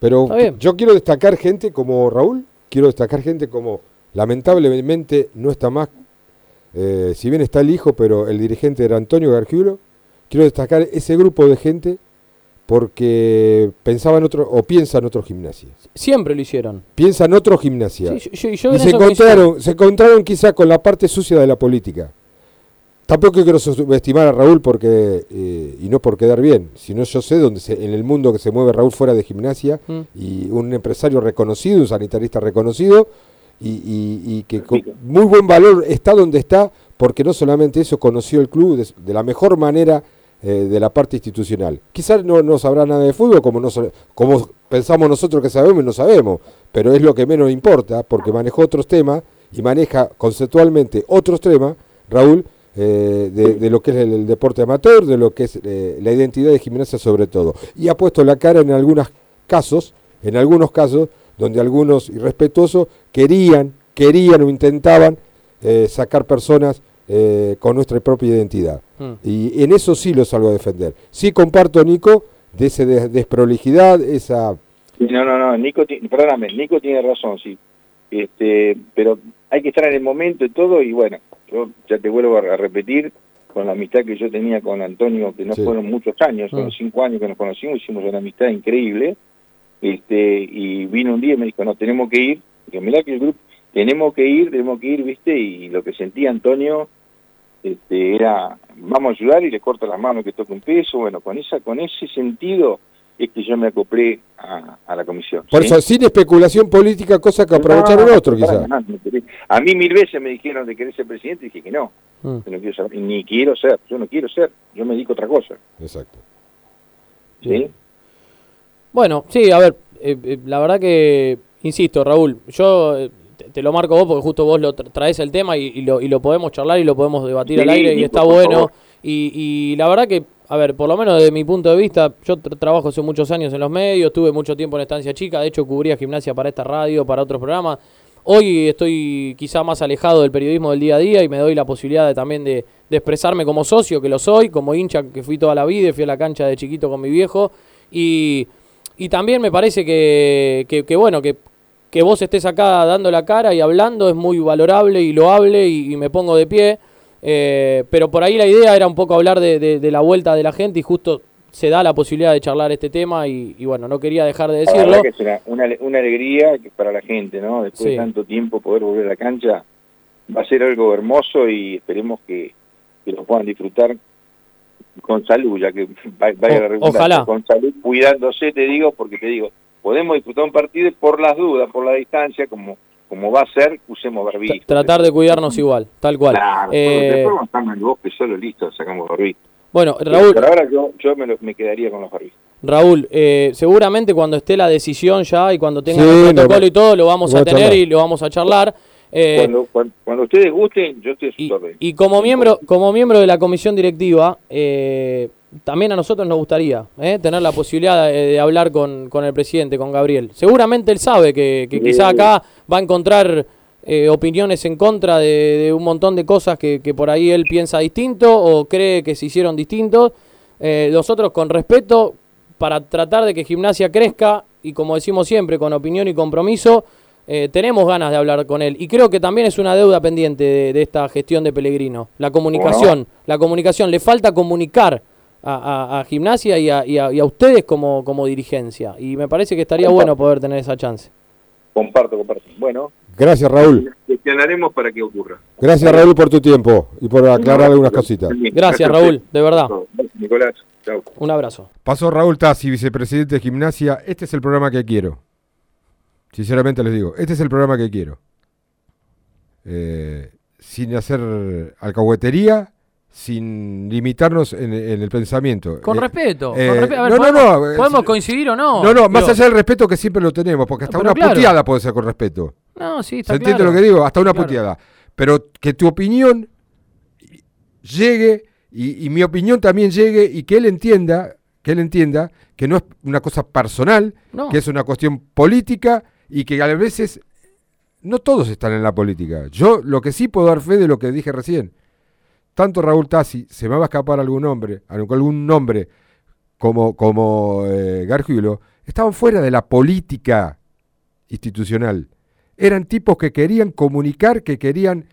Pero yo quiero destacar gente como Raúl, quiero destacar gente como, lamentablemente no está más, eh, si bien está el hijo, pero el dirigente era Antonio Gargiulo, quiero destacar ese grupo de gente porque pensaban otro, o piensan otro gimnasia. Siempre lo hicieron. Piensan otro gimnasia. Sí, yo- yo- yo y en se encontraron, se encontraron quizá con la parte sucia de la política. Tampoco quiero subestimar a Raúl porque eh, y no por quedar bien, sino yo sé dónde se, en el mundo que se mueve Raúl fuera de gimnasia Mm. y un empresario reconocido, un sanitarista reconocido y, y- y que con muy buen valor está donde está porque no solamente eso conoció el club de, de la mejor manera eh, de la parte institucional. Quizás no, no sabrá nada de fútbol como, no, como pensamos nosotros que sabemos y no sabemos, pero es lo que menos importa porque manejó otros temas y maneja conceptualmente otros temas, Raúl, eh, de, lo que es el, deporte amateur, de lo que es eh, la identidad de gimnasia sobre todo. Y ha puesto la cara en algunos casos, en algunos casos, donde algunos irrespetuosos querían, querían o intentaban sacar personas eh, con nuestra propia identidad. Mm. Y en eso sí lo salgo a defender. Sí comparto, Nico, de esa des- desprolijidad, esa... No, no, no, Nico, perdóname, Nico tiene razón, sí. Este, pero hay que estar en el momento y todo, y bueno, yo ya te vuelvo a, a repetir, con la amistad que yo tenía con Antonio, que no Sí. fueron muchos años, fueron Mm. cinco años que nos conocimos, hicimos una amistad increíble, este, y vino un día y me dijo, no, tenemos que ir, que mirá que el grupo, tenemos que ir, tenemos que ir, viste, y lo que sentía Antonio, este, era, vamos a ayudar y le corto las manos que toque un peso, bueno, con esa, con ese sentido es que yo me acoplé a, a la comisión. Por ¿sí? eso, sin especulación política, cosa que aprovecharon No, otros, quizás. no. A mí mil veces me dijeron de querer ser presidente y dije que no, Mm. que no quiero ser, ni quiero ser, yo no quiero ser, yo me dedico a otra cosa. Exacto. ¿sí? Bueno, sí, a ver, eh, eh, la verdad que, insisto, Raúl, yo eh, te, lo marco vos porque justo vos lo tra- traes el tema y, y lo, y lo podemos charlar y lo podemos debatir Sí, al aire y está bueno. Y, y la verdad que, a ver, por lo menos desde mi punto de vista, yo tra- trabajo hace muchos años en los medios, tuve mucho tiempo en Estancia Chica, de hecho cubría gimnasia para esta radio, para otros programas. Hoy estoy quizá más alejado del periodismo del día a día y me doy la posibilidad de, también de, de expresarme como socio, que lo soy, como hincha que fui toda la vida y fui a la cancha de chiquito con mi viejo. Y, y también me parece que, que, que, bueno, que, que vos estés acá dando la cara y hablando es muy valorable y loable y, y me pongo de pie. Eh, pero por ahí la idea era un poco hablar de, de- de la vuelta de la gente y justo se da la posibilidad de charlar este tema y, y bueno, no quería dejar de La decirlo. verdad que es una, una, ale- una alegría para la gente, ¿no? Después Sí. de tanto tiempo poder volver a la cancha, va a ser algo hermoso y esperemos que, que lo puedan disfrutar con salud, ya que va- vaya O- la ojalá. con salud, cuidándose, te digo, porque te digo, podemos disfrutar un partido y por las dudas, por la distancia, como como va a ser, usemos barbijo. Tratar de cuidarnos igual, tal cual. Claro, Eh, después vamos a estar en el bosque solo, listo, sacamos barbijo. bueno, Raúl, Por ahora yo, yo me, lo- me quedaría con los barbijos. Raúl, eh, seguramente cuando esté la decisión ya y cuando tenga Sí, el protocolo no. y todo, lo vamos a a tener charlar. y lo vamos a charlar. Eh, Cuando, cuando, cuando ustedes gusten, yo estoy a órdenes. y como miembro, como miembro de la comisión directiva, eh, también a nosotros nos gustaría eh, tener la posibilidad de, de hablar con, con el presidente, con Gabriel. Seguramente él sabe que, que quizá acá va a encontrar eh, opiniones en contra de, de un montón de cosas que, que por ahí él piensa distinto o cree que se hicieron distintos. Nosotros con respeto, para tratar de que gimnasia crezca y como decimos siempre, con opinión y compromiso, eh, tenemos ganas de hablar con él. Y creo que también es una deuda pendiente de, de esta gestión de Pellegrino. La comunicación, la comunicación. Le falta comunicar a, a- a gimnasia y a, y a- y a ustedes como, como dirigencia. Y me parece que estaría bueno poder tener esa chance. Comparto, comparto. Bueno, Gracias, Raúl. gestionaremos para que ocurra. Gracias, Raúl, por tu tiempo y por aclarar algunas cositas. Gracias, Raúl, de verdad. Nicolás, chao. Un abrazo. Pasó Raúl Tassi, vicepresidente de gimnasia. Este es el programa que quiero. Sinceramente les digo, este es el programa que quiero. Eh, sin hacer alcahuetería, sin limitarnos en, en el pensamiento. Con Eh, respeto. eh, con. A ver, no, no, podemos, no, eh, podemos coincidir o no. No, no, más allá del respeto que siempre lo tenemos, porque hasta Pero una claro. puteada puede ser con respeto. No, sí, está ¿Se entiende lo que digo? Hasta una Claro. puteada. Pero que tu opinión llegue y, y mi opinión también llegue y que él entienda, que él entienda que no es una cosa personal, No. que es una cuestión política y que a veces no todos están en la política. Yo lo que sí puedo dar fe de lo que dije recién. Tanto Raúl Tassi, se me va a escapar algún nombre, algún nombre como, como eh, Gargiulo, estaban fuera de la política institucional. Eran tipos que querían comunicar, que querían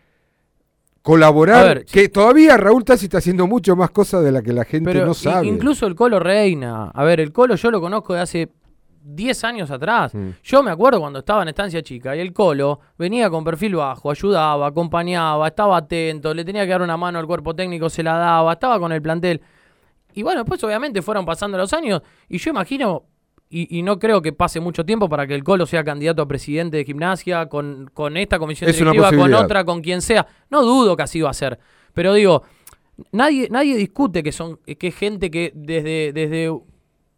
colaborar, ver, que todavía Raúl Tassi está haciendo mucho más cosas de la que la gente Pero no sabe. incluso el Colo Reina. A ver, el Colo yo lo conozco de hace 10 años atrás. Mm. Yo me acuerdo cuando estaba en Estancia Chica y el Colo venía con perfil bajo, ayudaba, acompañaba, estaba atento, le tenía que dar una mano al cuerpo técnico, se la daba, estaba con el plantel. Y bueno, después obviamente fueron pasando los años y yo imagino, y, y no creo que pase mucho tiempo para que el Colo sea candidato a presidente de gimnasia con, con esta comisión Es directiva, con otra, con quien sea. No dudo que así va a ser. Pero digo, nadie, nadie discute que son que es gente que desde, desde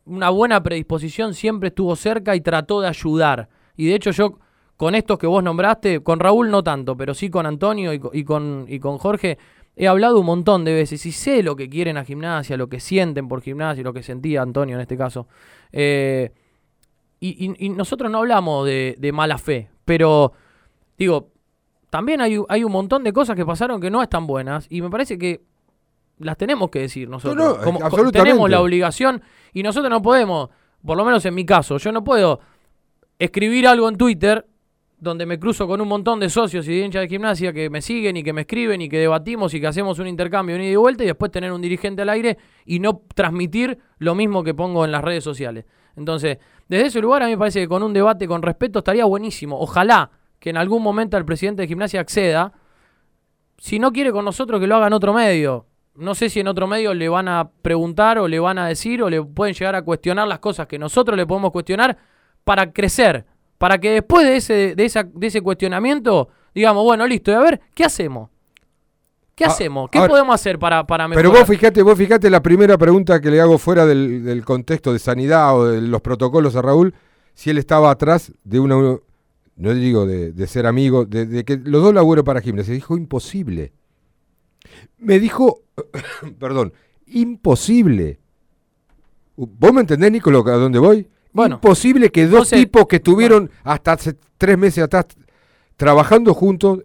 una buena predisposición siempre estuvo cerca y trató de ayudar. Y de hecho yo con estos que vos nombraste, con Raúl no tanto, pero sí con Antonio y, co- y con, y con Jorge, he hablado un montón de veces y sé lo que quieren a gimnasia, lo que sienten por gimnasia, lo que sentía Antonio en este caso. Eh, y nosotros no hablamos de, de mala fe, pero digo, también hay, hay un montón de cosas que pasaron que no están buenas y me parece que las tenemos que decir nosotros. No, no, Como- co- absolutamente. tenemos la obligación y nosotros no podemos, por lo menos en mi caso, yo no puedo escribir algo en Twitter donde me cruzo con un montón de socios y de hinchas de gimnasia que me siguen y que me escriben y que debatimos y que hacemos un intercambio un ida y vuelta y después tener un dirigente al aire y no transmitir lo mismo que pongo en las redes sociales. Entonces, desde ese lugar a mí me parece que con un debate con respeto estaría buenísimo. Ojalá que en algún momento el presidente de gimnasia acceda. Si no quiere con nosotros, que lo haga en otro medio. No sé si en otro medio le van a preguntar o le van a decir o le pueden llegar a cuestionar las cosas que nosotros le podemos cuestionar para crecer. Para que después de ese, de esa, de ese cuestionamiento digamos, bueno, listo, y a ver, ¿qué hacemos? ¿Qué Ah, hacemos? ¿Qué podemos hacer para, para mejorar? Pero vos fijate, vos fijate la primera pregunta que le hago fuera del, del contexto de sanidad o de los protocolos a Raúl, si él estaba atrás de una, no digo de, de ser amigo, de, de que los dos laburos para gimnasia. Dijo imposible. Me dijo, perdón, imposible. ¿Vos me entendés, Nicolò, a dónde voy? imposible que dos entonces- tipos que estuvieron hasta hace tres meses atrás trabajando juntos,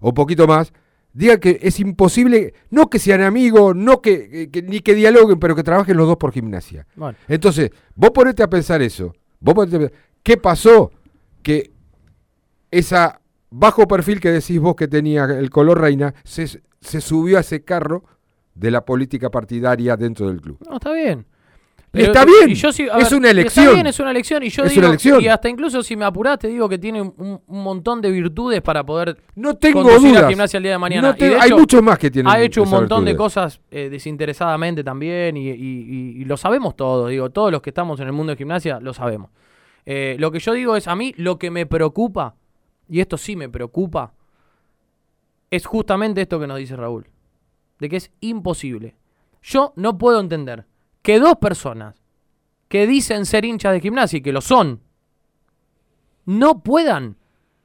o poquito más, digan que es imposible, no que sean amigos, no que- ni que dialoguen, pero que trabajen los dos por gimnasia. Bueno. Entonces, vos ponete a pensar eso. Vos ponete a pensar, ¿Qué pasó? Que esa bajo perfil que decís vos que tenía el color reina se, se subió a ese carro de la política partidaria dentro del club. No, está bien. Está bien, y yo es ver, una elección. Está bien, es una elección. Y yo Es digo, una elección. y hasta incluso si me apurás, te digo que tiene un, un montón de virtudes para poder no tengo conducir dudas. a gimnasia el día de mañana. No te- Y de hay hecho, muchos más que tienen Ha hecho un montón de cosas eh, desinteresadamente también y, y- y- y lo sabemos todos. Digo, todos los que estamos en el mundo de gimnasia lo sabemos. Eh, lo que yo digo es, a mí lo que me preocupa, y esto sí me preocupa, es justamente esto que nos dice Raúl. De que es imposible. Yo no puedo entender que dos personas que dicen ser hinchas de gimnasia y que lo son, no puedan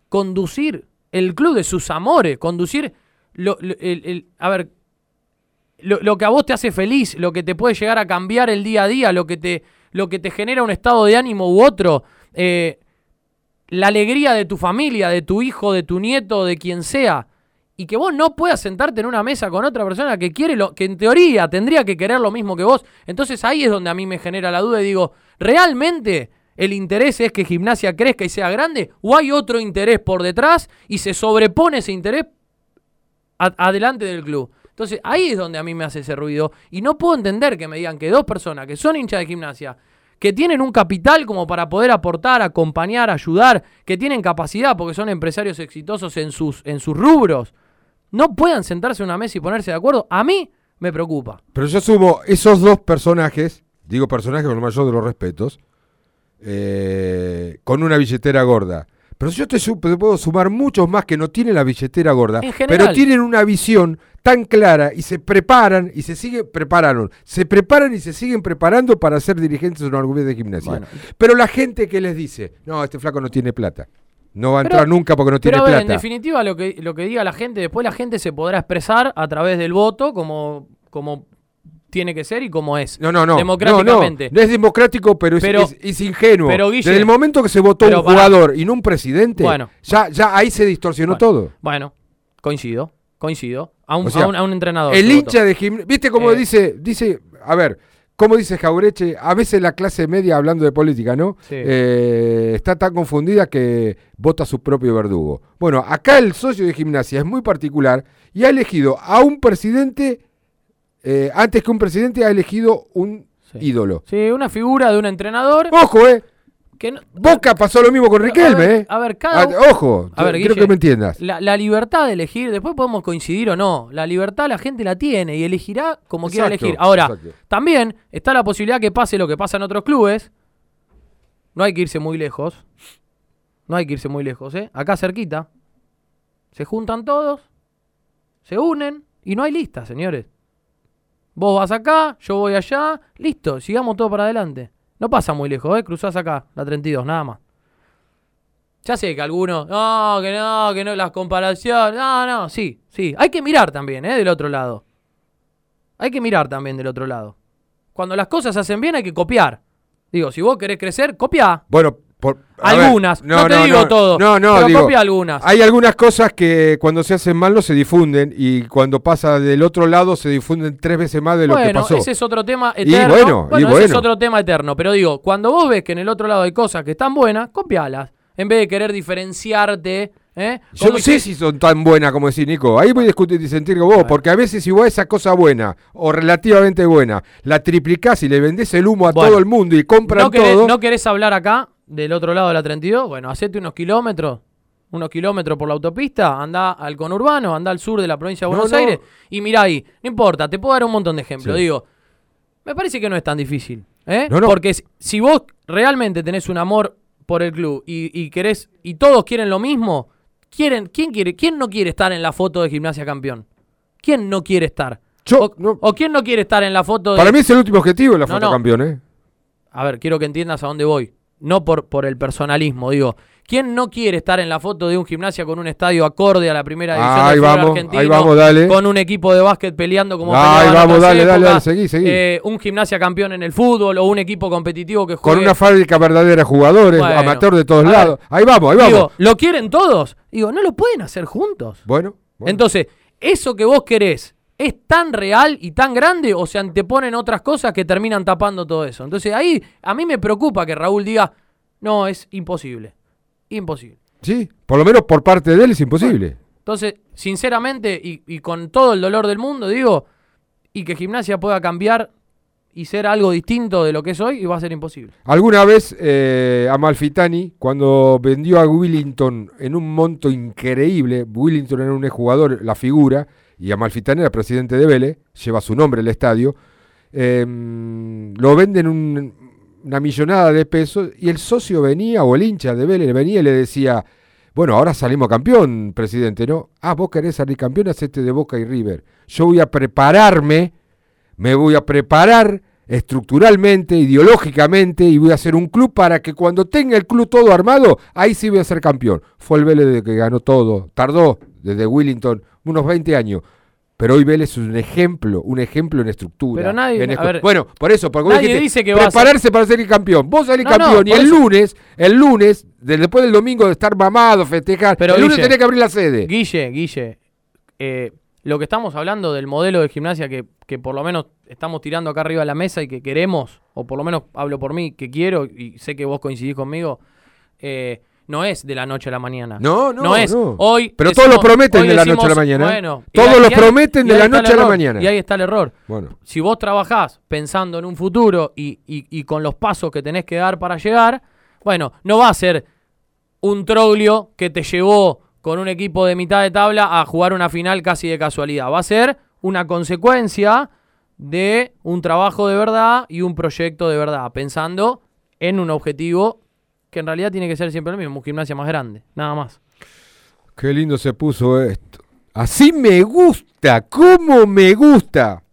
conducir el club de sus amores, conducir lo, a ver, lo, lo que a vos te hace feliz, lo que te puede llegar a cambiar el día a día, lo que te, lo que te genera un estado de ánimo u otro, eh, la alegría de tu familia, de tu hijo, de tu nieto, de quien sea, y que vos no puedas sentarte en una mesa con otra persona que quiere lo que en teoría tendría que querer lo mismo que vos. Entonces ahí es donde a mí me genera la duda y digo, ¿realmente el interés es que gimnasia crezca y sea grande? ¿O hay otro interés por detrás y se sobrepone ese interés adelante del club? Entonces ahí es donde a mí me hace ese ruido y no puedo entender que me digan que dos personas que son hinchas de gimnasia, que tienen un capital como para poder aportar, acompañar, ayudar, que tienen capacidad porque son empresarios exitosos en sus, en sus rubros, no puedan sentarse en una mesa y ponerse de acuerdo, a mí me preocupa. Pero yo sumo esos dos personajes, digo personajes con el mayor de los respetos, eh, con una billetera gorda. Pero yo te, puedo sumar muchos más que no tienen la billetera gorda, pero tienen una visión tan clara y se preparan y se siguen prepararon, se preparan y se siguen preparando para ser dirigentes de una de gimnasia. Bueno. Pero la gente que les dice, no, este flaco no tiene plata, no va a Pero- entrar nunca porque no tiene Pero a ver, en plata. definitiva, lo que, lo que diga la gente, después la gente se podrá expresar a través del voto como, como tiene que ser y como es. No, no, no. Democráticamente. No, no, no es democrático, pero es, Pero- es- es ingenuo. pero, Guille- Desde el momento que se votó un jugador y no un presidente, Bueno. ya, ya ahí se distorsionó Bueno, todo. Bueno, coincido, coincido. A un, O sea, a un, a un entrenador. El hincha votó. de gimnasia. ¿Viste cómo Eh, dice, dice, a ver, cómo dice Jaureche? A veces la clase media, hablando de política, ¿no? Sí. Eh, está tan confundida que vota a su propio verdugo. Bueno, acá el socio de gimnasia es muy particular y ha elegido a un presidente, eh, antes que un presidente, ha elegido un ídolo. Sí, una figura de un entrenador. Ojo, eh. Que no- Boca pasó lo mismo con Riquelme, a ver, ¿eh? A ver, cada. Ah, ojo, a ver, quiero que me entiendas. La, la libertad de elegir, después podemos coincidir o no. La libertad la gente la tiene y elegirá como quiera elegir. Ahora, exacto. también está la posibilidad que pase lo que pasa en otros clubes. No hay que irse muy lejos. No hay que irse muy lejos, ¿eh? Acá cerquita. Se juntan todos, se unen y no hay lista, señores. Vos vas acá, yo voy allá, listo, sigamos todo para adelante. No pasa muy lejos, ¿eh? Cruzás acá, la 32, nada más. Ya sé que algunos, no, que no, que no, las comparaciones, no, no, sí, sí. Hay que mirar también, ¿eh? Del otro lado. Hay que mirar también del otro lado. Cuando las cosas se hacen bien hay que copiar. Digo, si vos querés crecer, copia. Bueno, por, ver, Algunas, no, te digo todo. No, no, pero digo, copia algunas. Hay algunas cosas que cuando se hacen mal no se difunden y cuando pasa del otro lado se difunden tres veces más de lo que bueno, pasó. ese es otro tema Y eterno. bueno, y ese es otro tema eterno. Pero digo, cuando vos ves que en el otro lado hay cosas que están buenas, copialas. En vez de querer diferenciarte. ¿eh? Yo no sé si son tan buenas como decís, Nico. Ahí voy a discutir y sentir con vos, porque a veces si vos esa cosa buena o relativamente buena la triplicás y le vendés el humo a todo el mundo y compran ¿No querés, todo. ¿No querés hablar acá del otro lado de la 32? Bueno, hacete unos kilómetros, unos kilómetros por la autopista, anda al conurbano, anda al sur de la provincia de No, Buenos no. Aires y mirá ahí. No importa, te puedo dar un montón de ejemplos. Sí. Digo, me parece que no es tan difícil. ¿eh? No, no. Porque si, vos realmente tenés un amor por el club y, y querés, y todos quieren lo mismo, quieren, ¿quién, quiere, ¿quién no quiere estar en la foto de gimnasia campeón? ¿Quién no quiere estar? o, o quién no quiere estar en la foto de... Para mí es el último objetivo de la foto campeón, ¿eh? A ver, quiero que entiendas a dónde voy. No por, por el personalismo, digo. ¿Quién no quiere estar en la foto de un gimnasia con un estadio acorde a la primera división Ahí del fútbol vamos, argentino? ahí vamos, dale. Con un equipo de básquet peleando como Ahí peleaban en vamos, dale, dale, dale, seguí, seguí. eh, un gimnasia campeón en el fútbol o un equipo competitivo que Con juegue... una fábrica verdadera de jugadores, Bueno, amateur de todos lados. Ahí vamos, ahí vamos. Digo, ¿lo quieren todos? Digo, ¿no lo pueden hacer juntos? bueno, Entonces, eso que vos querés, ¿es tan real y tan grande o se anteponen otras cosas que terminan tapando todo eso? Entonces ahí a mí me preocupa que Raúl diga, no, es imposible. Imposible. sí, por lo menos por parte de él es imposible. Entonces, sinceramente y, y con todo el dolor del mundo, digo, y que gimnasia pueda cambiar y ser algo distinto de lo que es hoy, y va a ser imposible. Alguna vez eh, Amalfitani, cuando vendió a Willington en un monto increíble, Willington era un jugador, la figura, y Amalfitani era presidente de Vélez, lleva su nombre el estadio, eh, lo venden un- una millonada de pesos y el socio venía, o el hincha de Vélez venía y le decía, bueno, ahora salimos campeón, presidente, ¿no? Ah, vos querés salir campeón, hacete de Boca y River. Yo voy a prepararme me voy a preparar estructuralmente, ideológicamente y voy a hacer un club para que cuando tenga el club todo armado, ahí sí voy a ser campeón. Fue el Vélez que ganó todo, tardó desde Willington unos 20 años. Pero hoy Vélez es un ejemplo, un ejemplo en estructura. Pero nadie- en a ver, bueno, por eso, porque nadie dijiste, dice que a prepararse para ser campeón. Vos salís No, no, campeón y el eso- lunes, el lunes, de- después del domingo de estar mamado, festejar, Pero el lunes Guille, tenés que abrir la sede. Guille, Guille, eh, lo que estamos hablando del modelo de gimnasia que, que por lo menos estamos tirando acá arriba de la mesa y que queremos, o por lo menos hablo por mí, que quiero y sé que vos coincidís conmigo, eh, no es de la noche a la mañana. No, no, No es. no. Hoy. Pero todos lo prometen de la noche a la mañana, ¿eh? Bueno, Todos ahí- lo prometen de la noche a la mañana. Y ahí está el error. Bueno. Si vos trabajás pensando en un futuro y, y- y con los pasos que tenés que dar para llegar, bueno, no va a ser un troglio que te llevó con un equipo de mitad de tabla a jugar una final casi de casualidad. Va a ser una consecuencia de un trabajo de verdad y un proyecto de verdad, pensando en un objetivo que en realidad tiene que ser siempre el mismo, un gimnasia más grande, nada más. Qué lindo se puso esto. Así me gusta, cómo me gusta.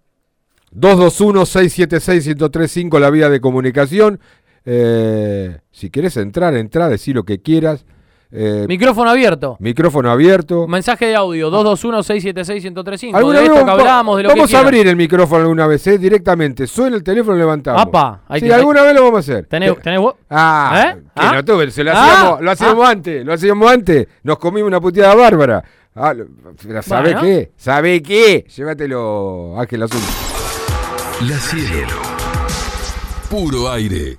221-676-1035, la vía de comunicación. Eh, si quieres entrar, entra, decir lo que quieras. Eh, Micrófono abierto. micrófono abierto. Mensaje de audio 221-676-1035. De Alguna vez esto que vamos- hablábamos, de lo vamos que a abrir el micrófono alguna vez, eh, directamente. Suena el teléfono levantamos. Apa, hay sí, que- alguna vez lo vamos a hacer. ¿Tenés, tenés vos? Ah, ¿Eh? que ¿Ah? no tuve, se lo Ah, hacíamos, lo hacíamos ah. antes, lo hacíamos antes. Nos comimos una puteada bárbara. Ah, ¿Sabe Bueno. qué? ¿Sabe qué? Llévatelo, Ángel Azul. La cielo. Puro aire.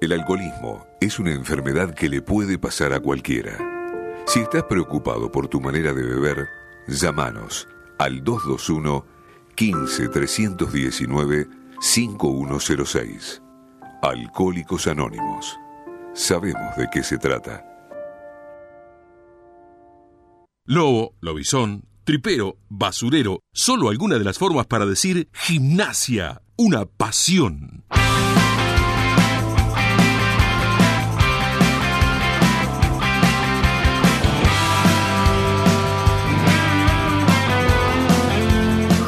El alcoholismo es una enfermedad que le puede pasar a cualquiera. Si estás preocupado por tu manera de beber, llámanos al 15 319 5106. Alcohólicos Anónimos. Sabemos de qué se trata. Lobo, lobizón, tripero, basurero, solo alguna de las formas para decir gimnasia, una pasión.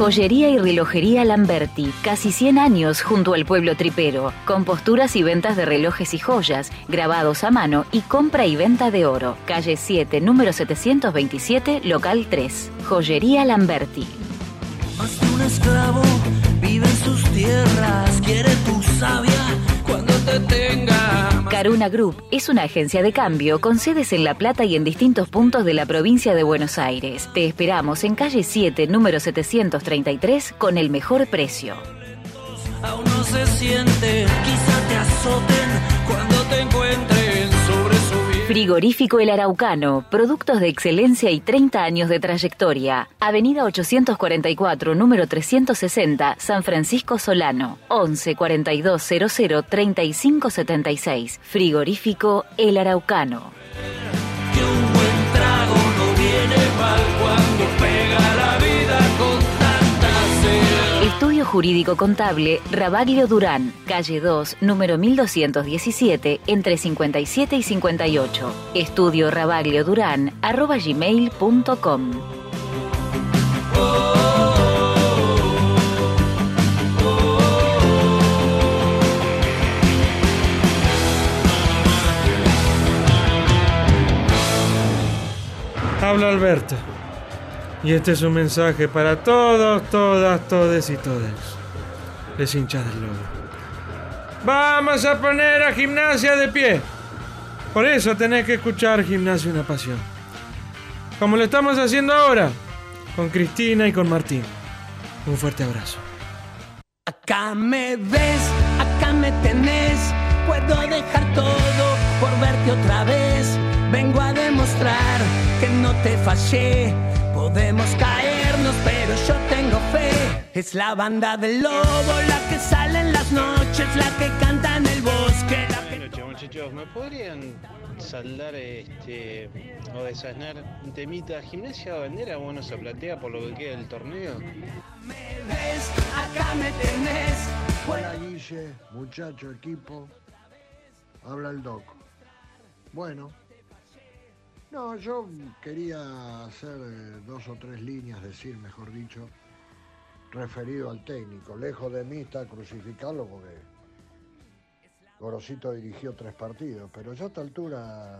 Joyería y relojería Lamberti, casi 100 años junto al pueblo tripero, con posturas y ventas de relojes y joyas, grabados a mano y compra y venta de oro. Calle 7, número 727, local 3. Joyería Lamberti. Más de un esclavo vive en sus tierras, quiere tu sabia te tenga. Caruna Group es una agencia de cambio con sedes en La Plata y en distintos puntos de la provincia de Buenos Aires. Te esperamos en calle 7, número 733, con el mejor precio. Aún no se siente, quizá te azoten cuando te. Frigorífico El Araucano, productos de excelencia y 30 años de trayectoria. Avenida 844, número 360, San Francisco Solano. 11 42 00 35 76. Frigorífico El Araucano. trago no viene Jurídico Contable Rabaglio Durán, calle 2, número 1217, entre 57 y 58. Estudio Rabaglio Durán, arroba gmail.com. Habla Alberto. Y este es un mensaje para todos, todas, todes y todes. Les hinchas del lobo. Vamos a poner a gimnasia de pie. Por eso tenés que escuchar Gimnasia una pasión. Como lo estamos haciendo ahora, con Cristina y con Martín. Un fuerte abrazo. Acá me ves, acá me tenés. Puedo dejar todo por verte otra vez. Vengo a demostrar que no te fallé. Podemos caernos, pero yo tengo fe. Es la banda del lobo, la que sale en las noches, la que canta en el bosque. La que... Buenas noches, muchachos. ¿Me podrían saldar este, o desasnar un temita? ¿Gimnasia bandera o no se platea por lo que queda del torneo? Me ves, acá me tenés. Hola Guille, muchacho, equipo. Habla el doc. Bueno. No, yo quería hacer eh, dos o tres líneas, decir, mejor dicho, referido al técnico. Lejos de mí está crucificarlo porque Gorosito dirigió tres partidos, pero ya a esta altura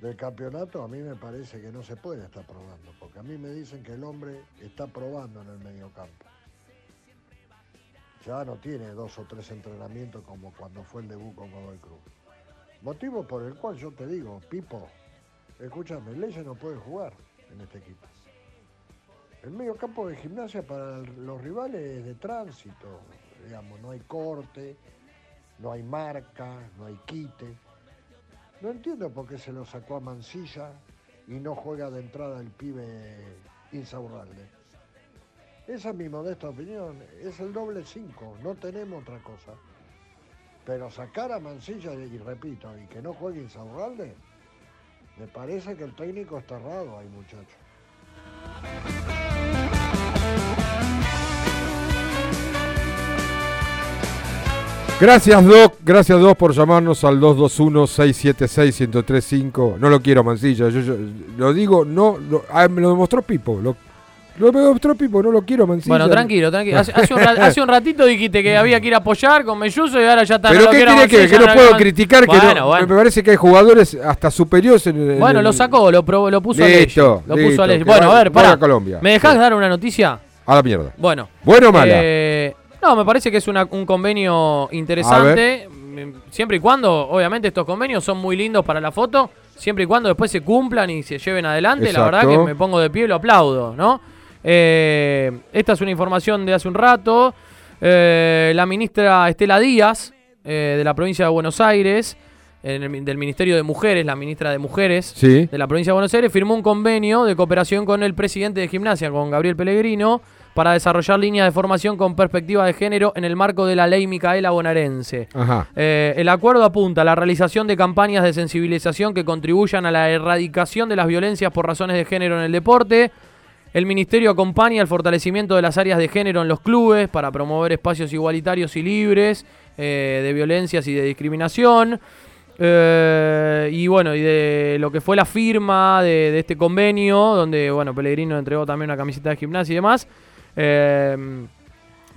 del campeonato a mí me parece que no se puede estar probando, porque a mí me dicen que el hombre está probando en el mediocampo. Ya no tiene dos o tres entrenamientos como cuando fue el debut con Godoy Cruz. Motivo por el cual yo te digo, Pipo, escúchame, Leyes no puede jugar en este equipo. El medio campo de gimnasia para los rivales es de tránsito, digamos, no hay corte, no hay marca, no hay quite. No entiendo por qué se lo sacó a Mansilla y no juega de entrada el pibe Insaurralde. Esa es mi modesta opinión, es el doble 5, no tenemos otra cosa. Pero sacar a Mansilla, y repito, y que no juegue Insaurralde, me parece que el técnico está errado ahí, muchacho. Gracias, Doc. Gracias, Doc, por llamarnos al 221-676-1035. No lo quiero, Mancilla. Yo, lo digo, no. Lo, ah, me lo demostró Pipo. Lo demostró Pipo, no lo quiero, Mancilla. Bueno, tranquilo, tranquilo. Hace, hace un, ra- hace un ratito dijiste que había que ir a apoyar con Melluso y ahora ya está. Pero no ¿qué quiere que, que no puedo criticar? que Bueno, no- bueno. Me parece que hay jugadores hasta superiores en, en Bueno, el- lo sacó, lo, probó, lo puso a Listo, ley. Lo puso a ley. que Bueno, a ver, a Colombia. ¿Me dejás Sí. dar una noticia? A la mierda. Bueno. ¿Bueno o mala? Eh, no, me parece que es una- un convenio interesante. Mm, Siempre y cuando, obviamente, estos convenios son muy lindos para la foto. Siempre y cuando después se cumplan y se lleven adelante. La verdad que me pongo de pie y lo aplaudo, ¿no? Eh, esta es una información de hace un rato. Eh, la ministra Estela Díaz, eh, de la provincia de Buenos Aires, en el- del Ministerio de Mujeres, la ministra de Mujeres Sí. de la provincia de Buenos Aires, firmó un convenio de cooperación con el presidente de gimnasia, con Gabriel Pellegrino, para desarrollar líneas de formación con perspectiva de género en el marco de la ley Micaela Bonaerense. Ajá. Eh, el acuerdo apunta a la realización de campañas de sensibilización que contribuyan a la erradicación de las violencias por razones de género en el deporte. El ministerio acompaña el fortalecimiento de las áreas de género en los clubes para promover espacios igualitarios y libres eh, de violencias y de discriminación. Eh, y bueno, y de lo que fue la firma de, este convenio, donde bueno, Pellegrino entregó también una camiseta de gimnasia y demás. Eh,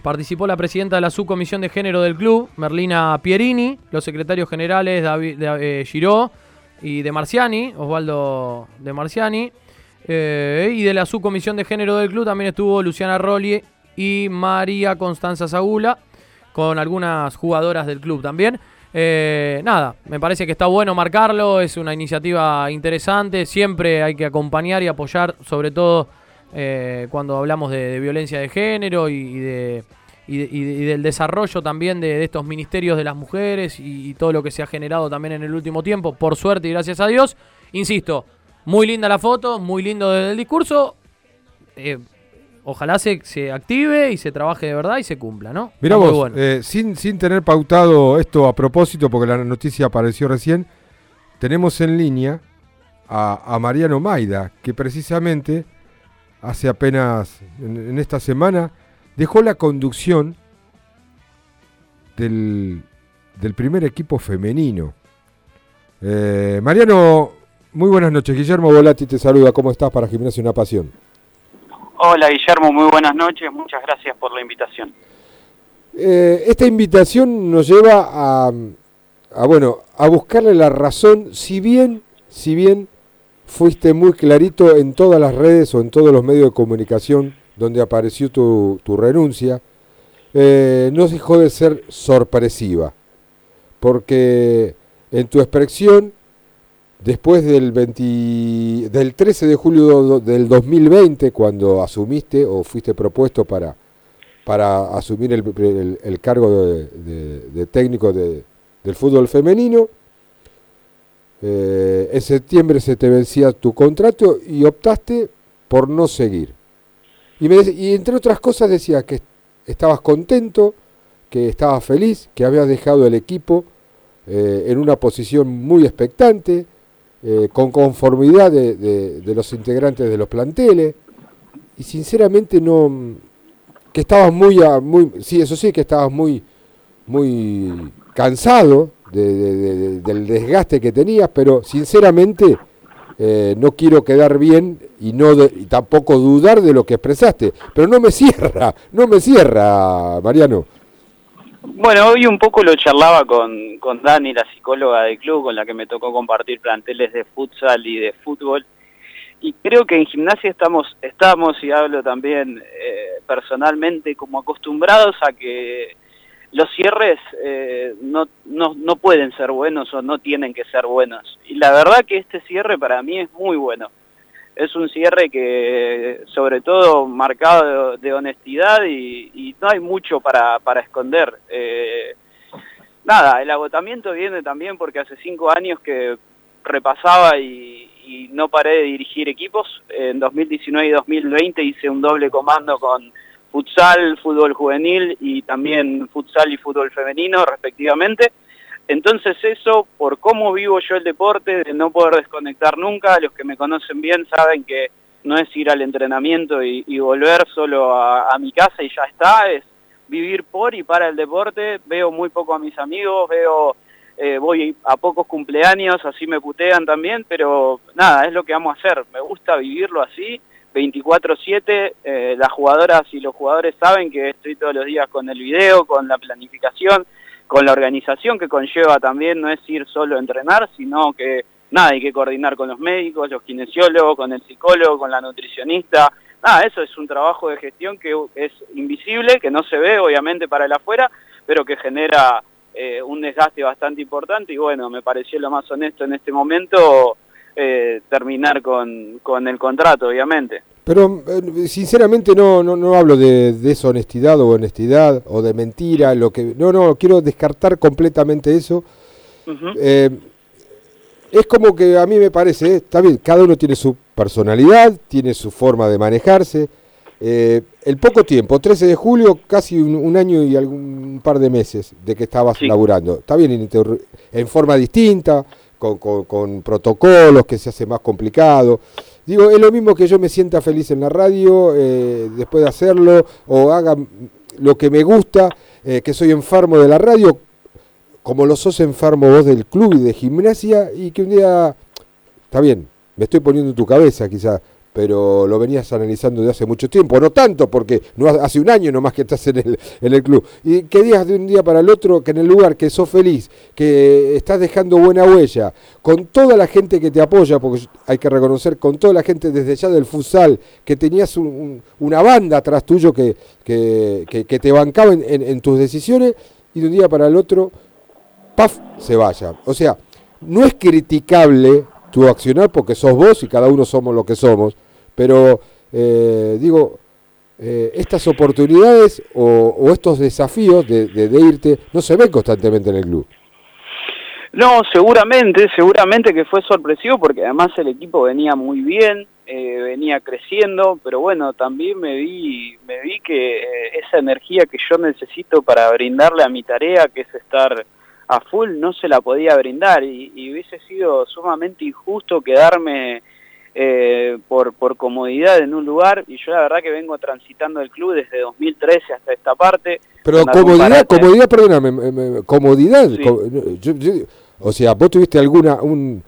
Participó la presidenta de la subcomisión de género del club, Merlina Pierini, los secretarios generales David de, Giró y de Marciani, Osvaldo de Marciani. Eh, y de la subcomisión de género del club también estuvo Luciana Rolli y María Constanza Sagula, con algunas jugadoras del club también. Eh, nada, me parece que está bueno marcarlo, es una iniciativa interesante, siempre hay que acompañar y apoyar, sobre todo eh, cuando hablamos de, violencia de género y, de, y, de- y de- y del desarrollo también de, estos ministerios de las mujeres y todo lo que se ha generado también en el último tiempo, por suerte y gracias a Dios. Insisto, muy linda la foto, muy lindo el discurso. eh, ojalá se, se active y se trabaje de verdad y se cumpla, ¿no? Muy vos, bueno. eh, sin, sin tener pautado esto a propósito, porque la noticia apareció recién, tenemos en línea a, a Mariano Maida, que precisamente hace apenas, en, en esta semana, dejó la conducción del, del primer equipo femenino. Eh, Mariano, muy buenas noches. Guillermo Volati te saluda. ¿Cómo estás para Gimnasia Una Pasión? Hola Guillermo, muy buenas noches, muchas gracias por la invitación. Eh, esta invitación nos lleva a, a, bueno, a buscarle la razón, si bien, si bien fuiste muy clarito en todas las redes o en todos los medios de comunicación donde apareció tu, tu renuncia, eh, no dejó de ser sorpresiva, porque en tu expresión, después del, 20 del 13 de julio del 2020, cuando asumiste o fuiste propuesto para, para asumir el, cargo de, técnico de- del fútbol femenino. Eh, en septiembre se te vencía tu contrato y optaste por no seguir. Y, entre otras cosas decía que estabas contento, que estabas feliz, que habías dejado el equipo eh, en una posición muy expectante, eh, con conformidad de, los integrantes de los planteles. Y sinceramente no, que estabas muy, muy sí, eso sí, que estabas muy, muy cansado de- del desgaste que tenías, pero sinceramente eh, no quiero quedar bien y no de- y tampoco dudar de lo que expresaste, pero no me cierra, no me cierra, Mariano. Bueno, hoy un poco lo charlaba con, con Dani, la psicóloga del club, con la que me tocó compartir planteles de futsal y de fútbol. Y creo que en gimnasia estamos, estamos y hablo también eh, personalmente, como acostumbrados a que los cierres eh, no, no, no pueden ser buenos o no tienen que ser buenos. Y la verdad que este cierre para mí es muy bueno. Es un cierre que, sobre todo, marcado de, honestidad y, y no hay mucho para, para esconder. Eh, nada, el agotamiento viene también porque hace cinco años que repasaba y, y no paré de dirigir equipos. En 2019 y 2020 hice un doble comando con futsal, fútbol juvenil y también futsal y fútbol femenino respectivamente. Entonces eso, por cómo vivo yo el deporte, de no poder desconectar nunca, los que me conocen bien saben que no es ir al entrenamiento y, volver solo a, a mi casa y ya está, es vivir por y para el deporte, veo muy poco a mis amigos, veo, eh, voy a pocos cumpleaños, así me putean también, pero nada, es lo que vamos a hacer, me gusta vivirlo así, 24/7, eh, las jugadoras y los jugadores saben que estoy todos los días con el video, con la planificación, con la organización que conlleva también, no es ir solo a entrenar, sino que nada, hay que coordinar con los médicos, los kinesiólogos, con el psicólogo, con la nutricionista, nada, eso es un trabajo de gestión que es invisible, que no se ve obviamente para el afuera, pero que genera eh, un desgaste bastante importante y bueno, me pareció lo más honesto en este momento eh, terminar con, con el contrato, obviamente. Pero eh, sinceramente no, no, no hablo de deshonestidad o honestidad o de mentira, lo que no, no, quiero descartar completamente eso. Eh, es como que a mí me parece, ¿eh? está bien, cada uno tiene su personalidad, tiene su forma de manejarse. Eh, el poco tiempo, 13 de julio, casi un, un año y algún par de meses de que estabas laburando. Está bien, en forma distinta, con, con- con protocolos que se hace más complicado. Digo, es lo mismo que yo me sienta feliz en la radio eh, después de hacerlo, o haga lo que me gusta, eh, que soy enfermo de la radio, como lo sos enfermo vos del club y de gimnasia, y que un día, está bien, me estoy poniendo en tu cabeza quizás, pero lo venías analizando de hace mucho tiempo, no tanto, porque no ha- hace un año nomás que estás en el, en el club. Y que digas de un día para el otro que en el lugar que sos feliz, que estás dejando buena huella, con toda la gente que te apoya, porque hay que reconocer, con toda la gente desde ya del futsal, que tenías un- un- una banda atrás tuyo que, que, que- te bancaba en- en tus decisiones, y de un día para el otro, ¡paf!, se vaya. O sea, no es criticable tu accionar porque sos vos y cada uno somos lo que somos, pero eh, digo, eh, estas oportunidades o, o estos desafíos de, de- irte no se ven constantemente en el club. No, seguramente, seguramente que fue sorpresivo porque además el equipo venía muy bien, eh, venía creciendo, pero bueno, también me vi, me vi que eh, esa energía que yo necesito para brindarle a mi tarea, que es estar a full, no se la podía brindar y, y hubiese sido sumamente injusto quedarme eh, por, por comodidad en un lugar y yo la verdad que vengo transitando el club desde 2013 hasta esta parte. Pero comodidad, comodidad, perdóname, me- me- comodidad. Sí. yo- yo- o sea, vos tuviste alguna, un,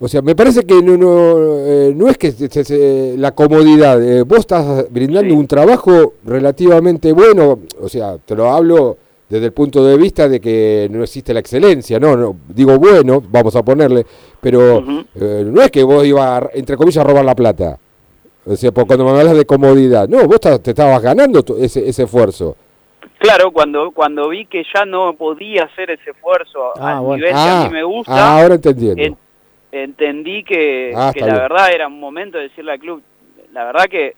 o sea, me parece que no, no, eh, no es que se- se- se- la comodidad, eh, vos estás brindando un trabajo relativamente bueno, o sea, te lo hablo desde el punto de vista de que no existe la excelencia, no, no digo bueno, vamos a ponerle, pero eh, no es que vos ibas, a, entre comillas, a robar la plata. O sea, por cuando me hablas de comodidad, no, vos te estabas ganando tu- ese, ese esfuerzo. Claro, cuando cuando vi que ya no podía hacer ese esfuerzo al bueno. nivel que a Ah, mí me gusta, ah, ahora entendiendo. en- entendí que, Ah, que la bien. verdad era un momento de decirle al club, la verdad que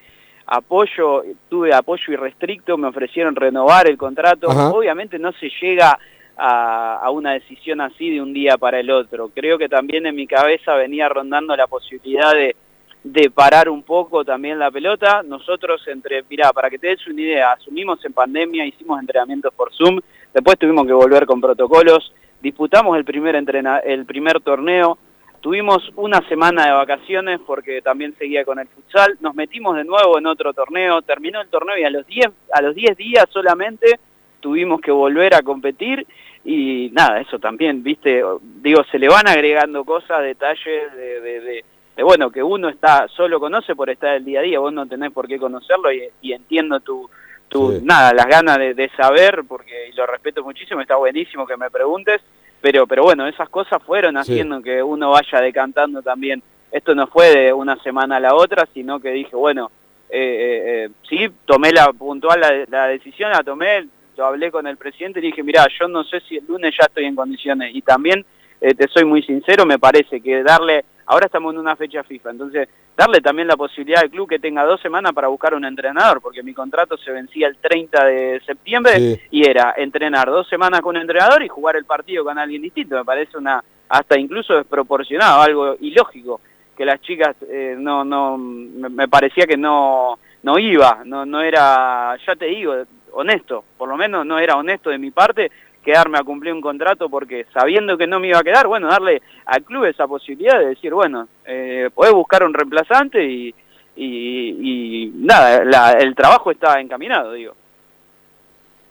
apoyo, tuve apoyo irrestricto, me ofrecieron renovar el contrato, Ajá. obviamente no se llega a, a una decisión así de un día para el otro, creo que también en mi cabeza venía rondando la posibilidad de, de parar un poco también la pelota, nosotros entre, mirá, para que te des una idea, asumimos en pandemia, hicimos entrenamientos por Zoom, después tuvimos que volver con protocolos, disputamos el primer, entrena el primer torneo, Tuvimos una semana de vacaciones porque también seguía con el futsal. Nos metimos de nuevo en otro torneo. Terminó el torneo y a los 10 a los 10 días solamente tuvimos que volver a competir y nada, eso también, viste, digo, se le van agregando cosas, detalles de, de, de- de, bueno, que uno está solo conoce por estar el día a día, vos no tenés por qué conocerlo y, y entiendo tu, tu Sí. nada, las ganas de, de saber, porque y lo respeto muchísimo, está buenísimo que me preguntes, pero, pero bueno, esas cosas fueron Sí. haciendo que uno vaya decantando también. Esto no fue de una semana a la otra, sino que dije, bueno, eh, eh, eh, sí, tomé la puntual la, la decisión, la tomé, lo hablé con el presidente y dije, mira, yo no sé si el lunes ya estoy en condiciones. Y también, eh, te soy muy sincero, me parece que darle, ahora estamos en una fecha FIFA, entonces darle también la posibilidad al club que tenga dos semanas para buscar un entrenador, porque mi contrato se vencía el 30 de septiembre Sí. y era entrenar dos semanas con un entrenador y jugar el partido con alguien distinto. Me parece una hasta incluso desproporcionado, algo ilógico, que las chicas eh, no, no, me, me parecía que no, no iba, no, no era, ya te digo, honesto, por lo menos no era honesto de mi parte quedarme a cumplir un contrato porque sabiendo que no me iba a quedar, bueno, darle al club esa posibilidad de decir, bueno, eh, podés buscar un reemplazante y, y, y nada, la- el trabajo está encaminado, digo.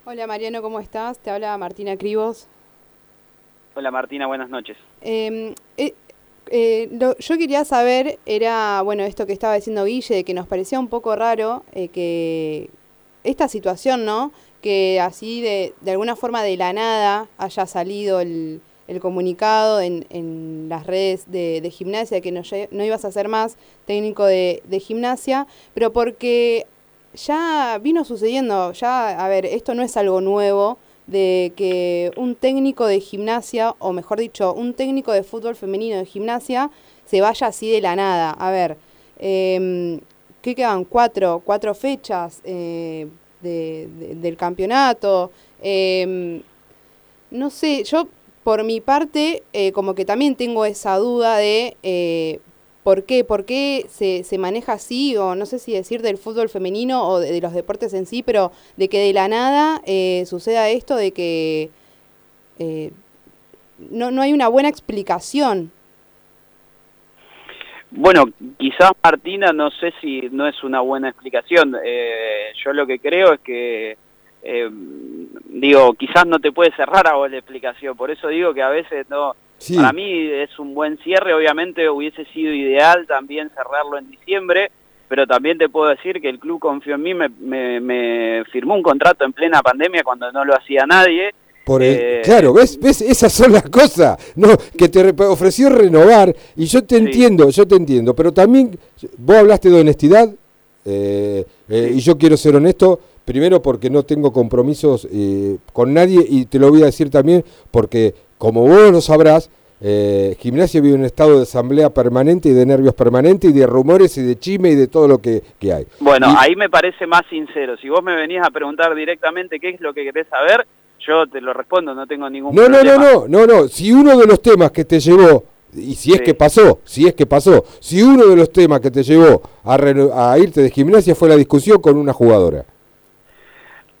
Hola Mariano, ¿cómo estás? Te habla Martina Cribos. Hola Martina, buenas noches. Eh, eh, eh, lo- yo quería saber, era, bueno, esto que estaba diciendo Guille, de que nos parecía un poco raro eh, que esta situación, ¿no? Que así de, de alguna forma de la nada haya salido el, el comunicado en, en las redes de, de gimnasia, que no, no ibas a ser más técnico de, de gimnasia, pero porque ya vino sucediendo, ya, a ver, esto no es algo nuevo, de que un técnico de gimnasia, o mejor dicho, un técnico de fútbol femenino de gimnasia, se vaya así de la nada. A ver, eh, ¿qué quedan? Cuatro, cuatro fechas eh, de- de- del campeonato. Eh, no sé, yo por mi parte, eh, como que también tengo esa duda de eh, por qué, por qué se, se maneja así, o no sé si decir del fútbol femenino o de, de los deportes en sí, pero de que de la nada eh, suceda esto de que no, no hay una buena explicación. Bueno, quizás Martina, no sé si no es una buena explicación. Eh, yo lo que creo es que, eh, digo, quizás no te puede cerrar a vos la explicación. Por eso digo que a veces no. Sí. Para mí es un buen cierre. Obviamente hubiese sido ideal también cerrarlo en diciembre, pero también te puedo decir que el club confió en mí, me, me, me firmó un contrato en plena pandemia cuando no lo hacía nadie. Por el- Eh, claro, ¿ves? ¿ves? Esas son las cosas. No, que te re- ofreció renovar. Y yo te entiendo, yo te entiendo. Pero también, vos hablaste de honestidad. eh, eh, Y yo quiero ser honesto. Primero porque no tengo compromisos eh, con nadie. Y te lo voy a decir también porque, como vos lo sabrás, eh, Gimnasia vive en un estado de asamblea permanente y de nervios permanentes y de rumores y de chisme y de todo lo que, que hay. Bueno, Y- ahí me parece más sincero. Si vos me venís a preguntar directamente qué es lo que querés saber, yo te lo respondo, no tengo ningún No, no, problema. no, no, no, no. Si uno de los temas que te llevó, y si es Sí. que pasó, si es que pasó, si uno de los temas que te llevó a, irte de gimnasia fue la discusión con una jugadora.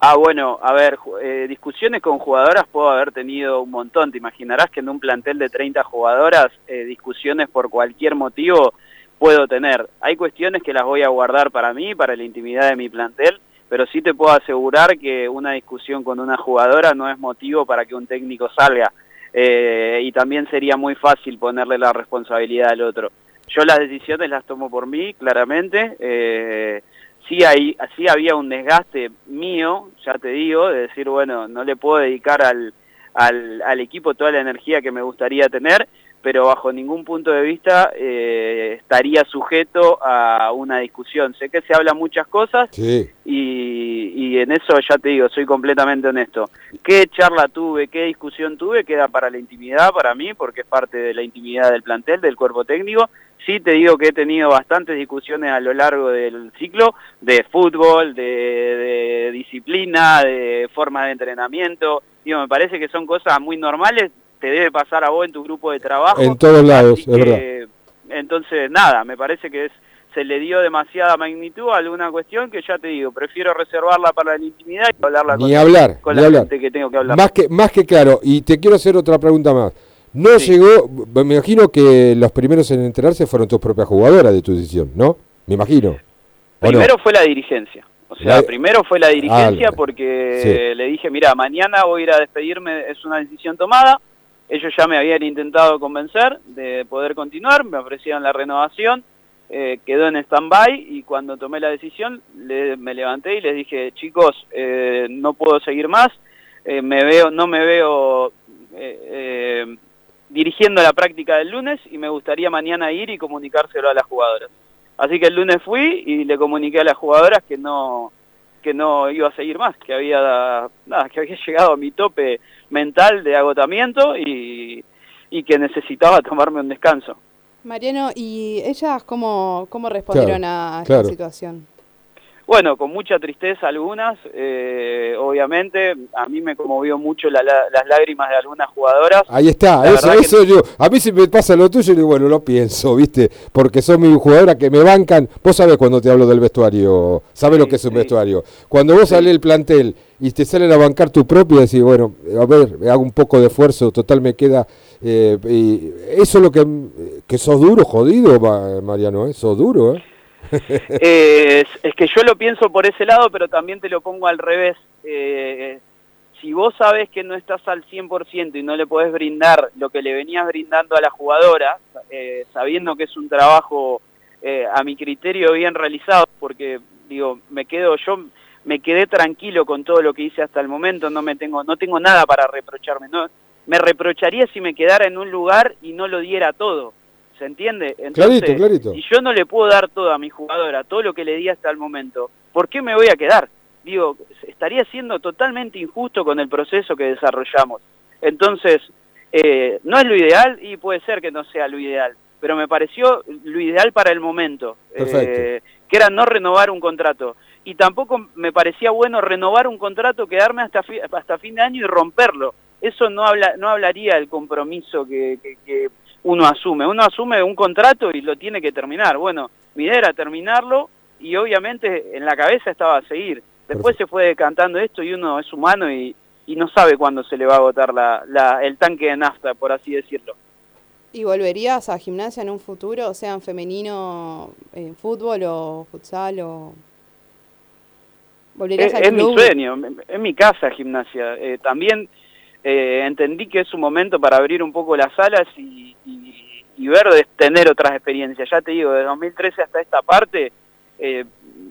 Ah, bueno, a ver, eh, discusiones con jugadoras puedo haber tenido un montón. Te imaginarás que en un plantel de 30 jugadoras, eh, discusiones por cualquier motivo puedo tener. Hay cuestiones que las voy a guardar para mí, para la intimidad de mi plantel, pero sí te puedo asegurar que una discusión con una jugadora no es motivo para que un técnico salga. Eh, y también sería muy fácil ponerle la responsabilidad al otro. Yo las decisiones las tomo por mí, claramente. Eh, sí, hay, sí había un desgaste mío, ya te digo, de decir, bueno, no le puedo dedicar al, al, al equipo toda la energía que me gustaría tener, pero bajo ningún punto de vista eh, estaría sujeto a una discusión. Sé que se hablan muchas cosas Sí. y, y en eso ya te digo, soy completamente honesto. ¿Qué charla tuve, qué discusión tuve? Queda para la intimidad, para mí, porque es parte de la intimidad del plantel, del cuerpo técnico. Sí te digo que he tenido bastantes discusiones a lo largo del ciclo de fútbol, de, de disciplina, de forma de entrenamiento. Digo, me parece que son cosas muy normales, te debe pasar a vos en tu grupo de trabajo. En todos lados, es verdad. entonces, nada, me parece que es, se le dio demasiada magnitud a alguna cuestión que ya te digo, prefiero reservarla para la intimidad y hablarla Ni con, hablar, con ni la hablar. gente que tengo que hablar. Más que, más que claro, y te quiero hacer otra pregunta más. No llegó, me imagino que los primeros en enterarse fueron tus propias jugadoras de tu decisión, ¿no? Me imagino. Primero fue la dirigencia. O sea, La- primero fue la dirigencia Ah, porque sí. le dije, mira, mañana voy a ir a despedirme, es una decisión tomada. Ellos ya me habían intentado convencer de poder continuar, me ofrecieron la renovación, eh, quedó en stand-by y cuando tomé la decisión le- me levanté y les dije, chicos, eh, no puedo seguir más, eh, me veo, no me veo eh, eh, dirigiendo la práctica del lunes y me gustaría mañana ir y comunicárselo a las jugadoras. Así que el lunes fui y le comuniqué a las jugadoras que no que no iba a seguir más, que había nada, que había llegado a mi tope mental de agotamiento y, y que necesitaba tomarme un descanso. Mariano, ¿y ellas cómo, cómo respondieron Claro, a claro. esta situación? Bueno, con mucha tristeza algunas, eh, obviamente, a mí me conmovió mucho la- la- las lágrimas de algunas jugadoras. Ahí está, La eso, que- eso yo. A mí si me pasa lo tuyo, digo, bueno, lo pienso, ¿viste? Porque son mis jugadoras que me bancan. Vos sabés cuando te hablo del vestuario, sabés lo que es un vestuario. Cuando vos salés del plantel y te salen a bancar tu propio, decís, bueno, a ver, hago un poco de esfuerzo, total me queda. eh, y eso es lo que. Que sos duro, jodido, Ma- Mariano, ¿eh? Sos duro, ¿eh? Es, que yo lo pienso por ese lado, pero también te lo pongo al revés. Eh, si vos sabés que no estás al 100% y no le podés brindar lo que le venías brindando a la jugadora, eh, sabiendo que es un trabajo eh, a mi criterio bien realizado, porque digo, me quedo yo me quedé tranquilo con todo lo que hice hasta el momento, no me tengo no tengo nada para reprocharme, no me reprocharía si me quedara en un lugar y no lo diera todo. ¿Se entiende? Clarito, clarito. Si yo no le puedo dar todo a mi jugadora, todo lo que le di hasta el momento, ¿por qué me voy a quedar? Digo, estaría siendo totalmente injusto con el proceso que desarrollamos. Entonces, eh, no es lo ideal y puede ser que no sea lo ideal, pero me pareció lo ideal para el momento, eh, que era no renovar un contrato. Y tampoco me parecía bueno renovar un contrato, quedarme hasta, fi- hasta fin de año y romperlo. eso no habla no hablaría del compromiso que, que- que uno asume. Uno asume un contrato y lo tiene que terminar. Bueno, mi idea era terminarlo y obviamente en la cabeza estaba a seguir. Después se fue decantando esto y uno es humano y, y no sabe cuándo se le va a agotar la, la- el tanque de nafta, por así decirlo. ¿Y volverías a gimnasia en un futuro, sea en femenino, en fútbol o futsal o...? ¿Volverías Es, al es mi sueño, es mi casa gimnasia. Eh, también eh, entendí que es un momento para abrir un poco las alas y, y- y ver, tener otras experiencias. Ya te digo, de 2013 hasta esta parte, eh,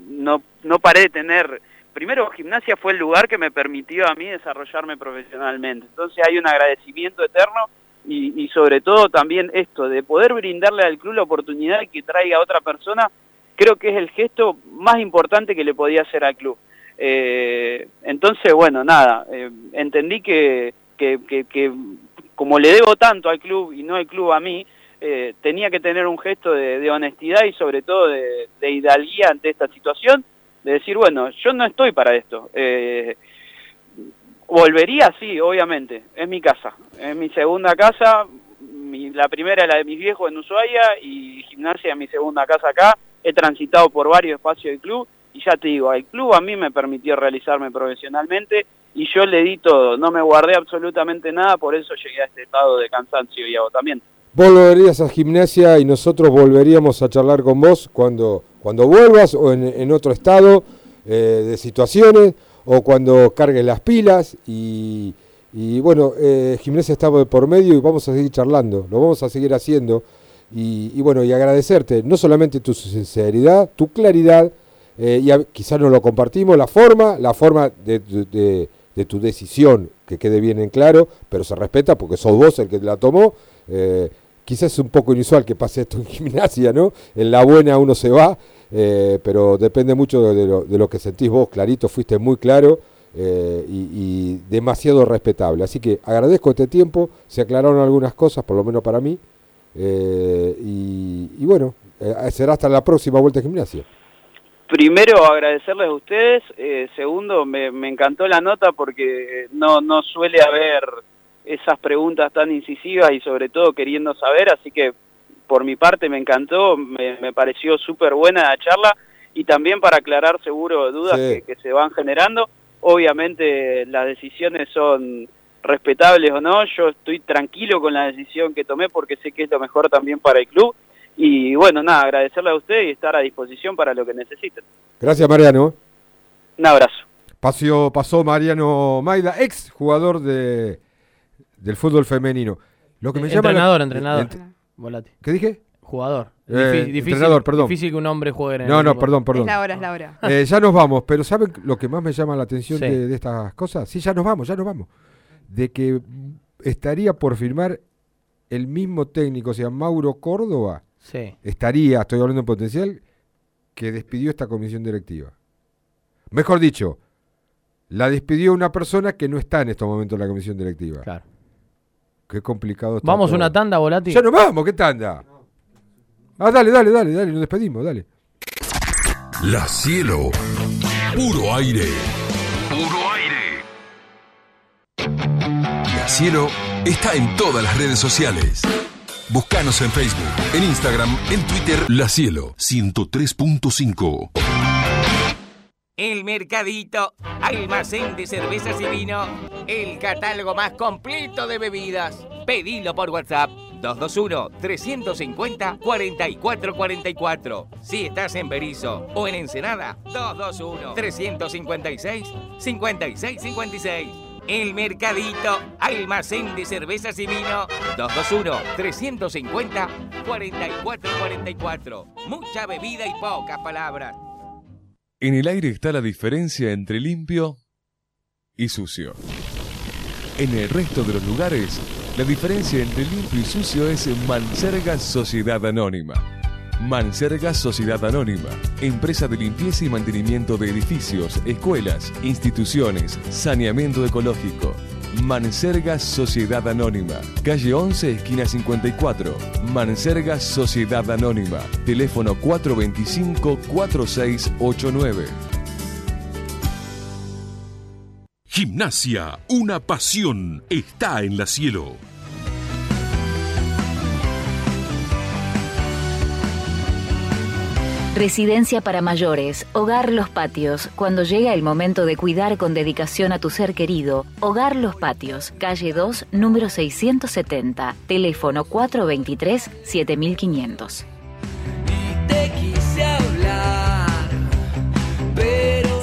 no, no paré de tener... Primero, gimnasia fue el lugar que me permitió a mí desarrollarme profesionalmente. Entonces hay un agradecimiento eterno y, y sobre todo también esto, de poder brindarle al club la oportunidad de que traiga a otra persona, creo que es el gesto más importante que le podía hacer al club. Eh, entonces, bueno, nada, eh, entendí que, que, que- como le debo tanto al club y no el club a mí, eh, tenía que tener un gesto de, de honestidad y sobre todo de, de hidalguía ante esta situación, de decir, bueno, yo no estoy para esto. Eh, volvería, sí, obviamente, es mi casa, es mi segunda casa, mi- la primera es la de mis viejos en Ushuaia y gimnasia es mi segunda casa acá, he transitado por varios espacios del club y ya te digo, el club a mí me permitió realizarme profesionalmente y yo le di todo, no me guardé absolutamente nada, por eso llegué a este estado de cansancio y agotamiento. Volverías a gimnasia y nosotros volveríamos a charlar con vos cuando, cuando vuelvas o en, otro estado eh, de situaciones o cuando cargues las pilas y, bueno, eh, gimnasia está por medio y vamos a seguir charlando, lo vamos a seguir haciendo y, y bueno, y agradecerte no solamente tu sinceridad, tu claridad, eh, y quizás no lo compartimos, la forma, la forma de, de- de- de tu decisión, que quede bien en claro, pero se respeta porque sos vos el que la tomó. eh, quizás es un poco inusual que pase esto en gimnasia, ¿no? En la buena uno se va, eh, pero depende mucho de lo, de que sentís vos, clarito, fuiste muy claro eh, y, demasiado respetable. Así que agradezco este tiempo, se aclararon algunas cosas, por lo menos para mí, y, bueno, será hasta la próxima vuelta a gimnasia. Primero, agradecerles a ustedes. Eh, segundo, me, me encantó la nota porque no, no suele haber esas preguntas tan incisivas y sobre todo queriendo saber, así que por mi parte me encantó, me, me pareció súper buena la charla y también para aclarar seguro dudas Sí. que, que se van generando. Obviamente las decisiones son respetables o no, yo estoy tranquilo con la decisión que tomé porque sé que es lo mejor también para el club y bueno, nada, agradecerle a ustedes y estar a disposición para lo que necesiten. Gracias, Mariano. Un abrazo. Pasó, pasó Mariano Maida, ex jugador de, del fútbol femenino. Lo que me llama la- entrenador, entrenador. Ent- Volati. ¿Qué dije? Jugador. Eh, Difí- difícil, entrenador, perdón. Difícil que un hombre juegue en No, el no, perdón, perdón. Es la hora, es la hora. Eh, ya nos vamos, pero ¿saben lo que más me llama la atención Sí. de, de estas cosas? Sí, ya nos vamos, ya nos vamos. De que estaría por firmar el mismo técnico, o sea, Mauro Córdoba, Sí. estaría, estoy hablando en potencial, que despidió esta comisión directiva. Mejor dicho, la despidió una persona que no está en estos momentos en la comisión directiva. Claro. Qué complicado está Vamos todo. una tanda, Volati. Ya nos vamos, ¿qué tanda? Ah, dale, dale, dale, dale, nos despedimos, dale. La cielo. Puro aire. Puro aire. La cielo está en todas las redes sociales. Búscanos en Facebook, en Instagram, en Twitter. La cielo 103.5. El Mercadito, almacén de cervezas y vino, el catálogo más completo de bebidas. Pedilo por WhatsApp 221-350-4444. Si estás en Berizo o en Ensenada, 221-356-5656. El Mercadito, almacén de cervezas y vino, 221-350-4444. Mucha bebida y pocas palabras. En el aire está la diferencia entre limpio y sucio. En el resto de los lugares, la diferencia entre limpio y sucio es Manserga Sociedad Anónima. Manserga Sociedad Anónima, empresa de limpieza y mantenimiento de edificios, escuelas, instituciones, saneamiento ecológico. Manserga Sociedad Anónima, calle 11, esquina 54. Manserga Sociedad Anónima, teléfono 425-4689. Gimnasia, una pasión, está en la cielo. Residencia para mayores, Hogar Los Patios. Cuando llega el momento de cuidar con dedicación a tu ser querido, Hogar Los Patios, calle 2, número 670, teléfono 423-7500.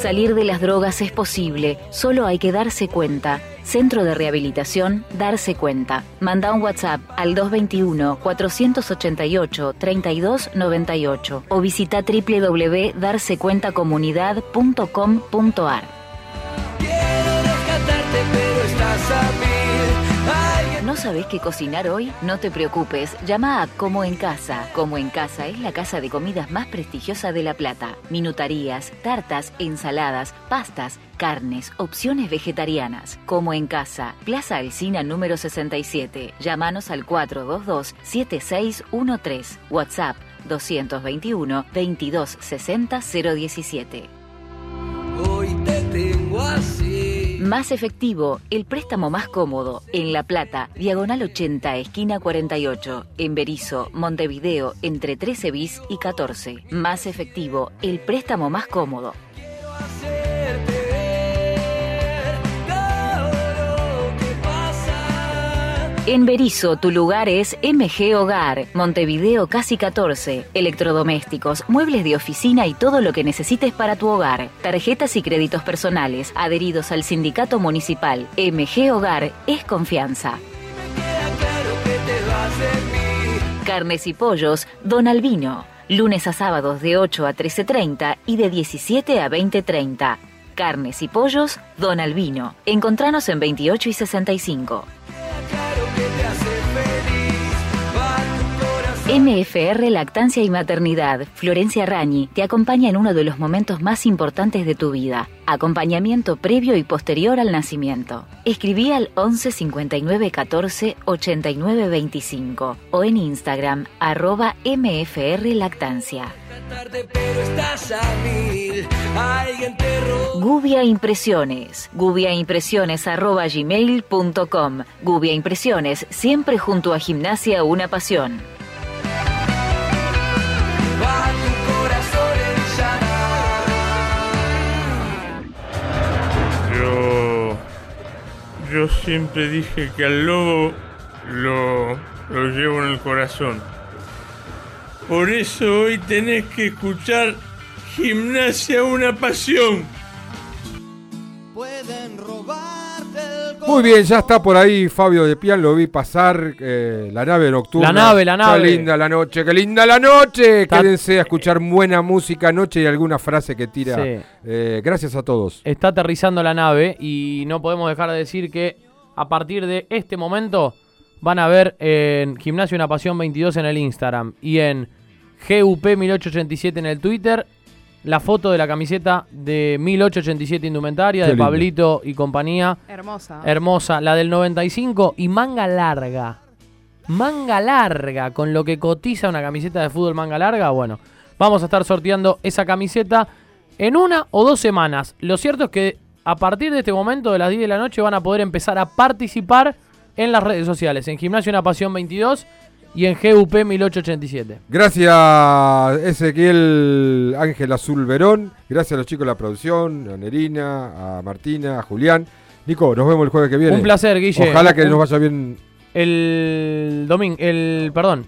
Salir de las drogas es posible, solo hay que darse cuenta. Centro de Rehabilitación, darse cuenta. Manda un WhatsApp al 221-488-3298 o visita www.darsecuentacomunidad.com.ar. rescatarte, pero estás a ¿No sabes qué cocinar hoy? No te preocupes, llama a Como en Casa. Como en Casa es la casa de comidas más prestigiosa de La Plata. Minutarías, tartas, ensaladas, pastas, carnes, opciones vegetarianas. Como en Casa, Plaza Alcina número 67. Llámanos al 422-7613. WhatsApp 221 2260 017. hoy te tengo así. Más efectivo, el préstamo más cómodo. En La Plata, diagonal 80, esquina 48. En Berizo, Montevideo, entre 13 bis y 14. Más efectivo, el préstamo más cómodo. En Berizo, tu lugar es MG Hogar, Montevideo Casi 14. Electrodomésticos, muebles de oficina y todo lo que necesites para tu hogar. Tarjetas y créditos personales, adheridos al sindicato municipal. MG Hogar es confianza. Carnes y pollos, Don Albino. Lunes a sábados de 8 a 13.30 y de 17 a 20.30. Carnes y pollos, Don Albino. Encontranos en 28 y 65. MFR Lactancia y Maternidad, Florencia Rañi, te acompaña en uno de los momentos más importantes de tu vida. Acompañamiento previo y posterior al nacimiento. Escribí al 11 59 14 89 25 o en Instagram arroba MFR Lactancia. Gubia Impresiones. Gubia Impresiones arroba gmail.com. Gubia Impresiones, siempre junto a Gimnasia Una Pasión. Yo siempre dije que al lobo lo, lo llevo en el corazón. Por eso hoy tenés que escuchar Gimnasia una pasión. Pueden robarte el Muy bien, ya está por ahí Fabio de Pian, lo vi pasar, eh, la nave nocturna. La nave, la nave. Qué linda la noche, qué linda la noche. Está- Quédense a escuchar buena música anoche y alguna frase que tira. Sí. Eh, gracias a todos. Está aterrizando la nave y no podemos dejar de decir que a partir de este momento van a ver en Gimnasio Una Pasión 22 en el Instagram y en GUP1887 en el Twitter la foto de la camiseta de 1887 Indumentaria Qué de lindo. Pablito y compañía. Hermosa. Hermosa, la del 95 y manga larga. Manga larga, con lo que cotiza una camiseta de fútbol manga larga. Bueno, vamos a estar sorteando esa camiseta en una o dos semanas. Lo cierto es que a partir de este momento, de las 10 de la noche, van a poder empezar a participar en las redes sociales, en Gimnasio Una Pasión 22 y en GUP 1887. Gracias Ezequiel Ángel Azul Verón. Gracias a los chicos de la producción, a Nerina, a Martina, a Julián. Nico, nos vemos el jueves que viene. Un placer, Guille. Ojalá que nos vaya bien El domingo, el, perdón,